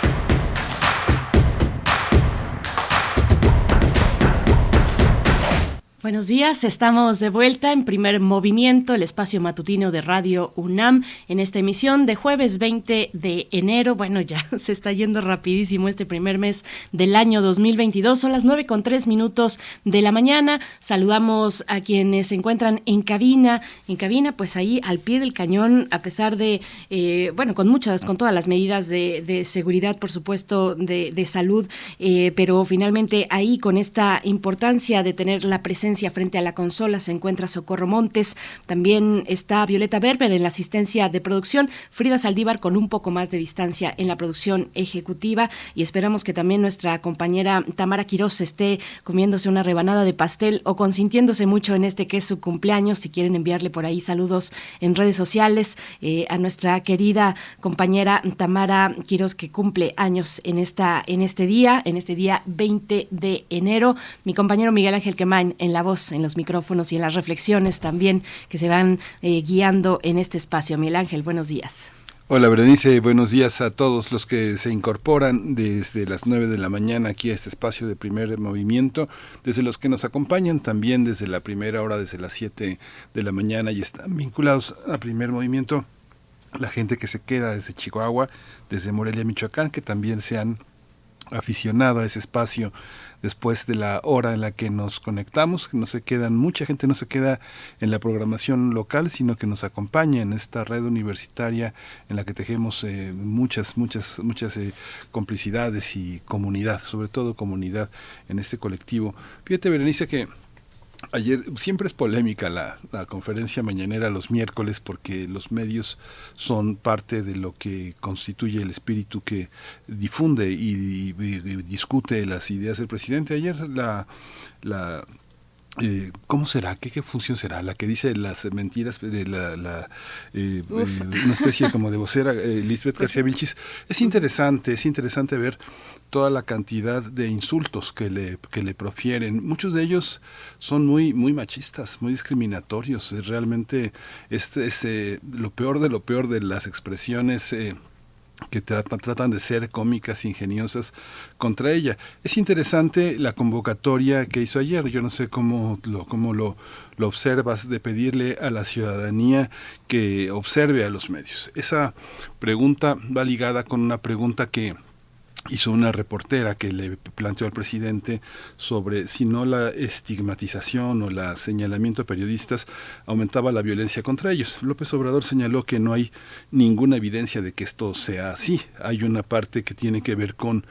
Buenos días, estamos de vuelta en primer movimiento, el espacio matutino de Radio UNAM, en esta emisión de jueves 20 de enero. Bueno, ya se está yendo rapidísimo este primer mes del año 2022. Son las nueve con tres minutos de la mañana. Saludamos a quienes se encuentran en cabina, en cabina, pues ahí al pie del cañón, a pesar de, eh, bueno, con muchas, con todas las medidas de, seguridad, por supuesto, de, salud, eh, pero finalmente ahí con esta importancia de tener la presencia frente a la consola se encuentra Socorro Montes, también está Violeta Berber en la asistencia de producción, Frida Saldívar con un poco más de distancia en la producción ejecutiva. Y esperamos que también nuestra compañera Tamara Quiroz esté comiéndose una rebanada de pastel o consintiéndose mucho en este que es su cumpleaños, si quieren enviarle por ahí saludos en redes sociales eh, a nuestra querida compañera Tamara Quiroz que cumple años en esta en este día, en este día 20 de enero, mi compañero Miguel Ángel Quemain en la voz, en los micrófonos y en las reflexiones también que se van eh, guiando en este espacio. Miguel Ángel, buenos días. Hola Berenice, buenos días a todos los que se incorporan desde las 9 de la mañana aquí a este espacio de primer movimiento, desde los que nos acompañan también desde la primera hora, desde las 7 de la mañana y están vinculados a primer movimiento, la gente que se queda desde Chihuahua, desde Morelia, Michoacán, que también se han aficionado a ese espacio después de la hora en la que nos conectamos, no se quedan, mucha gente no se queda en la programación local, sino que nos acompaña en esta red universitaria en la que tejemos eh, muchas, muchas, muchas eh, complicidades y comunidad, sobre todo comunidad en este colectivo. Fíjate, Berenice, que Ayer siempre es polémica la, conferencia mañanera los miércoles porque los medios son parte de lo que constituye el espíritu que difunde y, discute las ideas del presidente. Ayer la, la eh, ¿Cómo será? ¿Qué, ¿Qué, función será? La que dice las mentiras de la, eh, una especie como de vocera, eh, Lisbeth pues García Vilchis. Es interesante, es interesante ver toda la cantidad de insultos que le, que le profieren. Muchos de ellos son muy, muy machistas, muy discriminatorios. Realmente este es lo peor de lo peor de las expresiones. Eh, que tratan, tratan de ser cómicas, ingeniosas contra ella. Es interesante la convocatoria que hizo ayer. Yo no sé cómo lo, cómo lo, lo observas de pedirle a la ciudadanía que observe a los medios. Esa pregunta va ligada con una pregunta que hizo una reportera que le planteó al presidente sobre si no la estigmatización o la señalamiento a periodistas aumentaba la violencia contra ellos. López Obrador señaló que no hay ninguna evidencia de que esto sea así. Hay una parte que tiene que ver con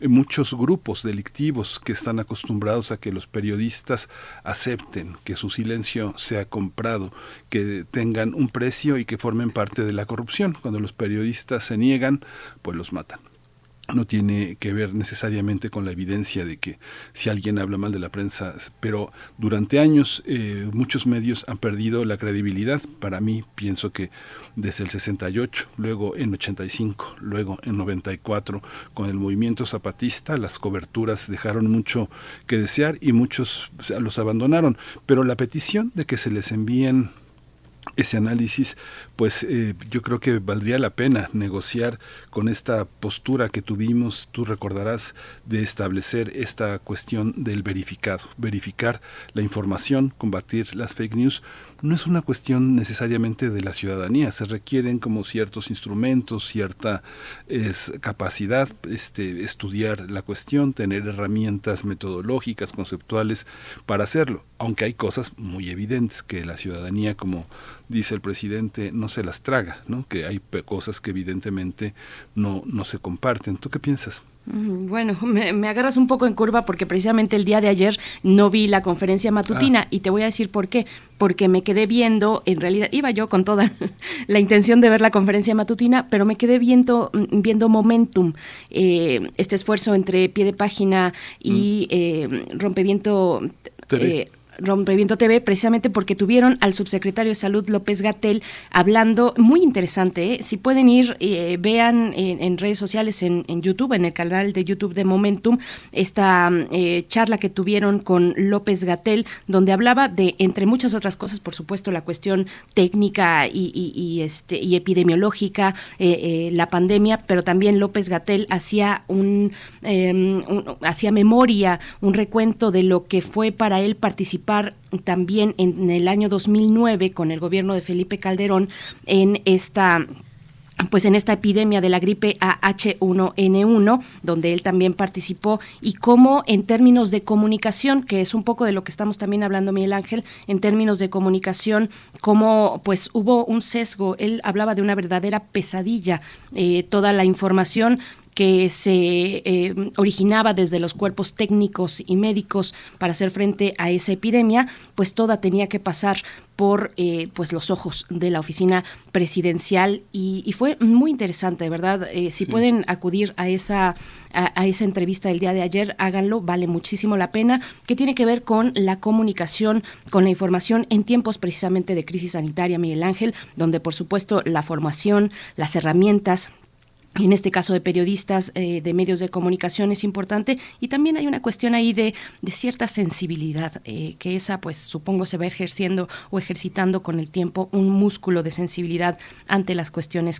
muchos grupos delictivos que están acostumbrados a que los periodistas acepten que su silencio sea comprado, que tengan un precio y que formen parte de la corrupción. Cuando los periodistas se niegan, pues los matan no tiene que ver necesariamente con la evidencia de que si alguien habla mal de la prensa, pero durante años eh, muchos medios han perdido la credibilidad. Para mí pienso que desde el 68, luego en 85, luego en 94, con el movimiento zapatista, las coberturas dejaron mucho que desear y muchos los abandonaron. Pero la petición de que se les envíen ese análisis, pues eh, yo creo que valdría la pena negociar con esta postura que tuvimos, tú recordarás, de establecer esta cuestión del verificado, verificar la información, combatir las fake news, no es una cuestión necesariamente de la ciudadanía, se requieren como ciertos instrumentos, cierta es, capacidad, este, estudiar la cuestión, tener herramientas metodológicas, conceptuales para hacerlo, aunque hay cosas muy evidentes que la ciudadanía, como dice el presidente, no se las traga, ¿no? que hay cosas que evidentemente no, no se comparten. ¿Tú qué piensas? Bueno, me, agarras un poco en curva porque precisamente el día de ayer no vi la conferencia matutina ah. y te voy a decir por qué. Porque me quedé viendo, en realidad iba yo con toda la intención de ver la conferencia matutina, pero me quedé viendo, viendo Momentum, eh, este esfuerzo entre pie de página y mm. eh, rompeviento. Rompeviento TV, precisamente porque tuvieron al subsecretario de Salud López Gatel hablando, muy interesante, ¿eh? si pueden ir, eh, vean en, redes sociales, en, YouTube, en el canal de YouTube de Momentum, esta eh, charla que tuvieron con López Gatel, donde hablaba de, entre muchas otras cosas, por supuesto, la cuestión técnica y, este, y epidemiológica, la pandemia, pero también López Gatel hacía em, un hacía memoria, un recuento de lo que fue para él participar también en el año 2009 con el gobierno de Felipe Calderón en esta pues en esta epidemia de la gripe AH1N1, donde él también participó, y cómo en términos de comunicación, que es un poco de lo que estamos también hablando, Miguel Ángel, en términos de comunicación, cómo pues hubo un sesgo, él hablaba de una verdadera pesadilla, eh, toda la información que se eh, originaba desde los cuerpos técnicos y médicos para hacer frente a esa epidemia, pues toda tenía que pasar por eh, pues los ojos de la oficina presidencial y, fue muy interesante, ¿verdad? Eh, si pueden acudir a esa a, esa entrevista del día de ayer, háganlo, vale muchísimo la pena, que tiene que ver con la comunicación, con la información en tiempos precisamente de crisis sanitaria, Miguel Ángel, donde por supuesto la formación, las herramientas, en este caso de periodistas, eh, de medios de comunicación es importante y también hay una cuestión ahí de, de cierta sensibilidad, eh, que esa pues supongo se va ejerciendo o ejercitando con el tiempo un músculo de sensibilidad ante las cuestiones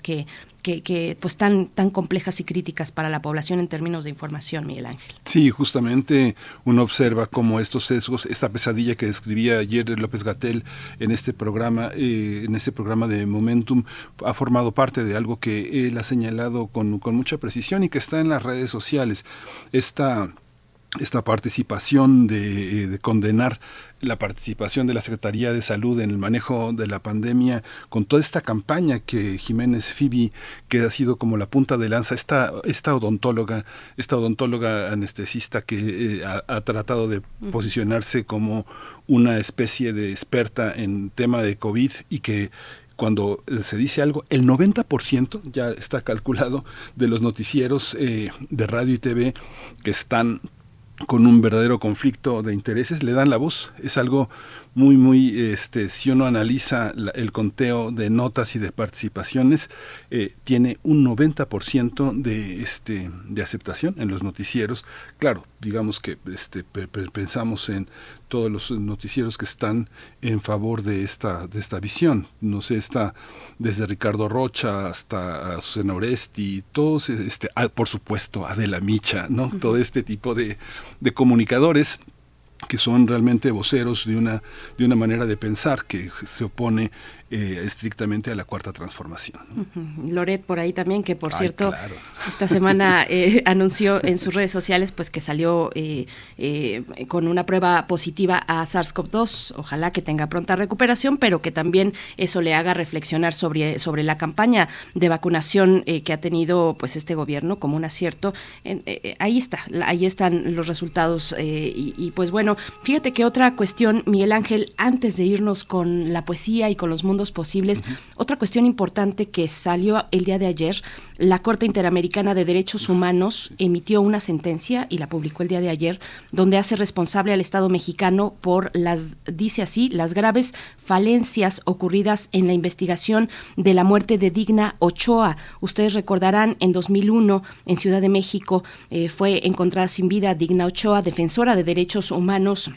que que, pues tan, tan complejas y críticas para la población en términos de información, Miguel Ángel. Sí, justamente uno observa cómo estos sesgos, esta pesadilla que describía ayer López Gatel en este programa, eh, en este programa de Momentum, ha formado parte de algo que él ha señalado con, con mucha precisión y que está en las redes sociales. Esta esta participación de, de, condenar la participación de la Secretaría de Salud en el manejo de la pandemia, con toda esta campaña que Jiménez Fibi, que ha sido como la punta de lanza, esta, esta odontóloga, esta odontóloga anestesista que eh, ha, tratado de posicionarse como una especie de experta en tema de COVID y que cuando se dice algo, el 90% ya está calculado de los noticieros eh, de radio y TV que están con un verdadero conflicto de intereses, le dan la voz. Es algo muy, muy, este, si uno analiza el conteo de notas y de participaciones, eh, tiene un 90% de, este, de aceptación en los noticieros. Claro, digamos que este, pensamos en todos los noticieros que están en favor de esta, de esta visión. No sé, está desde Ricardo Rocha hasta Susana Oresti, todos, este, ah, por supuesto, Adela Micha, ¿no? Todo este tipo de, de comunicadores que son realmente voceros de una, de una manera de pensar que se opone eh, estrictamente a la cuarta transformación. Loret por ahí también, que por cierto, esta semana eh, anunció en sus redes sociales pues que salió eh, con una prueba positiva a SARS-CoV-2. Ojalá que tenga pronta recuperación, pero que también eso le haga reflexionar sobre, sobre la campaña de vacunación que ha tenido pues este gobierno como un acierto. ahí está, ahí están los resultados. Y, y pues bueno, fíjate que otra cuestión, Miguel Ángel, antes de irnos con la poesía y con los mundos posibles. Otra cuestión importante que salió el día de ayer, la Corte Interamericana de Derechos Humanos emitió una sentencia y la publicó el día de ayer, donde hace responsable al Estado mexicano por las, dice así, las graves falencias ocurridas en la investigación de la muerte de Digna Ochoa. Ustedes recordarán, en 2001, en Ciudad de México, eh, fue encontrada sin vida Digna Ochoa, defensora de derechos humanos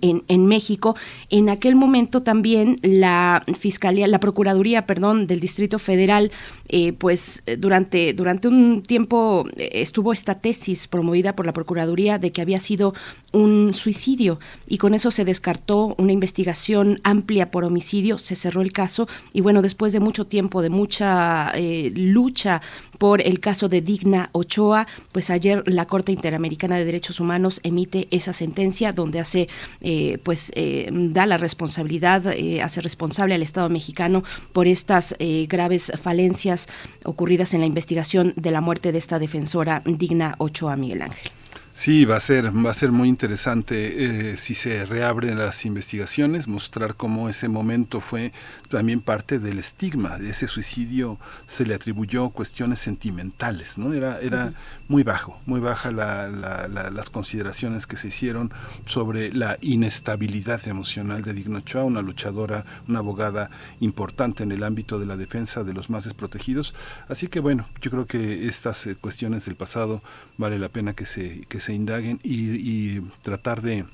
en, en, México. En aquel momento también la Fiscalía, la Procuraduría, perdón, del Distrito Federal, eh, pues eh, durante, durante un tiempo eh, estuvo esta tesis promovida por la Procuraduría de que había sido un suicidio y con eso se descartó una investigación amplia por homicidio, se cerró el caso y bueno, después de mucho tiempo, de mucha lucha por el caso de Digna Ochoa, pues ayer la Corte Interamericana de Derechos Humanos emite esa sentencia donde hace, eh, pues eh, da la responsabilidad, eh, hace responsable al Estado mexicano por estas graves falencias ocurridas en la investigación de la muerte de esta defensora Digna Ochoa Miguel Ángel. Sí, va a ser, va a ser muy interesante si se reabren las investigaciones, mostrar cómo ese momento fue también parte del estigma. De ese suicidio se le atribuyó cuestiones sentimentales, ¿no? Era, era muy bajo, muy baja las consideraciones que se hicieron sobre la inestabilidad emocional de Digno Ochoa, una luchadora, una abogada importante en el ámbito de la defensa de los más desprotegidos. Así que bueno, yo creo que estas eh, cuestiones del pasado vale la pena que se, que se indaguen y tratar de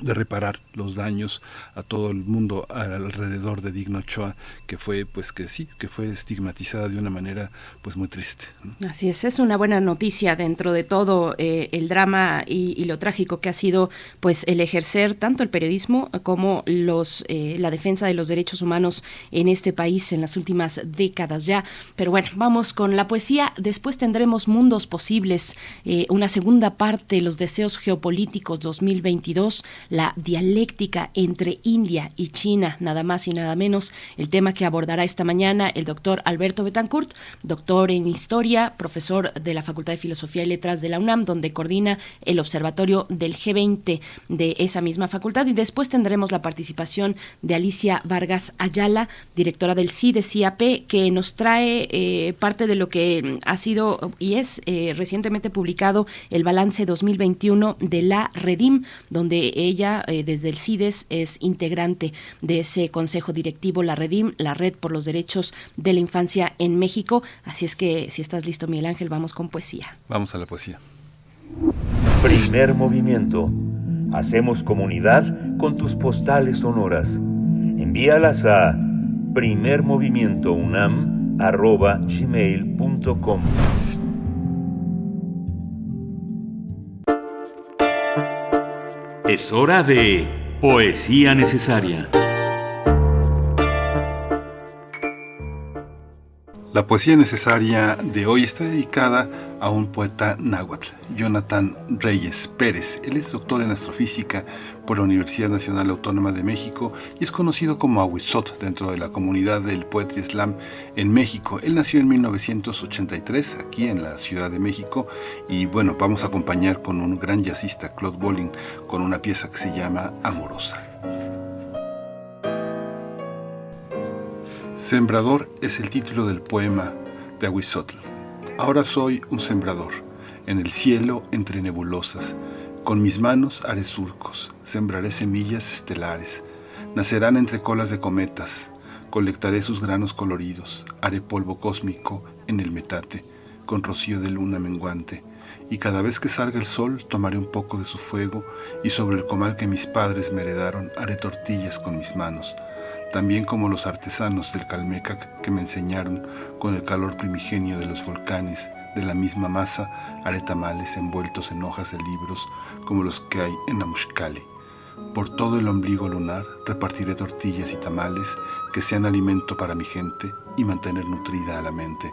de reparar los daños a todo el mundo alrededor de Digno Ochoa, que fue, pues que sí, que fue estigmatizada de una manera, pues muy triste. Así es, es una buena noticia dentro de todo eh, el drama y, lo trágico que ha sido, pues el ejercer tanto el periodismo como los eh, la defensa de los derechos humanos en este país en las últimas décadas ya. Pero bueno, vamos con la poesía. Después tendremos mundos posibles, eh, una segunda parte, los deseos geopolíticos 2022 la dialéctica entre India y China, nada más y nada menos, el tema que abordará esta mañana el doctor Alberto Betancourt, doctor en historia, profesor de la Facultad de Filosofía y Letras de la UNAM, donde coordina el observatorio del G20 de esa misma facultad. Y después tendremos la participación de Alicia Vargas Ayala, directora del CIDE-CIAP, que nos trae eh, parte de lo que ha sido y es eh, recientemente publicado el balance 2021 de la Redim, donde ella eh, desde el CIDES es integrante de ese consejo directivo, la Redim, la Red por los Derechos de la Infancia en México. Así es que si estás listo, Miguel Ángel, vamos con poesía. Vamos a la poesía. Primer movimiento. Hacemos comunidad con tus postales sonoras. Envíalas a primermovimientounam.gmail.com Es hora de Poesía Necesaria. La poesía necesaria de hoy está dedicada a un poeta náhuatl, Jonathan Reyes Pérez. Él es doctor en astrofísica por la Universidad Nacional Autónoma de México y es conocido como Ahuizot dentro de la comunidad del Poetry Slam en México. Él nació en 1983 aquí en la Ciudad de México y bueno, vamos a acompañar con un gran jazzista, Claude Bolling, con una pieza que se llama Amorosa. Sembrador es el título del poema de Ahuizotl. Ahora soy un sembrador, en el cielo entre nebulosas. Con mis manos haré surcos, sembraré semillas estelares. Nacerán entre colas de cometas. Colectaré sus granos coloridos, haré polvo cósmico en el metate, con rocío de luna menguante. Y cada vez que salga el sol, tomaré un poco de su fuego, y sobre el comal que mis padres me heredaron, haré tortillas con mis manos también como los artesanos del Calmecac que me enseñaron con el calor primigenio de los volcanes, de la misma masa, haré tamales envueltos en hojas de libros como los que hay en Amushkali. Por todo el ombligo lunar repartiré tortillas y tamales que sean alimento para mi gente y mantener nutrida a la mente.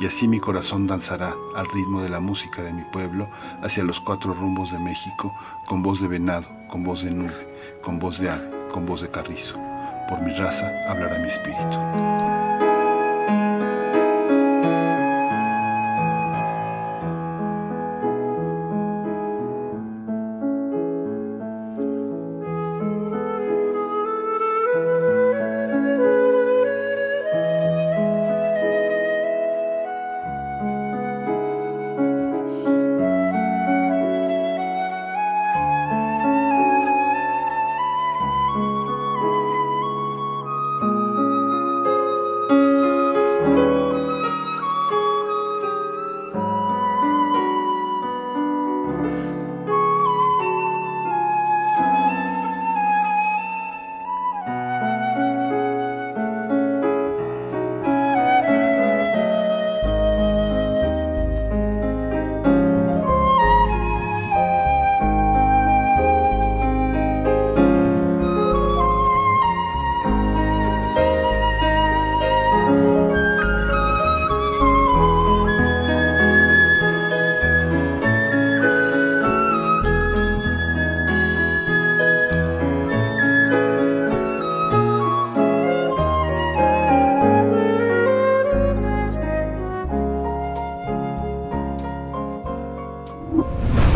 Y así mi corazón danzará al ritmo de la música de mi pueblo hacia los cuatro rumbos de México, con voz de venado, con voz de nube, con voz de ave, con voz de carrizo por mi raza hablará mi espíritu.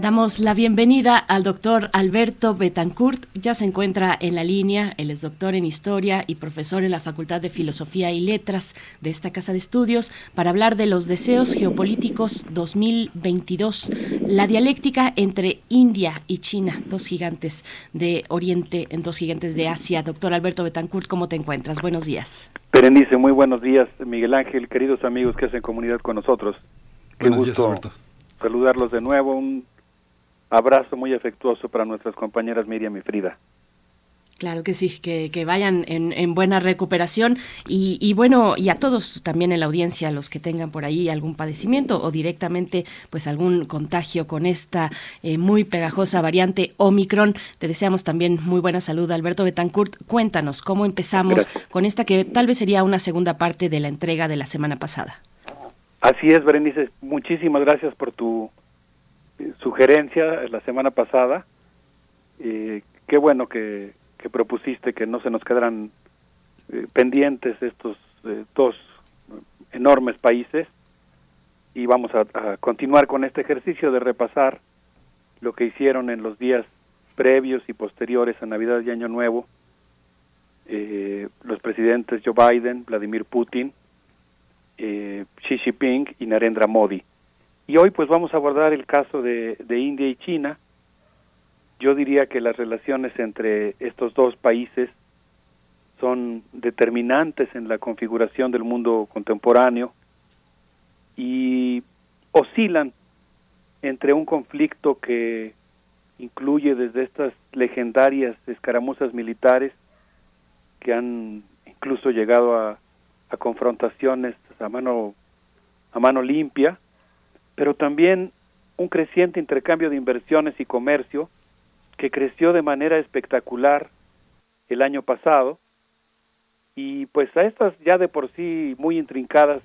Damos la bienvenida al doctor Alberto Betancourt. Ya se encuentra en la línea. Él es doctor en historia y profesor en la Facultad de Filosofía y Letras de esta casa de estudios para hablar de los deseos geopolíticos 2022, la dialéctica entre India y China, dos gigantes de Oriente, en dos gigantes de Asia. Doctor Alberto Betancourt, ¿cómo te encuentras? Buenos días. Berenice, muy buenos días, Miguel Ángel, queridos amigos que hacen comunidad con nosotros. Qué Buenos días, gusto Alberto. saludarlos de nuevo. Un abrazo muy afectuoso para nuestras compañeras Miriam y Frida. Claro que sí, que, que vayan en, en buena recuperación y, y bueno, y a todos también en la audiencia, los que tengan por ahí algún padecimiento o directamente pues algún contagio con esta eh, muy pegajosa variante Omicron. Te deseamos también muy buena salud, Alberto Betancourt. Cuéntanos cómo empezamos con esta que tal vez sería una segunda parte de la entrega de la semana pasada. Así es, Berenice, muchísimas gracias por tu sugerencia la semana pasada. Eh, qué bueno que, que propusiste que no se nos quedaran eh, pendientes estos eh, dos enormes países y vamos a, a continuar con este ejercicio de repasar lo que hicieron en los días previos y posteriores a Navidad y Año Nuevo eh, los presidentes Joe Biden, Vladimir Putin, eh, Xi Jinping y Narendra Modi. Y hoy pues vamos a abordar el caso de, de India y China. Yo diría que las relaciones entre estos dos países son determinantes en la configuración del mundo contemporáneo y oscilan entre un conflicto que incluye desde estas legendarias escaramuzas militares que han incluso llegado a, a confrontaciones a mano a mano limpia, pero también un creciente intercambio de inversiones y comercio que creció de manera espectacular el año pasado y pues a estas ya de por sí muy intrincadas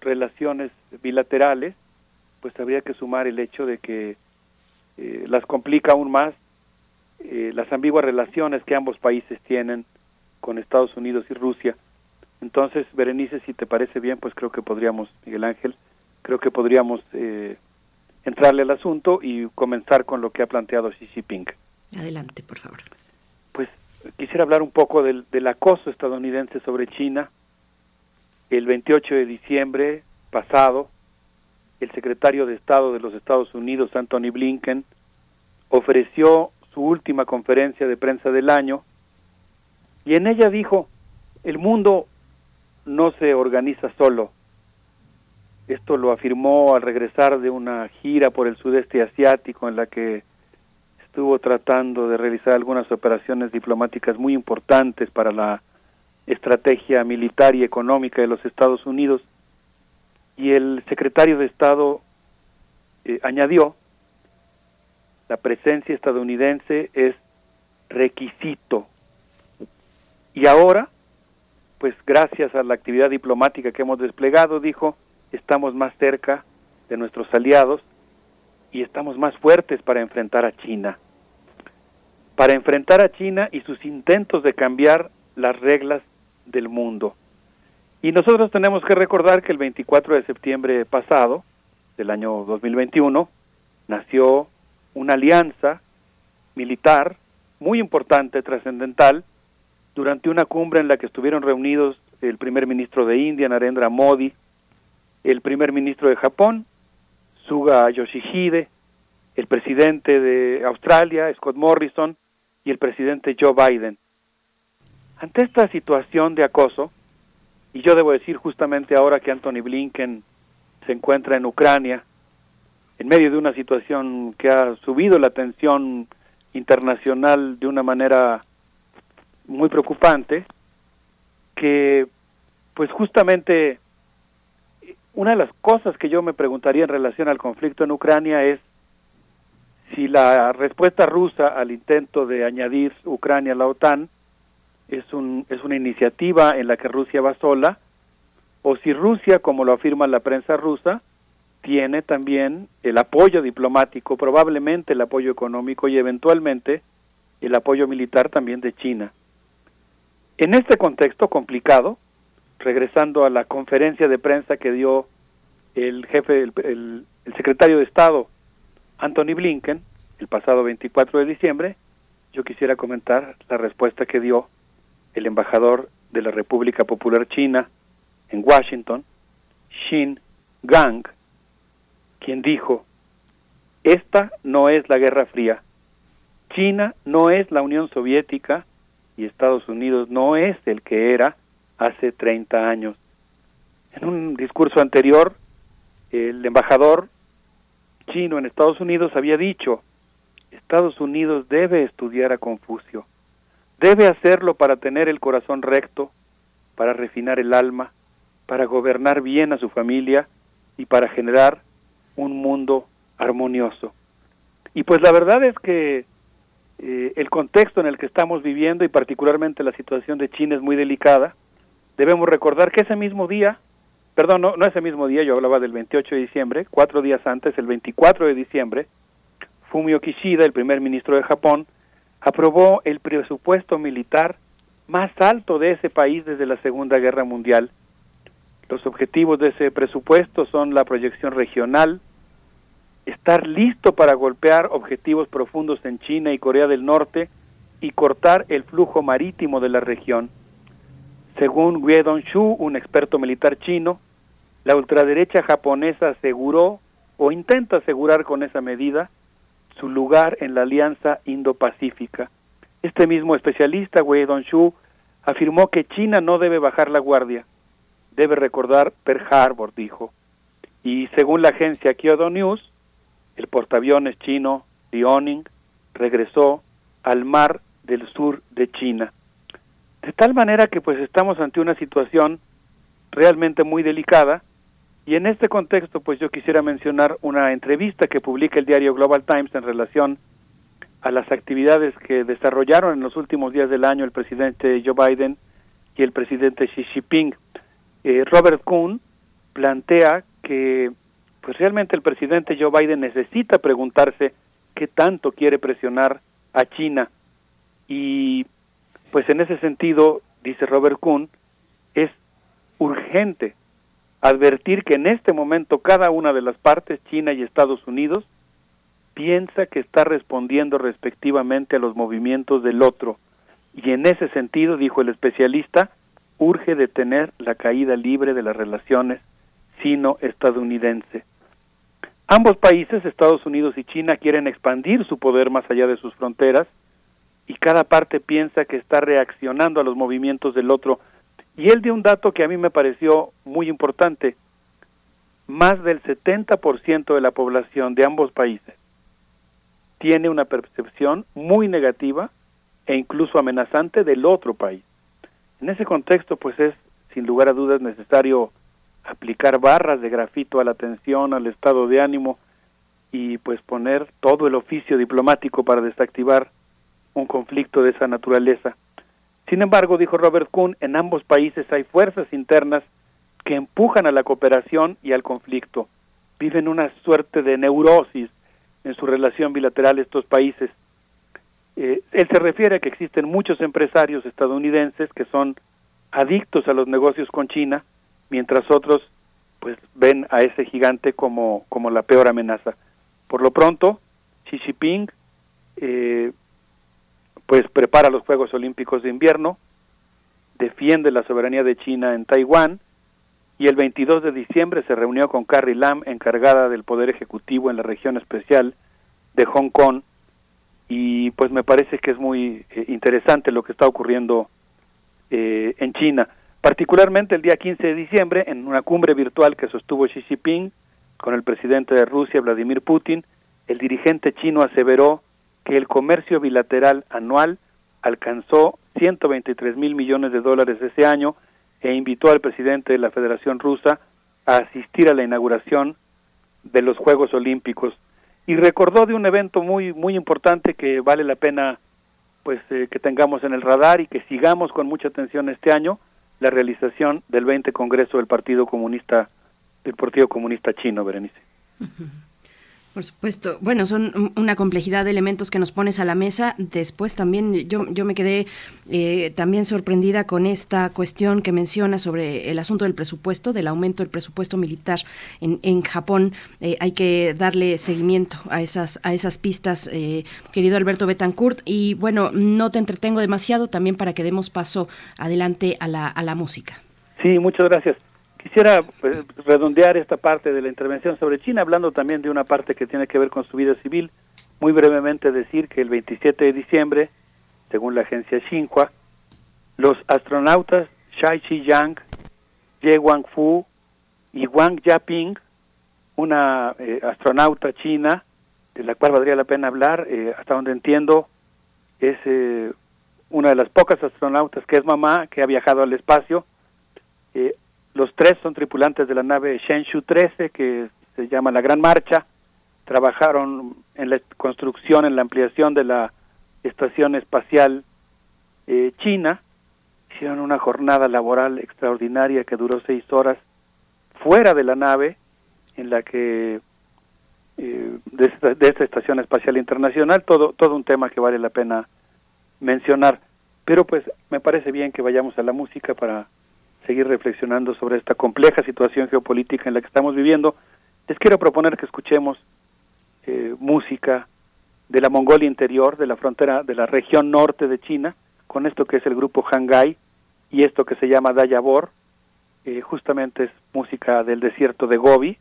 relaciones bilaterales pues habría que sumar el hecho de que eh, las complica aún más eh, las ambiguas relaciones que ambos países tienen con Estados Unidos y Rusia. Entonces, Berenice, si te parece bien, pues creo que podríamos, Miguel Ángel, creo que podríamos eh, entrarle al asunto y comenzar con lo que ha planteado Xi Jinping. Adelante, por favor. Pues quisiera hablar un poco del, del acoso estadounidense sobre China. El 28 de diciembre pasado, el secretario de Estado de los Estados Unidos, Anthony Blinken, ofreció su última conferencia de prensa del año y en ella dijo, el mundo no se organiza solo. Esto lo afirmó al regresar de una gira por el sudeste asiático en la que estuvo tratando de realizar algunas operaciones diplomáticas muy importantes para la estrategia militar y económica de los Estados Unidos. Y el secretario de Estado eh, añadió, la presencia estadounidense es requisito. Y ahora, pues gracias a la actividad diplomática que hemos desplegado, dijo, estamos más cerca de nuestros aliados y estamos más fuertes para enfrentar a China. Para enfrentar a China y sus intentos de cambiar las reglas del mundo. Y nosotros tenemos que recordar que el 24 de septiembre pasado, del año 2021, nació una alianza militar muy importante, trascendental, durante una cumbre en la que estuvieron reunidos el primer ministro de India, Narendra Modi, el primer ministro de Japón, Suga Yoshihide, el presidente de Australia, Scott Morrison, y el presidente Joe Biden. Ante esta situación de acoso, y yo debo decir justamente ahora que Anthony Blinken se encuentra en Ucrania, en medio de una situación que ha subido la tensión internacional de una manera muy preocupante, que pues justamente una de las cosas que yo me preguntaría en relación al conflicto en Ucrania es si la respuesta rusa al intento de añadir Ucrania a la OTAN es, un, es una iniciativa en la que Rusia va sola, o si Rusia, como lo afirma la prensa rusa, tiene también el apoyo diplomático, probablemente el apoyo económico y eventualmente el apoyo militar también de China. En este contexto complicado, regresando a la conferencia de prensa que dio el jefe, el, el, secretario de Estado Anthony Blinken, el pasado 24 de diciembre, yo quisiera comentar la respuesta que dio el embajador de la República Popular China en Washington, Xin Gang, quien dijo, esta no es la Guerra Fría, China no es la Unión Soviética y Estados Unidos no es el que era hace 30 años. En un discurso anterior, el embajador chino en Estados Unidos había dicho, Estados Unidos debe estudiar a Confucio, debe hacerlo para tener el corazón recto, para refinar el alma, para gobernar bien a su familia y para generar un mundo armonioso. Y pues la verdad es que eh, el contexto en el que estamos viviendo y particularmente la situación de China es muy delicada. Debemos recordar que ese mismo día, perdón, no, no ese mismo día, yo hablaba del 28 de diciembre, cuatro días antes, el 24 de diciembre, Fumio Kishida, el primer ministro de Japón, aprobó el presupuesto militar más alto de ese país desde la Segunda Guerra Mundial. Los objetivos de ese presupuesto son la proyección regional, estar listo para golpear objetivos profundos en China y Corea del Norte y cortar el flujo marítimo de la región. Según Wei Dong-shu, un experto militar chino, la ultraderecha japonesa aseguró o intenta asegurar con esa medida su lugar en la alianza Indo-Pacífica. Este mismo especialista, Wei Dong-shu, afirmó que China no debe bajar la guardia, debe recordar Pearl Harbor, dijo. Y según la agencia Kyodo News, el portaaviones chino Liaoning regresó al mar del sur de China. De tal manera que pues estamos ante una situación realmente muy delicada y en este contexto pues yo quisiera mencionar una entrevista que publica el diario Global Times en relación a las actividades que desarrollaron en los últimos días del año el presidente Joe Biden y el presidente Xi Jinping. Eh, Robert Kuhn plantea que pues realmente el presidente Joe Biden necesita preguntarse qué tanto quiere presionar a China. Y pues en ese sentido, dice Robert Kuhn, es urgente advertir que en este momento cada una de las partes, China y Estados Unidos, piensa que está respondiendo respectivamente a los movimientos del otro. Y en ese sentido, dijo el especialista, urge detener la caída libre de las relaciones sino-estadounidense. Ambos países, Estados Unidos y China, quieren expandir su poder más allá de sus fronteras y cada parte piensa que está reaccionando a los movimientos del otro. Y él dio un dato que a mí me pareció muy importante. Más del 70% de la población de ambos países tiene una percepción muy negativa e incluso amenazante del otro país. En ese contexto, pues es sin lugar a dudas necesario aplicar barras de grafito a la atención, al estado de ánimo y pues poner todo el oficio diplomático para desactivar un conflicto de esa naturaleza. Sin embargo, dijo Robert Kuhn, en ambos países hay fuerzas internas que empujan a la cooperación y al conflicto. Viven una suerte de neurosis en su relación bilateral estos países. Eh, él se refiere a que existen muchos empresarios estadounidenses que son adictos a los negocios con China, mientras otros pues ven a ese gigante como, como la peor amenaza. Por lo pronto, Xi Jinping eh, pues prepara los Juegos Olímpicos de Invierno, defiende la soberanía de China en Taiwán y el 22 de diciembre se reunió con Carrie Lam, encargada del Poder Ejecutivo en la región especial de Hong Kong y pues me parece que es muy eh, interesante lo que está ocurriendo eh, en China. Particularmente el día 15 de diciembre, en una cumbre virtual que sostuvo Xi Jinping con el presidente de Rusia, Vladimir Putin, el dirigente chino aseveró que el comercio bilateral anual alcanzó 123 mil millones de dólares ese año e invitó al presidente de la Federación Rusa a asistir a la inauguración de los Juegos Olímpicos y recordó de un evento muy muy importante que vale la pena pues eh, que tengamos en el radar y que sigamos con mucha atención este año la realización del 20 Congreso del Partido Comunista del Partido Comunista Chino, Berenice. Por supuesto. Bueno, son una complejidad de elementos que nos pones a la mesa. Después también yo, yo me quedé eh, también sorprendida con esta cuestión que menciona sobre el asunto del presupuesto, del aumento del presupuesto militar en, en Japón. Eh, hay que darle seguimiento a esas, a esas pistas, eh, querido Alberto Betancourt. Y bueno, no te entretengo demasiado también para que demos paso adelante a la, a la música. Sí, muchas gracias. Quisiera pues, redondear esta parte de la intervención sobre China, hablando también de una parte que tiene que ver con su vida civil. Muy brevemente decir que el 27 de diciembre, según la agencia Xinhua, los astronautas Shai Chi-yang, Ye Wangfu y Wang Yaping, una eh, astronauta china, de la cual valdría la pena hablar, eh, hasta donde entiendo, es eh, una de las pocas astronautas que es mamá, que ha viajado al espacio. Los tres son tripulantes de la nave Shenzhou 13, que se llama la Gran Marcha. Trabajaron en la construcción, en la ampliación de la estación espacial eh, china. Hicieron una jornada laboral extraordinaria que duró seis horas fuera de la nave, en la que eh, de, esta, de esta estación espacial internacional, todo todo un tema que vale la pena mencionar. Pero pues me parece bien que vayamos a la música para seguir reflexionando sobre esta compleja situación geopolítica en la que estamos viviendo, les quiero proponer que escuchemos eh, música de la Mongolia interior, de la frontera de la región norte de China, con esto que es el grupo Hangai y esto que se llama Dayabor, eh, justamente es música del desierto de Gobi,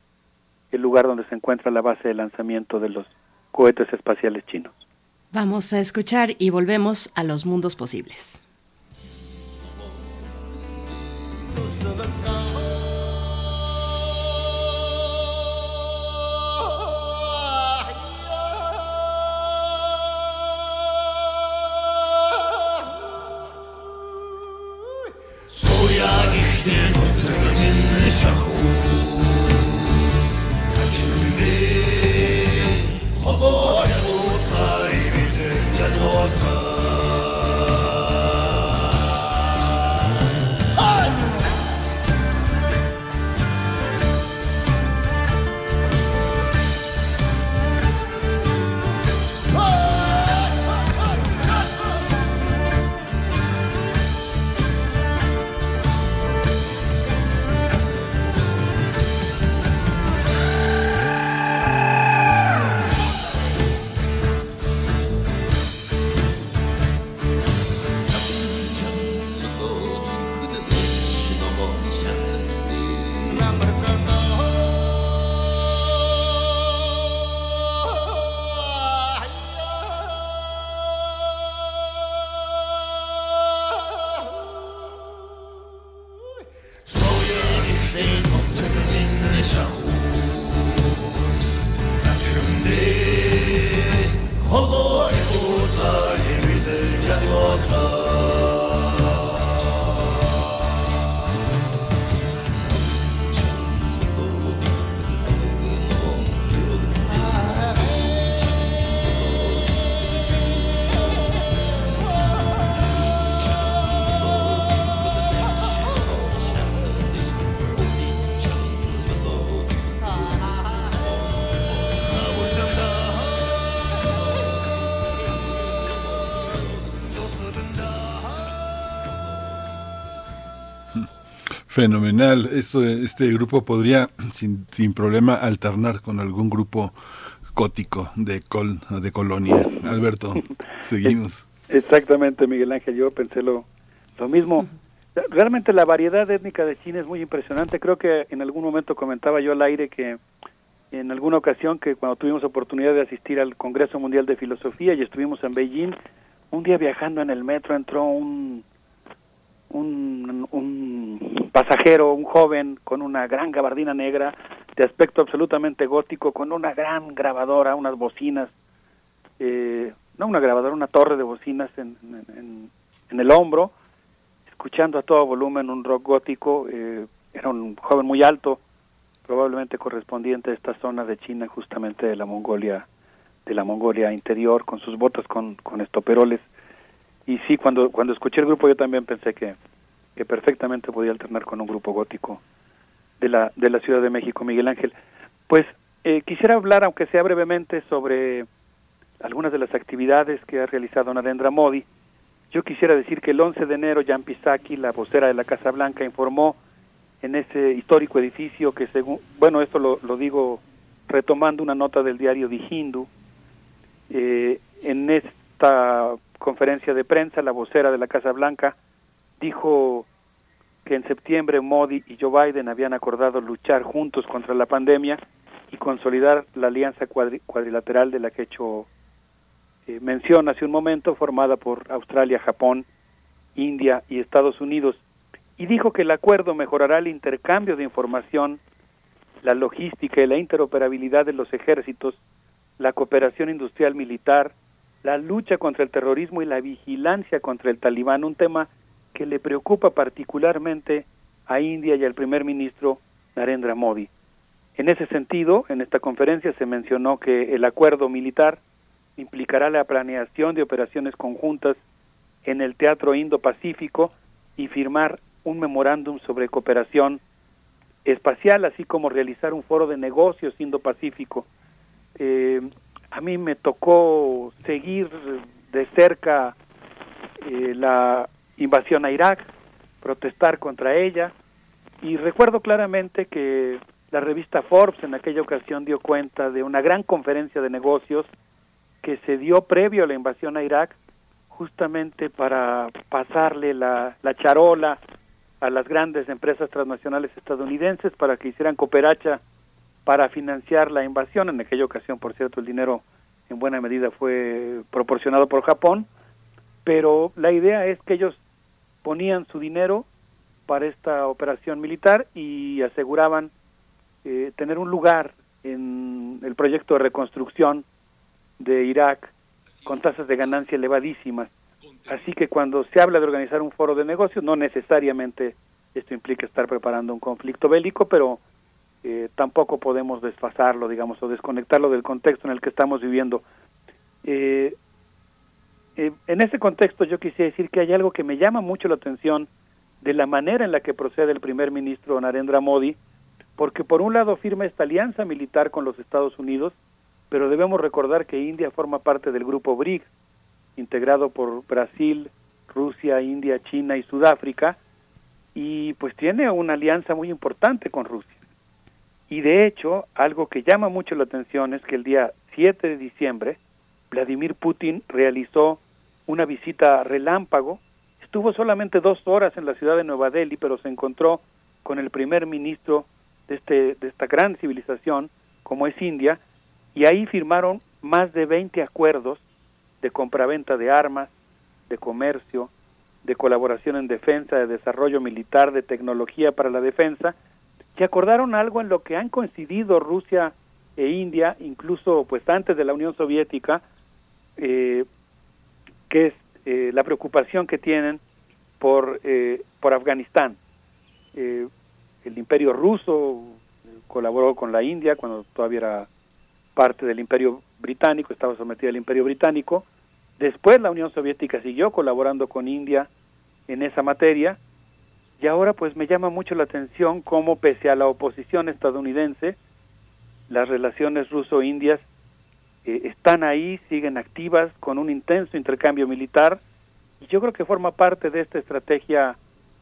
el lugar donde se encuentra la base de lanzamiento de los cohetes espaciales chinos. Vamos a escuchar y volvemos a los mundos posibles. sebekah Fenomenal. Esto, este grupo podría sin, sin problema alternar con algún grupo gótico de, col, de colonia. Alberto, seguimos. Exactamente, Miguel Ángel. Yo pensé lo, lo mismo. Realmente la variedad étnica de China es muy impresionante. Creo que en algún momento comentaba yo al aire que en alguna ocasión que cuando tuvimos oportunidad de asistir al Congreso Mundial de Filosofía y estuvimos en Beijing, un día viajando en el metro entró un un, un pasajero, un joven con una gran gabardina negra, de aspecto absolutamente gótico, con una gran grabadora, unas bocinas, eh, no una grabadora, una torre de bocinas en, en, en, el hombro, escuchando a todo volumen un rock gótico, eh, era un joven muy alto, probablemente correspondiente a esta zona de China, justamente de la Mongolia, de la Mongolia interior, con sus botas con, con estoperoles y sí, cuando, cuando escuché el grupo yo también pensé que, que perfectamente podía alternar con un grupo gótico de la, de la Ciudad de México, Miguel Ángel. Pues Eh, quisiera hablar, aunque sea brevemente, sobre algunas de las actividades que ha realizado Narendra Modi. Yo quisiera decir que el 11 de enero Jan Pisaki, la vocera de la Casa Blanca, informó en ese histórico edificio que según, bueno, esto lo, lo digo retomando una nota del diario The Hindu, eh, en esta conferencia de prensa la vocera de la Casa Blanca dijo que en septiembre Modi y Joe Biden habían acordado luchar juntos contra la pandemia y consolidar la alianza cuadrilateral de la que he hecho eh, mención hace un momento, formada por Australia, Japón, India y Estados Unidos, y dijo que el acuerdo mejorará el intercambio de información, la logística y la interoperabilidad de los ejércitos, la cooperación industrial militar, la lucha contra el terrorismo y la vigilancia contra el talibán, un tema que le preocupa particularmente a India y al primer ministro Narendra Modi. En ese sentido, en esta conferencia se mencionó que el acuerdo militar implicará la planeación de operaciones conjuntas en el Teatro Indo-Pacífico y firmar un memorándum sobre cooperación espacial, así como realizar un foro de negocios Indo-Pacífico. Eh, a mí me tocó seguir de cerca eh, la invasión a Irak, protestar contra ella, y recuerdo claramente que la revista Forbes en aquella ocasión dio cuenta de una gran conferencia de negocios que se dio previo a la invasión a Irak, justamente para pasarle la, la charola a las grandes empresas transnacionales estadounidenses para que hicieran cooperacha para financiar la invasión. En aquella ocasión, por cierto, el dinero en buena medida fue proporcionado por Japón, pero la idea es que ellos ponían su dinero para esta operación militar y aseguraban eh, tener un lugar en el proyecto de reconstrucción de Irak con tasas de ganancia elevadísimas. Así que cuando se habla de organizar un foro de negocios, no necesariamente esto implica estar preparando un conflicto bélico, pero eh, tampoco podemos desfasarlo, digamos, o desconectarlo del contexto en el que estamos viviendo. Eh, eh, en ese contexto yo quisiera decir que hay algo que me llama mucho la atención de la manera en la que procede el primer ministro Narendra Modi, porque por un lado firma esta alianza militar con los Estados Unidos, pero debemos recordar que India forma parte del grupo BRICS, integrado por Brasil, Rusia, India, China y Sudáfrica, y pues tiene una alianza muy importante con Rusia. Y de hecho, algo que llama mucho la atención es que el día 7 de diciembre, Vladimir Putin realizó una visita relámpago, estuvo solamente dos horas en la ciudad de Nueva Delhi, pero se encontró con el primer ministro de, este, de esta gran civilización, como es India, y ahí firmaron más de 20 acuerdos de compraventa de armas, de comercio, de colaboración en defensa, de desarrollo militar, de tecnología para la defensa, que acordaron algo en lo que han coincidido Rusia e India, incluso pues antes de la Unión Soviética, eh, que es eh, la preocupación que tienen por, eh, por Afganistán. el imperio ruso colaboró con la India cuando todavía era parte del imperio británico, estaba sometida al imperio británico. Después la Unión Soviética siguió colaborando con India en esa materia y ahora pues me llama mucho la atención cómo pese a la oposición estadounidense, las relaciones ruso-indias eh, están ahí, siguen activas con un intenso intercambio militar y yo creo que forma parte de esta estrategia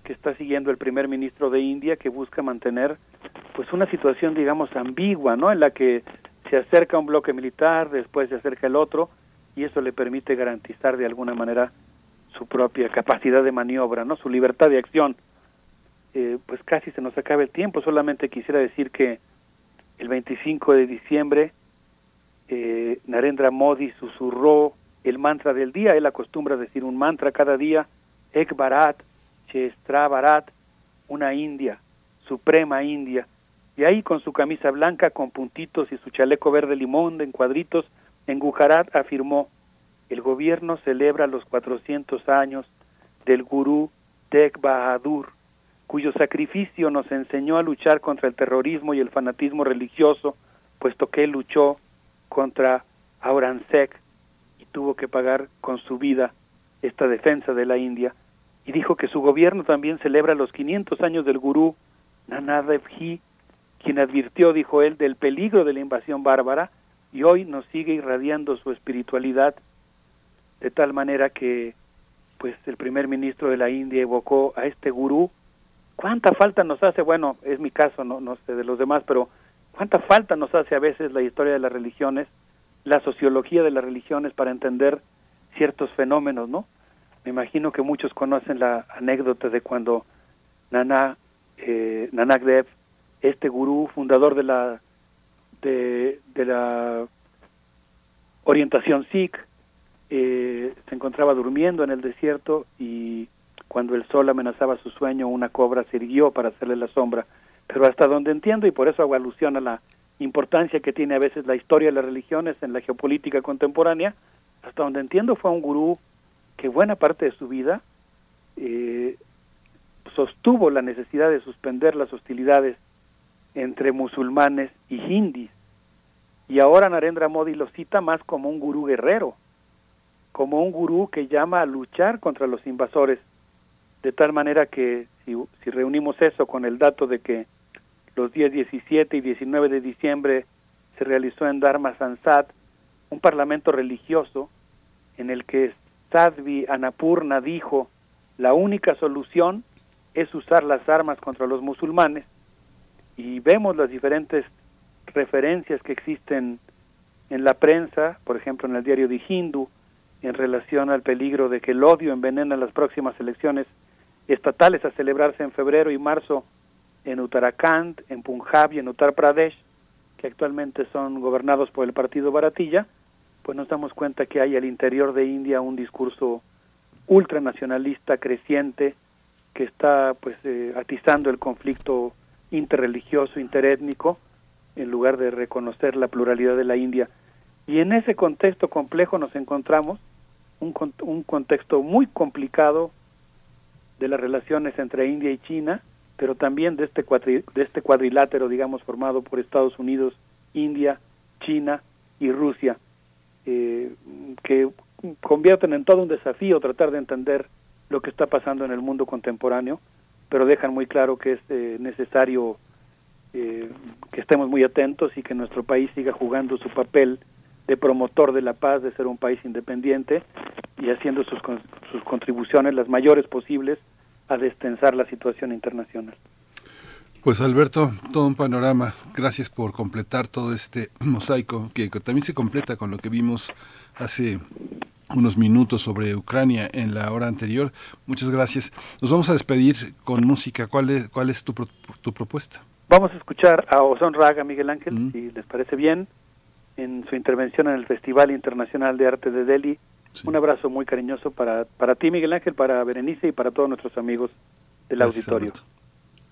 que está siguiendo el primer ministro de India que busca mantener pues una situación digamos ambigua, ¿no? En la que se acerca un bloque militar, después se acerca el otro y eso le permite garantizar de alguna manera su propia capacidad de maniobra, ¿no? Su libertad de acción. Eh, pues casi se nos acaba el tiempo, solamente quisiera decir que el 25 de diciembre eh, Narendra Modi susurró el mantra del día, él acostumbra decir un mantra cada día, Ek Bharat, Chestra Bharat, una India, suprema India, y ahí con su camisa blanca con puntitos y su chaleco verde limón en cuadritos, en Gujarat afirmó, el gobierno celebra los 400 años del gurú Tek Bahadur, cuyo sacrificio nos enseñó a luchar contra el terrorismo y el fanatismo religioso, puesto que él luchó contra Aurangzeb y tuvo que pagar con su vida esta defensa de la India, y dijo que su gobierno también celebra los 500 años del gurú Nanadev quien advirtió, dijo él, del peligro de la invasión bárbara y hoy nos sigue irradiando su espiritualidad de tal manera que pues el primer ministro de la India evocó a este gurú. ¿Cuánta falta nos hace? Bueno, es mi caso, no, no sé de los demás, pero ¿cuánta falta nos hace a veces la historia de las religiones, la sociología de las religiones para entender ciertos fenómenos, ¿no? Me imagino que muchos conocen la anécdota de cuando Nana, eh, Nanak Dev, este gurú fundador de la de, de la orientación Sikh, eh, se encontraba durmiendo en el desierto y cuando el sol amenazaba su sueño, una cobra se irguió para hacerle la sombra. Pero hasta donde entiendo, y por eso hago alusión a la importancia que tiene a veces la historia de las religiones en la geopolítica contemporánea, hasta donde entiendo fue un gurú que buena parte de su vida eh, sostuvo la necesidad de suspender las hostilidades entre musulmanes y hindis. Y ahora Narendra Modi lo cita más como un gurú guerrero, como un gurú que llama a luchar contra los invasores, de tal manera que si, si reunimos eso con el dato de que los días 17 y 19 de diciembre se realizó en Dharma Sansad un parlamento religioso en el que Sadvi Anapurna dijo la única solución es usar las armas contra los musulmanes y vemos las diferentes referencias que existen en la prensa, por ejemplo en el diario de Hindu, en relación al peligro de que el odio envenena las próximas elecciones estatales a celebrarse en febrero y marzo en Uttarakhand, en Punjab y en Uttar Pradesh, que actualmente son gobernados por el partido Baratilla, pues nos damos cuenta que hay al interior de India un discurso ultranacionalista creciente que está pues eh, atizando el conflicto interreligioso, interétnico, en lugar de reconocer la pluralidad de la India. Y en ese contexto complejo nos encontramos un, un contexto muy complicado de las relaciones entre India y China, pero también de este, de este cuadrilátero, digamos, formado por Estados Unidos, India, China y Rusia, eh, que convierten en todo un desafío tratar de entender lo que está pasando en el mundo contemporáneo, pero dejan muy claro que es eh, necesario eh, que estemos muy atentos y que nuestro país siga jugando su papel de promotor de la paz, de ser un país independiente y haciendo sus, sus contribuciones las mayores posibles a destensar la situación internacional. Pues Alberto, todo un panorama. Gracias por completar todo este mosaico que también se completa con lo que vimos hace unos minutos sobre Ucrania en la hora anterior. Muchas gracias. Nos vamos a despedir con música. ¿Cuál es, cuál es tu, tu propuesta? Vamos a escuchar a Ozon Raga, Miguel Ángel, mm. si les parece bien en su intervención en el Festival Internacional de Arte de Delhi. Un abrazo muy cariñoso para, para ti, Miguel Ángel, para Berenice y para todos nuestros amigos del auditorio.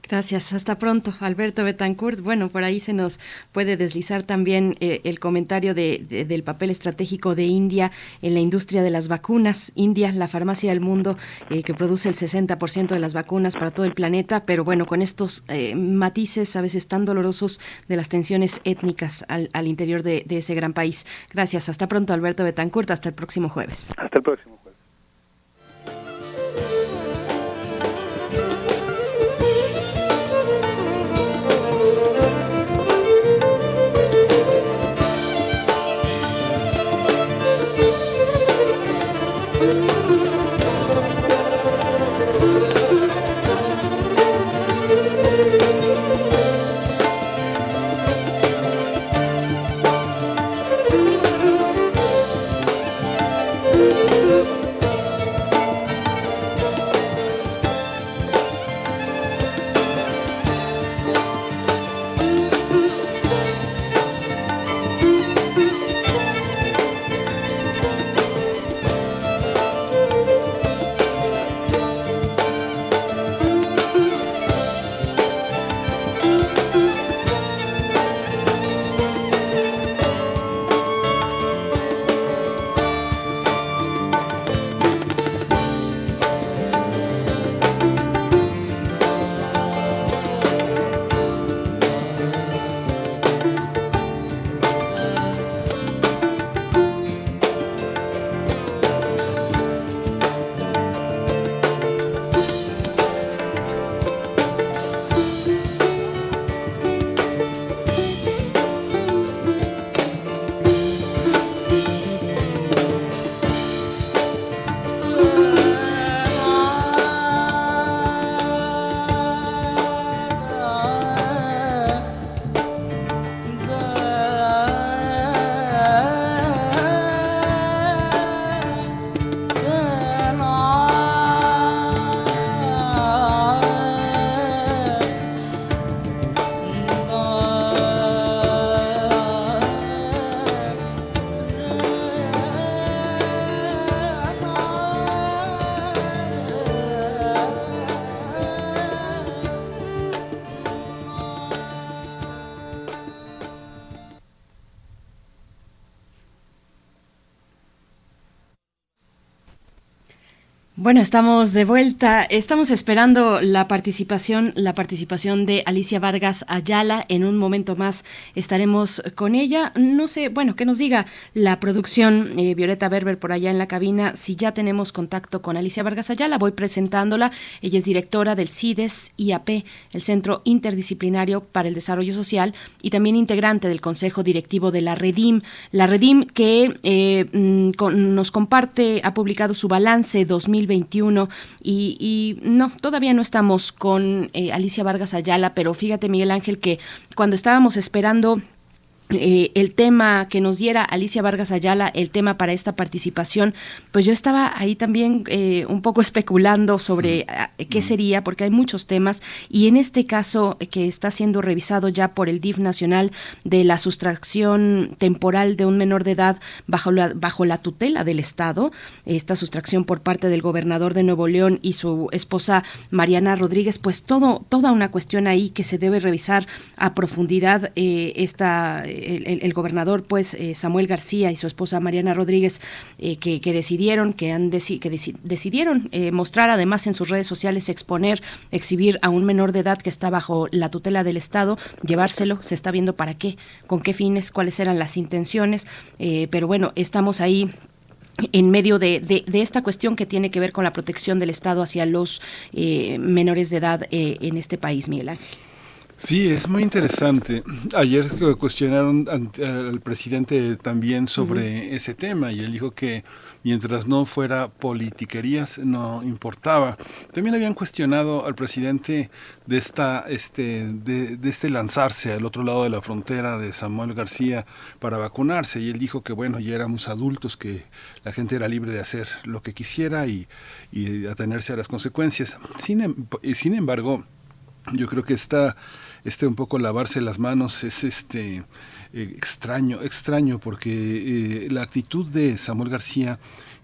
Gracias, hasta pronto, Alberto Betancourt. Bueno, por ahí se nos puede deslizar también eh, el comentario de, del papel estratégico de India en la industria de las vacunas. India, la farmacia del mundo eh, que produce el 60% de las vacunas para todo el planeta, pero bueno, con estos eh, matices a veces tan dolorosos de las tensiones étnicas al, al interior de, de ese gran país. Gracias, hasta pronto, Alberto Betancourt. Hasta el próximo jueves. Hasta el próximo. Bueno, estamos de vuelta. Estamos esperando la participación, la participación de Alicia Vargas Ayala. En un momento más estaremos con ella. No sé, bueno, que nos diga la producción eh, Violeta Berber por allá en la cabina si ya tenemos contacto con Alicia Vargas Ayala. Voy presentándola. Ella es directora del CIDES IAP, el Centro Interdisciplinario para el Desarrollo Social, y también integrante del Consejo Directivo de la Redim. La Redim que eh, mm, nos comparte, ha publicado su balance 2000 2021 y, y no, todavía no estamos con eh, Alicia Vargas Ayala, pero fíjate Miguel Ángel que cuando estábamos esperando eh, el tema que nos diera Alicia Vargas Ayala, el tema para esta participación, pues yo estaba ahí también eh, un poco especulando sobre ah, qué sería, porque hay muchos temas, y en este caso eh, que está siendo revisado ya por el DIF nacional de la sustracción temporal de un menor de edad bajo la, bajo la tutela del Estado, esta sustracción por parte del gobernador de Nuevo León y su esposa Mariana Rodríguez, pues todo, toda una cuestión ahí que se debe revisar a profundidad esta el, gobernador, pues eh, Samuel García y su esposa Mariana Rodríguez, eh, que, decidieron, que han que decidieron eh, mostrar además en sus redes sociales, exponer, exhibir a un menor de edad que está bajo la tutela del Estado, llevárselo, se está viendo para qué, con qué fines, cuáles eran las intenciones, pero bueno, estamos ahí en medio de, de, esta cuestión que tiene que ver con la protección del Estado hacia los menores de edad en este país, Miguel Ángel. Sí, es muy interesante. Ayer cuestionaron al presidente también sobre ese tema y él dijo que mientras no fuera politiquerías no importaba. También habían cuestionado al presidente de esta este de, de, este lanzarse al otro lado de la frontera de Samuel García para vacunarse y él dijo que bueno, ya éramos adultos, que la gente era libre de hacer lo que quisiera y, y atenerse a las consecuencias. Sin, em, sin embargo, yo creo que está este un poco lavarse las manos es este eh, extraño, extraño porque eh, la actitud de Samuel García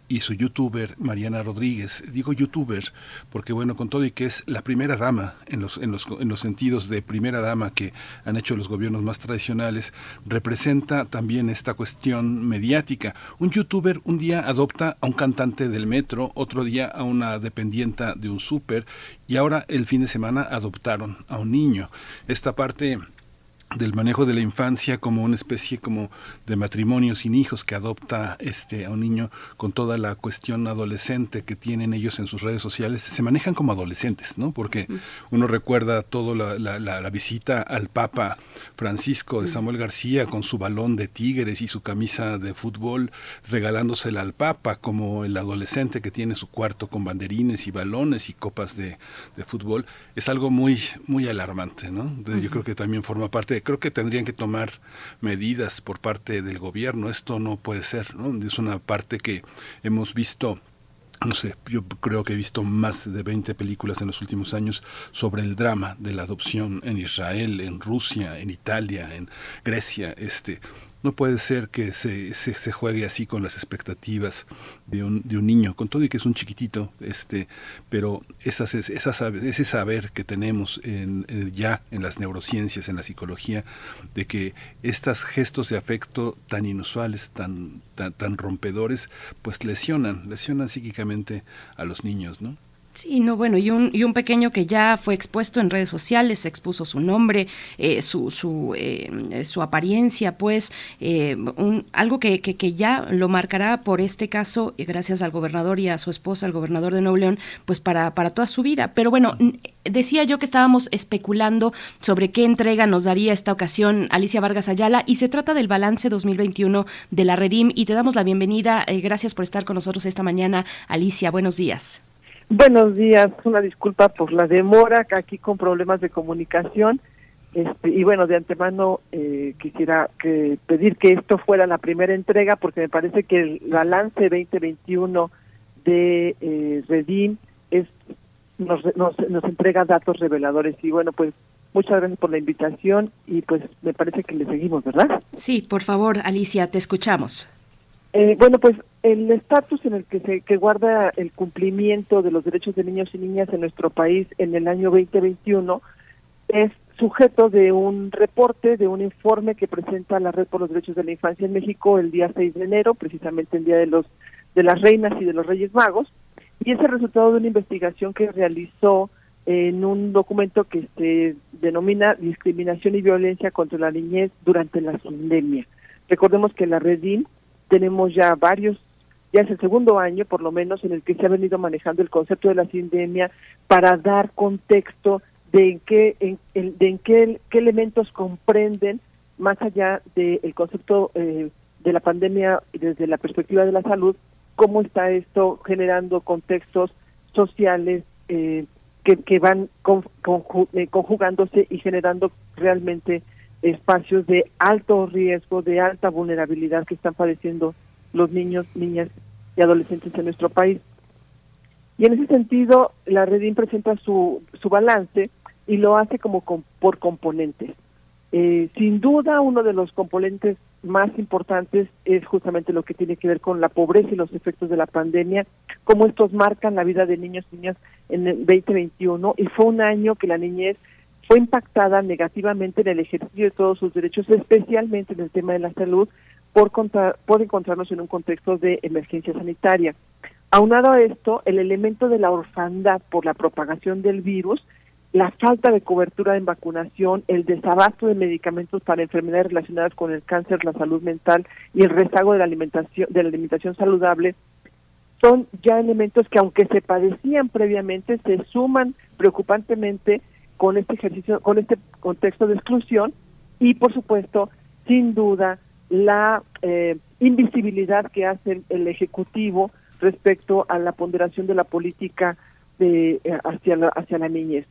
y su youtuber Mariana Rodríguez. Digo youtuber porque bueno, con todo y que es la primera dama en los, en los, en los sentidos de primera dama que han hecho los gobiernos más tradicionales, representa también esta cuestión mediática. Un youtuber un día adopta a un cantante del metro, otro día a una dependienta de un súper y ahora el fin de semana adoptaron a un niño. Esta parte del manejo de la infancia como una especie como de matrimonio sin hijos que adopta este a un niño con toda la cuestión adolescente que tienen ellos en sus redes sociales. Se manejan como adolescentes no porque uno recuerda todo la, la, la, visita al Papa Francisco de Samuel García con su balón de tigres y su camisa de fútbol regalándosela al Papa como el adolescente que tiene su cuarto con banderines y balones y copas de, de fútbol es algo muy muy alarmante no Entonces, yo creo que también forma parte creo que tendrían que tomar medidas por parte del gobierno. Esto no puede ser, ¿no? Es una parte que hemos visto no sé, yo creo que he visto más de 20 películas en los últimos años sobre el drama de la adopción en Israel, en Rusia, en Italia, en Grecia, este no puede ser que se, se, juegue así con las expectativas de un, de un niño, con todo y que es un chiquitito, este, pero esas, esas, ese saber que tenemos en, ya en las neurociencias, en la psicología, de que estos gestos de afecto tan inusuales, tan, tan, tan rompedores, pues lesionan, lesionan psíquicamente a los niños, ¿no? Sí, no, bueno, y un, y un pequeño que ya fue expuesto en redes sociales, expuso su nombre, eh, su, su, eh, su apariencia, pues, eh, un, algo que, que, ya lo marcará por este caso, gracias al gobernador y a su esposa, al gobernador de Nuevo León, pues para, para toda su vida. Pero bueno, decía yo que estábamos especulando sobre qué entrega nos daría esta ocasión Alicia Vargas Ayala, y se trata del balance 2021 de la Redim, y te damos la bienvenida. gracias por estar con nosotros esta mañana, Alicia. Buenos días. Buenos días, una disculpa por la demora, aquí con problemas de comunicación. Este, y bueno, de antemano eh, quisiera que pedir que esto fuera la primera entrega porque me parece que el balance 2021 de eh, es, nos, nos, nos entrega datos reveladores. Y bueno, pues muchas gracias por la invitación y pues me parece que le seguimos, ¿verdad? Sí, por favor, Alicia, te escuchamos. Eh, bueno, pues el estatus en el que se que guarda el cumplimiento de los derechos de niños y niñas en nuestro país en el año 2021 es sujeto de un reporte, de un informe que presenta la Red por los Derechos de la Infancia en México el día 6 de enero, precisamente el día de los de las reinas y de los Reyes Magos, y es el resultado de una investigación que realizó en un documento que se denomina Discriminación y Violencia contra la Niñez durante la pandemia. Recordemos que la Redin tenemos ya varios, ya es el segundo año por lo menos en el que se ha venido manejando el concepto de la sindemia para dar contexto de en qué, en, de en qué, qué elementos comprenden más allá del concepto eh, de la pandemia desde la perspectiva de la salud, cómo está esto generando contextos sociales eh, que, van eh, conjugándose y generando realmente espacios de alto riesgo, de alta vulnerabilidad que están padeciendo los niños, niñas y adolescentes en nuestro país. Y en ese sentido, la Redim presenta su, su balance y lo hace como por componentes. Eh, sin duda, uno de los componentes más importantes es justamente lo que tiene que ver con la pobreza y los efectos de la pandemia, cómo estos marcan la vida de niños y niñas en el 2021 y fue un año que la niñez fue impactada negativamente en el ejercicio de todos sus derechos, especialmente en el tema de la salud, por, por encontrarnos en un contexto de emergencia sanitaria. Aunado a esto, el elemento de la orfandad por la propagación del virus, la falta de cobertura en vacunación, el desabasto de medicamentos para enfermedades relacionadas con el cáncer, la salud mental y el rezago de la alimentación, de la alimentación saludable, son ya elementos que aunque se padecían previamente, se suman preocupantemente con este ejercicio, con este contexto de exclusión y por supuesto, sin duda, la eh, invisibilidad que hace el Ejecutivo respecto a la ponderación de la política de, eh, hacia, la, hacia la niñez.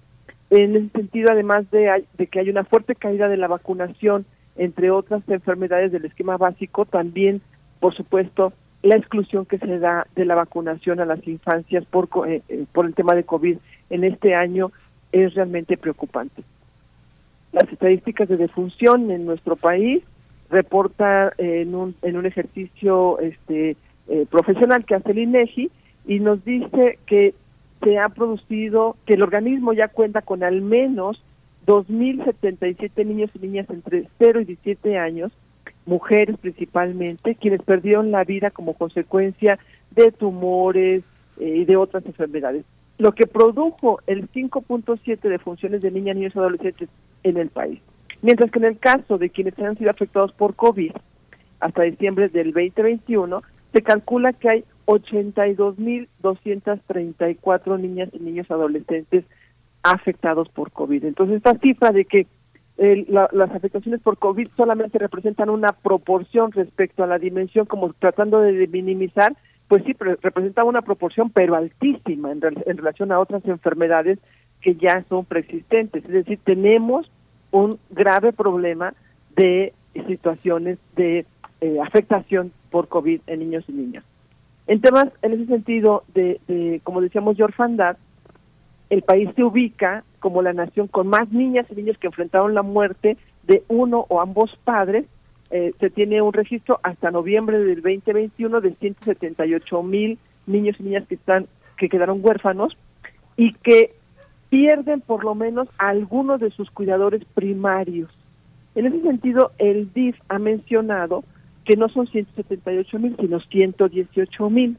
En ese sentido, además de, que hay una fuerte caída de la vacunación, entre otras enfermedades del esquema básico, también, por supuesto, la exclusión que se da de la vacunación a las infancias por, eh, por el tema de COVID en este año es realmente preocupante. Las estadísticas de defunción en nuestro país reporta en un, en un ejercicio este, eh, profesional que hace el INEGI y nos dice que se ha producido, que el organismo ya cuenta con al menos 2.077 niños y niñas entre 0 y 17 años, mujeres principalmente, quienes perdieron la vida como consecuencia de tumores eh, y de otras enfermedades lo que produjo el 5.7 de funciones de niñas, niños y adolescentes en el país. Mientras que en el caso de quienes han sido afectados por COVID, hasta diciembre del 2021, se calcula que hay 82.234 niñas y niños adolescentes afectados por COVID. Entonces, esta cifra de que las afectaciones por COVID solamente representan una proporción respecto a la dimensión, como tratando de minimizar, pues sí, representaba una proporción, pero altísima en, relación a otras enfermedades que ya son preexistentes. Es decir, tenemos un grave problema de situaciones de eh, afectación por COVID en niños y niñas. En temas, en ese sentido, de, como decíamos, de orfandad, el país se ubica como la nación con más niñas y niños que enfrentaron la muerte de uno o ambos padres eh, se tiene un registro hasta noviembre del 2021 de 178 mil niños y niñas que están que quedaron huérfanos y que pierden por lo menos a algunos de sus cuidadores primarios. En ese sentido, el DIF ha mencionado que no son 178 mil, sino 118 mil.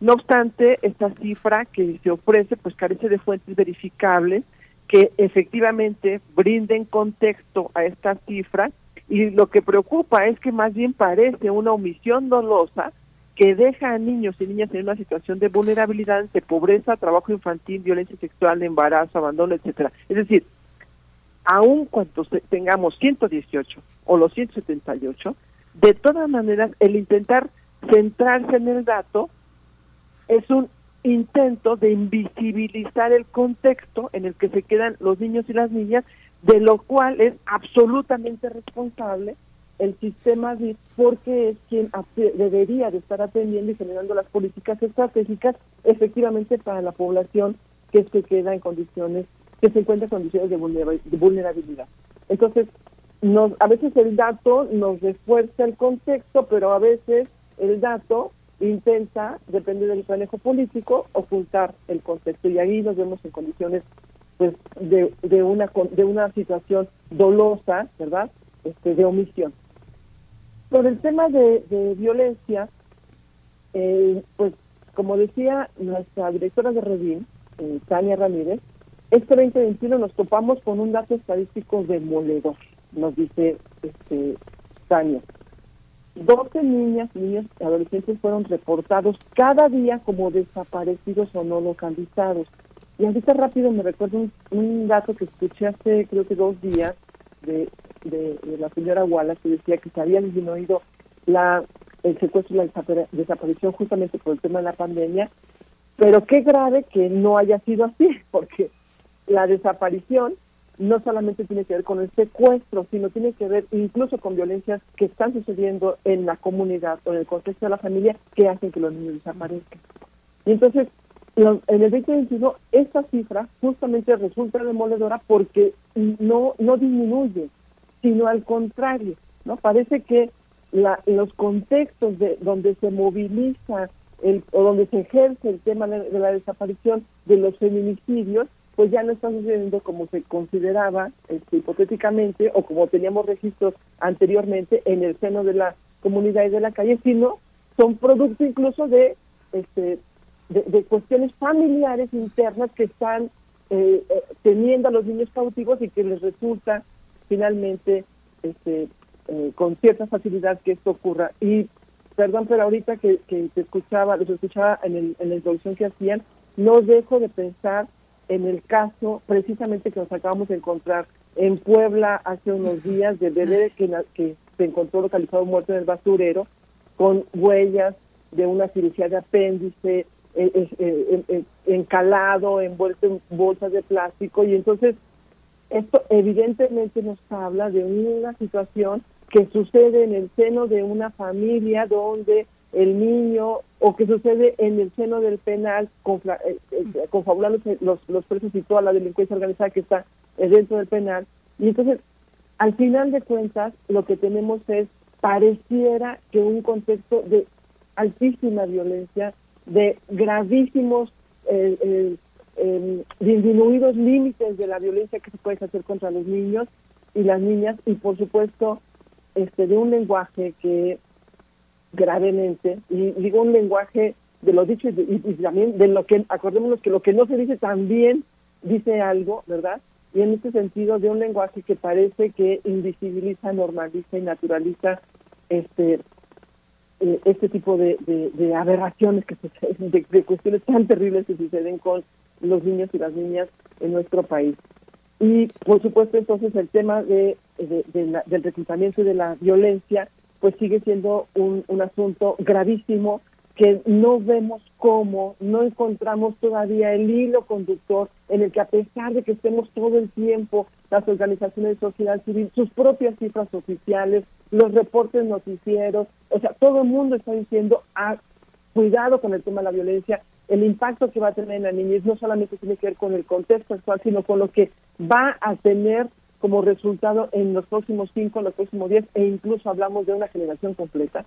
No obstante, esta cifra que se ofrece pues carece de fuentes verificables que efectivamente brinden contexto a esta cifra y lo que preocupa es que más bien parece una omisión dolosa que deja a niños y niñas en una situación de vulnerabilidad de pobreza, trabajo infantil, violencia sexual, embarazo, abandono, etcétera. Es decir, aun cuando tengamos 118 o los 178, de todas maneras el intentar centrarse en el dato es un intento de invisibilizar el contexto en el que se quedan los niños y las niñas de lo cual es absolutamente responsable el sistema DIF porque es quien debería de estar atendiendo y generando las políticas estratégicas efectivamente para la población que se queda en condiciones, que se encuentra en condiciones de vulnerabilidad. Entonces, a veces el dato nos refuerza el contexto, pero a veces el dato intenta, depende del manejo político, ocultar el contexto. Y ahí nos vemos en condiciones pues de, de una de una situación dolosa, ¿verdad? Este, de omisión. Por el tema de, violencia, eh, pues como decía nuestra directora de Redín, eh, Tania Ramírez, este 2021 nos topamos con un dato estadístico demoledor, nos dice este, Tania. 12 niñas, niños y adolescentes fueron reportados cada día como desaparecidos o no localizados. Y ahorita rápido me recuerdo un, un dato que escuché hace creo que dos días de, de, la señora Wallace que decía que se había disminuido la, el secuestro y la desaparición justamente por el tema de la pandemia, pero qué grave que no haya sido así, porque la desaparición no solamente tiene que ver con el secuestro, sino tiene que ver incluso con violencias que están sucediendo en la comunidad o en el contexto de la familia que hacen que los niños desaparezcan. Y entonces, lo- en el 2021, esta cifra justamente resulta demoledora porque no, no disminuye, sino al contrario, ¿no? Parece que la, los contextos de donde se moviliza el, o donde se ejerce el tema de, de la desaparición de los feminicidios, pues ya no está sucediendo como se consideraba este, hipotéticamente o como teníamos registros anteriormente en el seno de la comunidad y de la calle, sino son producto incluso de este de, de cuestiones familiares internas que están eh, eh, teniendo a los niños cautivos y que les resulta finalmente este eh, con cierta facilidad que esto ocurra. Y perdón pero ahorita que, que te escuchaba los escuchaba en, el, en la introducción que hacían no dejo de pensar en el caso precisamente que nos acabamos de encontrar en Puebla hace unos días de bebé que, que se encontró localizado muerto en el basurero con huellas de una cirugía de apéndice encalado, envuelto en bolsas de plástico y entonces esto evidentemente nos habla de una situación que sucede en el seno de una familia donde el niño o que sucede en el seno del penal eh, eh, confabulándose los, los presos y toda la delincuencia organizada que está eh, dentro del penal. Y entonces, al final de cuentas, lo que tenemos es, pareciera que un contexto de altísima violencia, de gravísimos, eh, eh, eh, disminuidos límites de la violencia que se puede hacer contra los niños y las niñas, y por supuesto, este de un lenguaje que gravemente, y digo un lenguaje de lo dicho y- y también de lo que, acordémonos que lo que no se dice también dice algo, ¿verdad? Y en este sentido de un lenguaje que parece que invisibiliza, normaliza y naturaliza este eh, este tipo de, de- aberraciones que suceden, de, cuestiones tan terribles que suceden con los niños y las niñas en nuestro país. Y por supuesto entonces el tema de, del reclutamiento y de la violencia pues sigue siendo un, un asunto gravísimo que no vemos cómo, no encontramos todavía el hilo conductor en el que a pesar de que estemos todo el tiempo, las organizaciones de sociedad civil, sus propias cifras oficiales, los reportes noticieros, o sea, todo el mundo está diciendo, ah, cuidado con el tema de la violencia, el impacto que va a tener en la niñez no solamente tiene que ver con el contexto actual, sino con lo que va a tener como resultado en los próximos cinco, en los próximos diez, e incluso hablamos de una generación completa.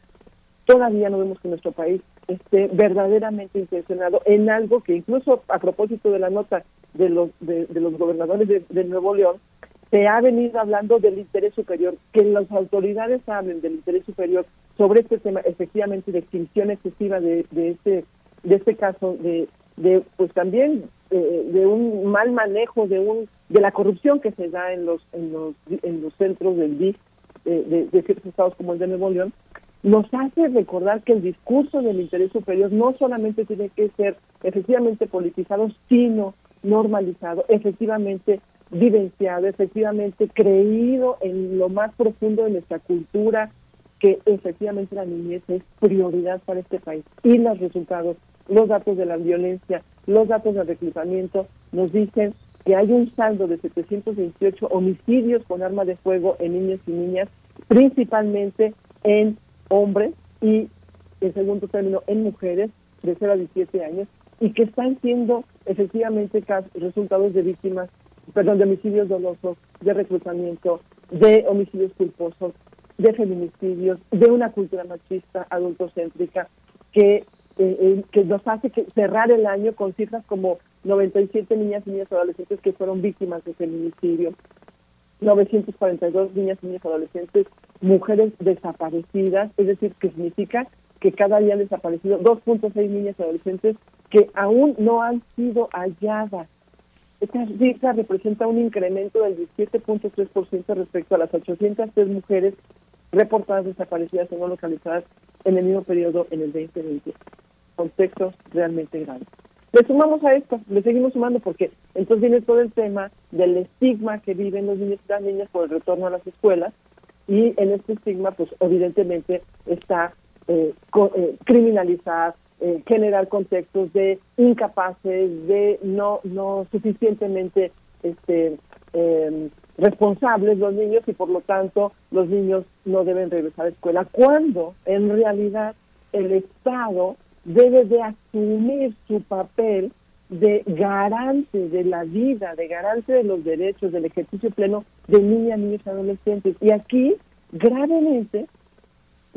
Todavía no vemos que nuestro país esté verdaderamente intencionado en algo que incluso a propósito de la nota de los de, los gobernadores de, Nuevo León, se ha venido hablando del interés superior, que las autoridades hablen del interés superior sobre este tema, efectivamente, de extinción excesiva de, de este de este caso, de, de pues también eh, de un mal manejo de un de la corrupción que se da en los en los en los centros del DIF eh, de, de ciertos estados como el de Nuevo León, nos hace recordar que el discurso del interés superior no solamente tiene que ser efectivamente politizado, sino normalizado, efectivamente vivenciado, efectivamente creído en lo más profundo de nuestra cultura, que efectivamente la niñez es prioridad para este país. Y los resultados, los datos de la violencia, los datos del reclutamiento nos dicen que hay un saldo de 728 homicidios con arma de fuego en niños y niñas, principalmente en hombres y, en segundo término, en mujeres de 0 a 17 años, y que están siendo efectivamente resultados de víctimas, perdón, de homicidios dolosos, de reclutamiento, de homicidios culposos, de feminicidios, de una cultura machista, adultocéntrica, que, eh, eh, que nos hace que cerrar el año con cifras como 97 niñas y niñas adolescentes que fueron víctimas de feminicidio, 942 niñas y niños adolescentes, mujeres desaparecidas, es decir, que significa que cada día han desaparecido 2.6 niñas y adolescentes que aún no han sido halladas. Esta cifra representa un incremento del 17.3% respecto a las 803 mujeres reportadas desaparecidas o no localizadas en el mismo periodo en el 2020. Contextos realmente graves. Le sumamos a esto, le seguimos sumando porque entonces viene todo el tema del estigma que viven los niños y las niñas por el retorno a las escuelas y en este estigma pues evidentemente está eh, eh, criminalizar, eh, generar contextos de incapaces, de no no suficientemente este em, responsables los niños y por lo tanto los niños no deben regresar a la escuela cuando en realidad el Estado debe de asumir su papel de garante de la vida, de garante de los derechos, del ejercicio pleno de niñas, niños y adolescentes. Y aquí, gravemente,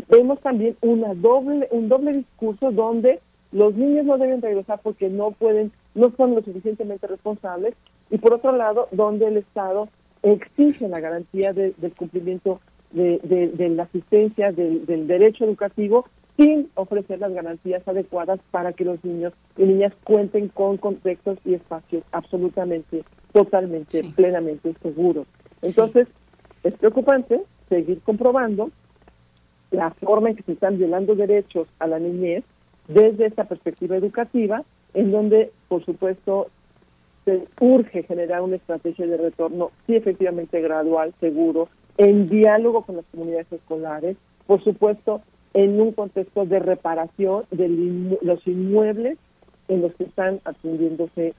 vemos también una doble, un doble discurso donde los niños no deben regresar porque no pueden, no son lo suficientemente responsables, y por otro lado, donde el Estado exige la garantía del cumplimiento de, de, la asistencia, del derecho educativo, sin ofrecer las garantías adecuadas para que los niños y niñas cuenten con contextos y espacios absolutamente, totalmente, plenamente seguros. Entonces, es preocupante seguir comprobando la forma en que se están violando derechos a la niñez desde esta perspectiva educativa, en donde, por supuesto, se urge generar una estrategia de retorno, sí, efectivamente gradual, seguro, en diálogo con las comunidades escolares, por supuesto, en un contexto de reparación de los inmuebles en los que están atendiéndose.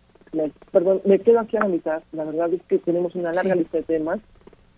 Perdón, me quedo aquí a la mitad. La verdad es que tenemos una larga lista de temas.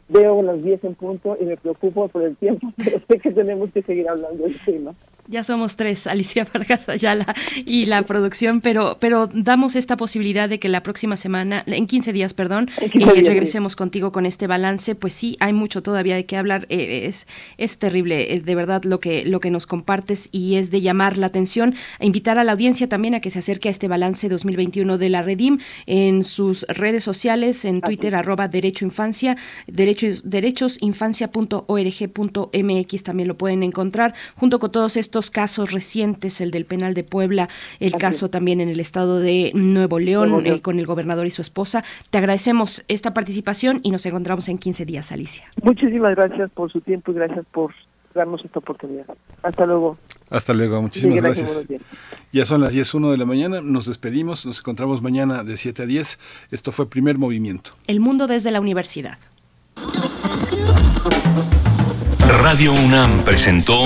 Veo las 10 en punto y me preocupo por el tiempo, pero sé que tenemos que seguir hablando del tema. Ya somos tres, Alicia Vargas Ayala y la producción, pero, pero damos esta posibilidad de que la próxima semana, en 15 días, perdón, eh, regresemos contigo con este balance. Pues sí, hay mucho todavía de qué hablar. Eh, es, es terrible, eh, de verdad, lo que, lo que nos compartes y es de llamar la atención, e invitar a la audiencia también a que se acerque a este balance 2021 de la Redim en sus redes sociales, en Twitter, arroba Derecho Infancia, derechos, derechosinfancia.org.mx también lo pueden encontrar, junto con todos estos casos recientes, el del penal de Puebla, el caso también en el estado de Nuevo León, eh, con el gobernador y su esposa. Te agradecemos esta participación y nos encontramos en 15 días, Alicia. Muchísimas gracias por su tiempo y gracias por darnos esta oportunidad. Hasta luego. Hasta luego, muchísimas gracias. Ya son las 10.01 de la mañana, nos despedimos, nos encontramos mañana de 7 a 10. Esto fue Primer Movimiento. El mundo desde la universidad. Radio UNAM presentó